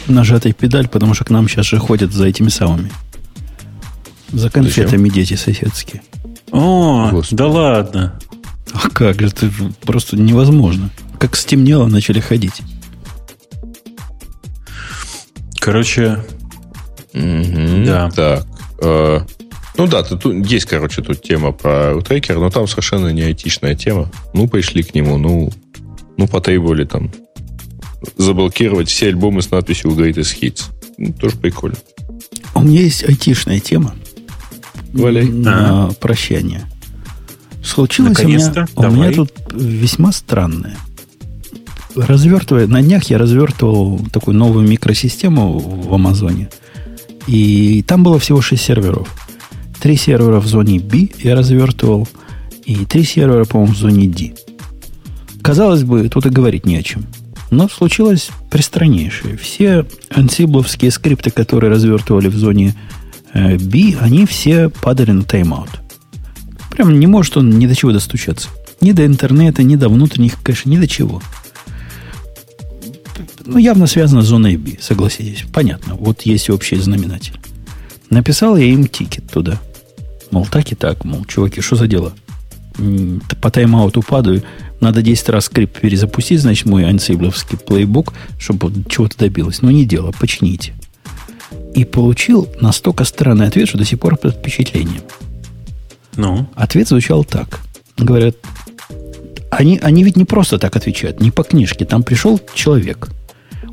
нажатой педаль, потому что к нам сейчас же ходят за этими самыми. За конфетами Зачем? дети соседские. О, Господи. да ладно. А как же, это просто невозможно. Как стемнело, начали ходить. Короче, угу, да. Так, э, ну да, тут, есть, короче, тут тема про трекер, но там совершенно не айтишная тема. Ну, пришли к нему, ну, ну потребовали там заблокировать все альбомы с надписью Greatest Hits. Ну, тоже прикольно. У меня есть айтишная тема. Валяй. На а. прощание. Случилось у меня, у меня тут весьма странное. Развертывая, на днях я развертывал такую новую микросистему в Амазоне. И там было всего 6 серверов. Три сервера в зоне B я развертывал, и три сервера, по-моему, в зоне D. Казалось бы, тут и говорить не о чем. Но случилось пристраннейшее. Все ансибловские скрипты, которые развертывали в зоне э, B, они все падали на тайм-аут. Прям не может он ни до чего достучаться. Ни до интернета, ни до внутренних кэшей, ни до чего. Ну, явно связано с зоной B, согласитесь. Понятно. Вот есть общий знаменатель. Написал я им тикет туда. Мол, так и так, мол, чуваки, что за дело? По тайм-ауту падаю, надо 10 раз скрипт перезапустить, значит, мой Ansible овский playbook, чтобы чего-то добилось. Но не дело, почините. И получил настолько странный ответ, что до сих пор под впечатлением. Ну? Ответ звучал так. Говорят, они, они ведь не просто так отвечают, не по книжке. Там пришел человек.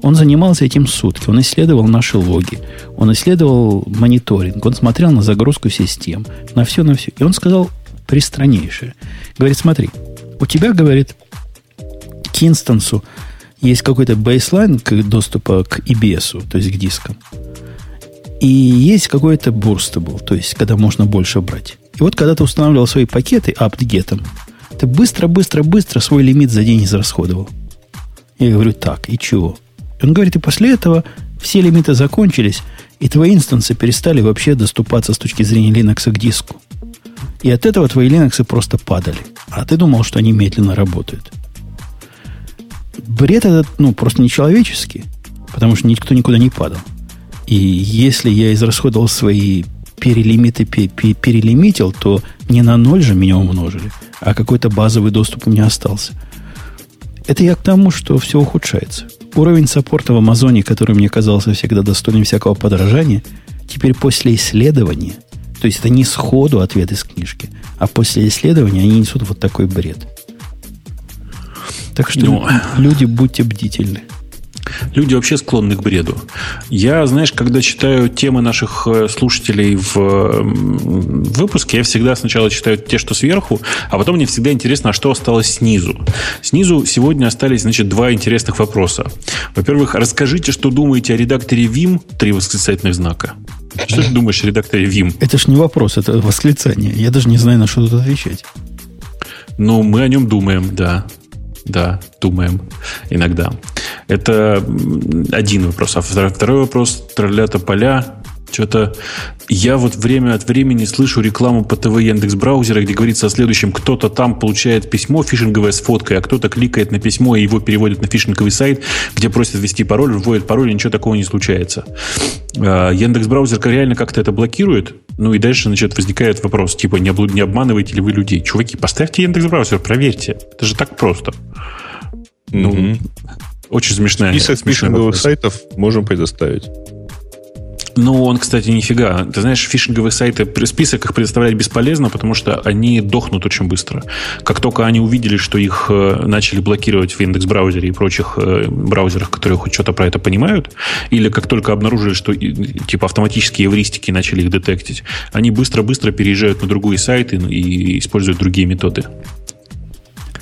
Он занимался этим сутки. Он исследовал наши логи. Он исследовал мониторинг. Он смотрел на загрузку систем. На все, на все. И он сказал пристраннейшее. Говорит, смотри, у тебя, говорит, к инстансу есть какой-то бейслайн доступа к EBS, то есть к дискам. И есть какой-то burstable, то есть когда можно больше брать. И вот когда ты устанавливал свои пакеты apt-get, ты быстро-быстро-быстро свой лимит за день израсходовал. Я говорю, так, и чего? Он говорит, и после этого все лимиты закончились, и твои инстансы перестали вообще доступаться с точки зрения Linux к диску. И от этого твои Linux просто падали. А ты думал, что они медленно работают. Бред этот, ну, просто нечеловеческий, потому что никто никуда не падал. И если я израсходовал свои перелимиты, перелимитил, то не на ноль же меня умножили, а какой-то базовый доступ у меня остался. Это я к тому, что все ухудшается. Уровень саппорта в Амазоне, который мне казался всегда достойным всякого подражания, теперь после исследования – то есть это не сходу ответ из книжки, а после исследования они несут вот такой бред. Так что ну, люди, будьте бдительны. Люди вообще склонны к бреду. Я, знаешь, когда читаю темы наших э, слушателей в выпуске, я всегда сначала читаю те, что сверху, а потом мне всегда интересно, а что осталось снизу. Снизу сегодня остались, значит, два интересных вопроса. Во-первых, расскажите, что думаете о редакторе Vim, три восклицательных знака. Что ты думаешь о редакторе Vim? Это ж не вопрос, это восклицание. Я даже не знаю, на что тут отвечать. Ну, мы о нем думаем, да. Да, думаем иногда. Это один вопрос. А второй вопрос, троллята поля, что-то я вот время от времени слышу рекламу по ТВ Яндекс браузера, где говорится о следующем. Кто-то там получает письмо фишинговое с фоткой, а кто-то кликает на письмо и его переводит на фишинговый сайт, где просят ввести пароль, вводит пароль, и ничего такого не случается. А, Яндекс браузер реально как-то это блокирует. Ну и дальше, значит, возникает вопрос, типа, не, не обманываете ли вы людей? Чуваки, поставьте Яндекс браузер, проверьте. Это же так просто. Ну, очень смешная. Список фишинговых сайтов можем предоставить. Ну, он, кстати, нифига. Ты знаешь, фишинговые сайты, список их предоставлять бесполезно, потому что они дохнут очень быстро. Как только они увидели, что их э, начали блокировать в индекс-браузере и прочих э, браузерах, которые хоть что-то про это понимают, или как только обнаружили, что типа автоматические эвристики начали их детектить, они быстро-быстро переезжают на другие сайты и используют другие методы.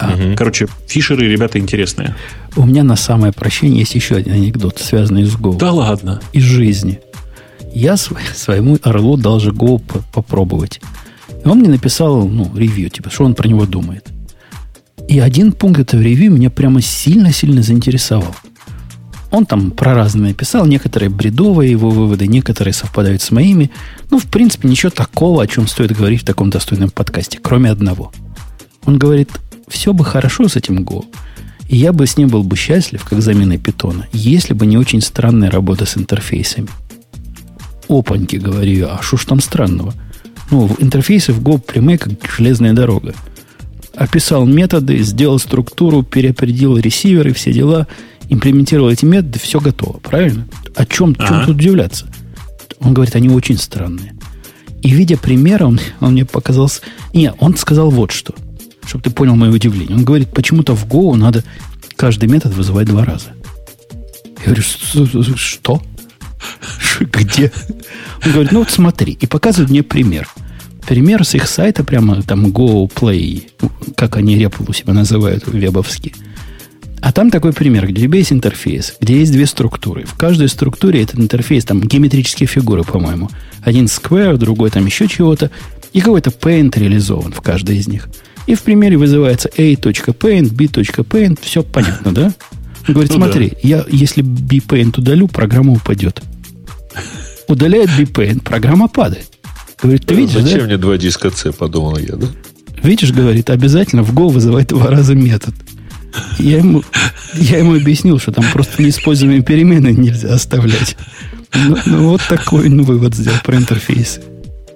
Угу. Короче, фишеры ребята интересные. У меня на самое прощение есть еще один анекдот, связанный с Go. Да ладно. Из жизни. Я своему орлу дал же Go попробовать. И он мне написал, ну, ревью, типа, что он про него думает. И один пункт этого ревью меня прямо сильно-сильно заинтересовал. Он там про разные писал, некоторые бредовые его выводы, некоторые совпадают с моими. Ну, в принципе, ничего такого, о чем стоит говорить в таком достойном подкасте, кроме одного. Он говорит, все бы хорошо с этим Go, и я бы с ним был бы счастлив, как заменой питона, если бы не очень странная работа с интерфейсами опаньки, говорю я, а что ж там странного? Ну, в интерфейсе в Go прямые, как железная дорога. Описал методы, сделал структуру, переопределил ресиверы, все дела, имплементировал эти методы, все готово, правильно? О чем, ага. чем тут удивляться? Он говорит, они очень странные. И видя пример, он, он мне показался... Не, он сказал вот что, чтобы ты понял мое удивление. Он говорит, почему-то в Go надо каждый метод вызывать два раза. Я говорю, что? Где? Он говорит, ну вот смотри. И показывает мне пример. Пример с их сайта, прямо там Go Play, как они репл у себя называют, вебовский. А там такой пример, где тебя есть интерфейс, где есть две структуры. В каждой структуре этот интерфейс, там геометрические фигуры, по-моему. Один square, другой там еще чего-то. И какой-то paint реализован в каждой из них. И в примере вызывается a.paint, b.paint. Все понятно, да? Говорит, ну, смотри, да. я, если bpaint удалю, программа упадет. Удаляет bpaint, программа падает. Говорит, ты видишь, Зачем да? мне два диска C, подумал я, да? Видишь, говорит, обязательно в Go вызывает два раза метод. Я ему, я ему объяснил, что там просто неиспользуемые перемены нельзя оставлять. Ну, ну, вот такой ну, вывод сделал про интерфейсы.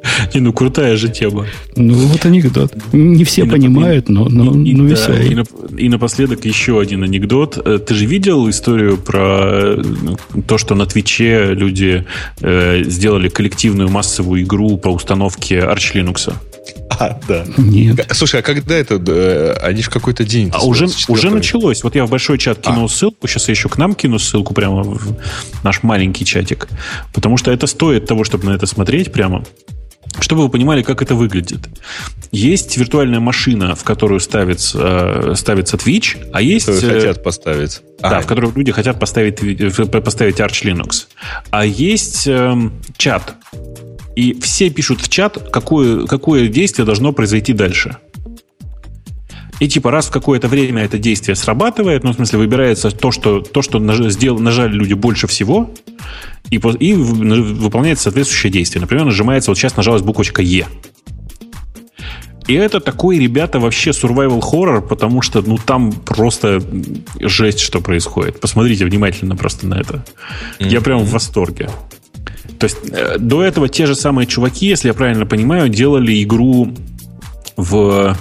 Не, ну крутая же тема. Ну, вот анекдот. Не все И понимают, но, но, и, но да, веселый. и, на- и напоследок еще один анекдот. Э, Ты же видел историю про э, то, что на Твиче люди э, сделали коллективную массовую игру по установке Arch Linux? А, да. Нет. Слушай, а когда это? э, Они же в какой-то день. А уже, 24-го. уже началось. Вот я в большой чат кинул ссылку. Сейчас я еще к нам кину ссылку прямо в наш маленький чатик. Потому что это стоит того, чтобы на это смотреть прямо. Чтобы вы понимали, как это выглядит. Есть виртуальная машина, в которую ставится, э, ставится Twitch, а есть... Которые э, хотят поставить. Да, А, в которую люди хотят поставить, э, поставить Arch Linux. А есть эм, чат. И все пишут в чат, какое, какое действие должно произойти дальше. И типа раз в какое-то время это действие срабатывает, ну, в смысле, выбирается то, что, то, что наж- сдел- нажали люди больше всего, и, и выполняется соответствующее действие. Например, нажимается, вот сейчас нажалась буквочка Е. И это такой, ребята, вообще survival horror, потому что, ну, там просто жесть, что происходит. Посмотрите внимательно просто на это. Я прям в восторге. То есть э, до этого те же самые чуваки, если я правильно понимаю, делали игру в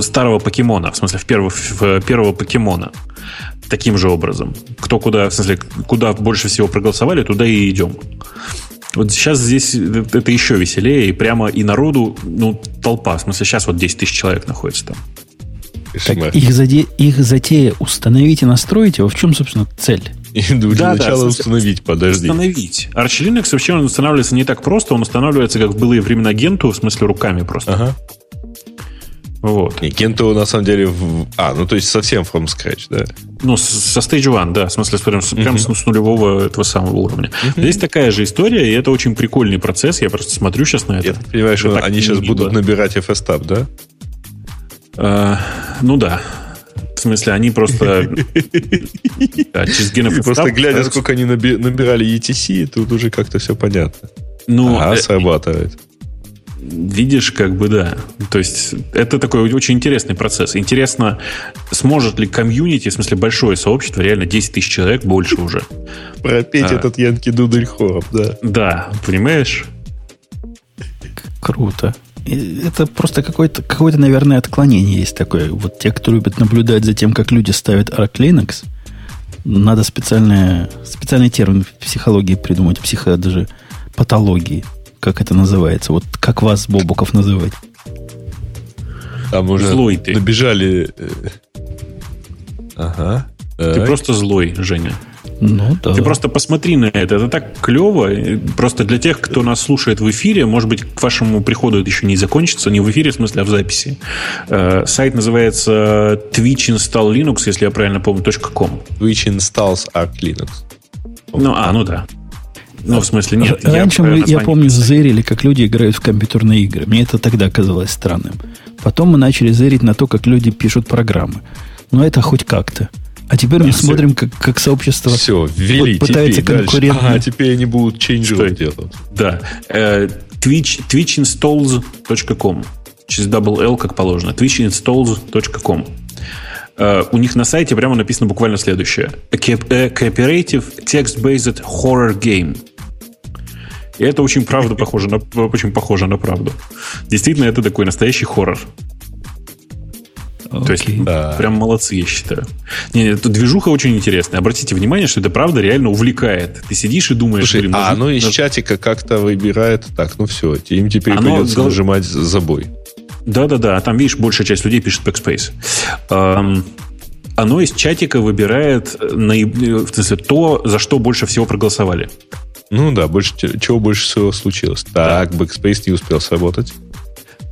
старого покемона, в смысле в первого, в первого покемона. Таким же образом. Кто куда, в смысле, куда больше всего проголосовали, туда и идем. Вот сейчас здесь это еще веселее, и прямо и народу, ну, толпа. В смысле, сейчас вот 10 тысяч человек находится там. Так их, заде- их затея установить и настроить, а в чем, собственно, цель? Для Да, да, начала установить, подожди. Установить. Arch Linux вообще он устанавливается не так просто, он устанавливается, как в былые времена Генту, в смысле руками просто. Ага. Вот. И Кенту на самом деле... в- А, ну то есть совсем from scratch, да? Ну, со Stage One, да, в смысле, прям, с- прям с, с нулевого этого самого уровня. Здесь такая же история, и это очень прикольный процесс. Я просто смотрю сейчас на это. Я так понимаю, что они сейчас мило. будут набирать FSTAB, да? Э, ну да. В смысле, они просто... Просто глядя, сколько они наби- набирали ETC, тут уже как-то все понятно. Ну, ага, э, срабатывает. Видишь, как бы да. То есть это такой очень интересный процесс. Интересно, сможет ли комьюнити, в смысле большое сообщество, реально 10 тысяч человек, больше уже. Пропеть а. этот Янки Дудель Хороб, да. Да, понимаешь? Круто. Это просто какое-то, какое-то, наверное, отклонение есть такое. Вот те, кто любит наблюдать за тем, как люди ставят Arc Linux, надо специальное, специальный термин в психологии придумать, психо даже патологии, как это называется. Вот как вас, Бобуков, называть? Там уже Злой ты. набежали... э, Ага. Ты Так. просто злой, Женя. Ну, да. Ты просто посмотри на это. Это так клево. Просто для тех, кто нас слушает в эфире, может быть, к вашему приходу это еще не закончится. Не в эфире, в смысле, а в записи. Э, сайт называется Twitch Install Linux, если я правильно помню, .com. Which installs Arc Linux. Ну, а, ну да. Ну, в смысле, нет. Р- Раньше про мы, я помню, зырили, как люди играют в компьютерные игры. Мне это тогда казалось странным. Потом мы начали зырить на то, как люди пишут программы. Но это хоть как-то. А теперь мы всё. смотрим, как, как сообщество Все, ввели, вот пытается теперь дальше. конкурентно. Ага, теперь они будут Что? делать. Да. Э, Twitch, twitchinstalls.com. Через double L, как положено. twitchinstalls.com. Э, у них на сайте прямо написано буквально следующее. A a cooperative text-based horror game. И это очень правда похоже на, очень похоже на правду. Действительно, это такой настоящий хоррор. То есть. Да. прям молодцы, я считаю. Не, эта движуха очень интересная. Обратите внимание, что это правда реально увлекает. Ты сидишь и думаешь, Слушай, блин, а оно из наж- чатика как-то выбирает. Так, ну все, им теперь Оно придется гол- нажимать забой. Да-да-да, там, видишь, большая часть людей пишет backspace. Ам, оно из чатика выбирает э, наиб- в смысле, то, за что больше всего проголосовали. Ну да, больше, чего больше всего случилось. Так, Backspace не успел сработать.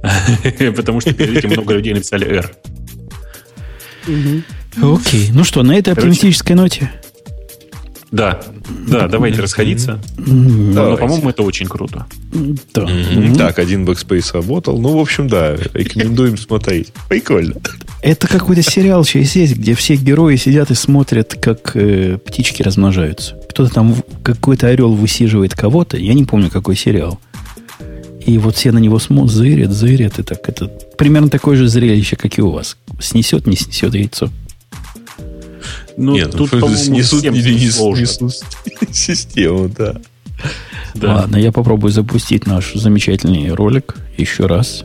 Потому что перед этим много людей написали R. Окей. Ну что, на этой оптимистической ноте? Да, да, давайте расходиться. М, Но, Давайте. по-моему, это очень круто. Да. Мгм. Так, один Backspace работал. Ну, в общем, да, рекомендуем смотреть. Прикольно. Это какой-то сериал сейчас есть, где все герои сидят и смотрят, как э, птички размножаются. Кто-то там, какой-то орел высиживает кого-то. Я не помню, какой сериал. И вот все на него смотрят, зырят, зырят. И так это примерно такое же зрелище, как и у вас. Снесет, не снесет яйцо. Ну, Нет, тут, ну, по-моему, снесут всем или не сложно. снесут систему, да. Да. Ладно, я попробую запустить наш замечательный ролик еще раз.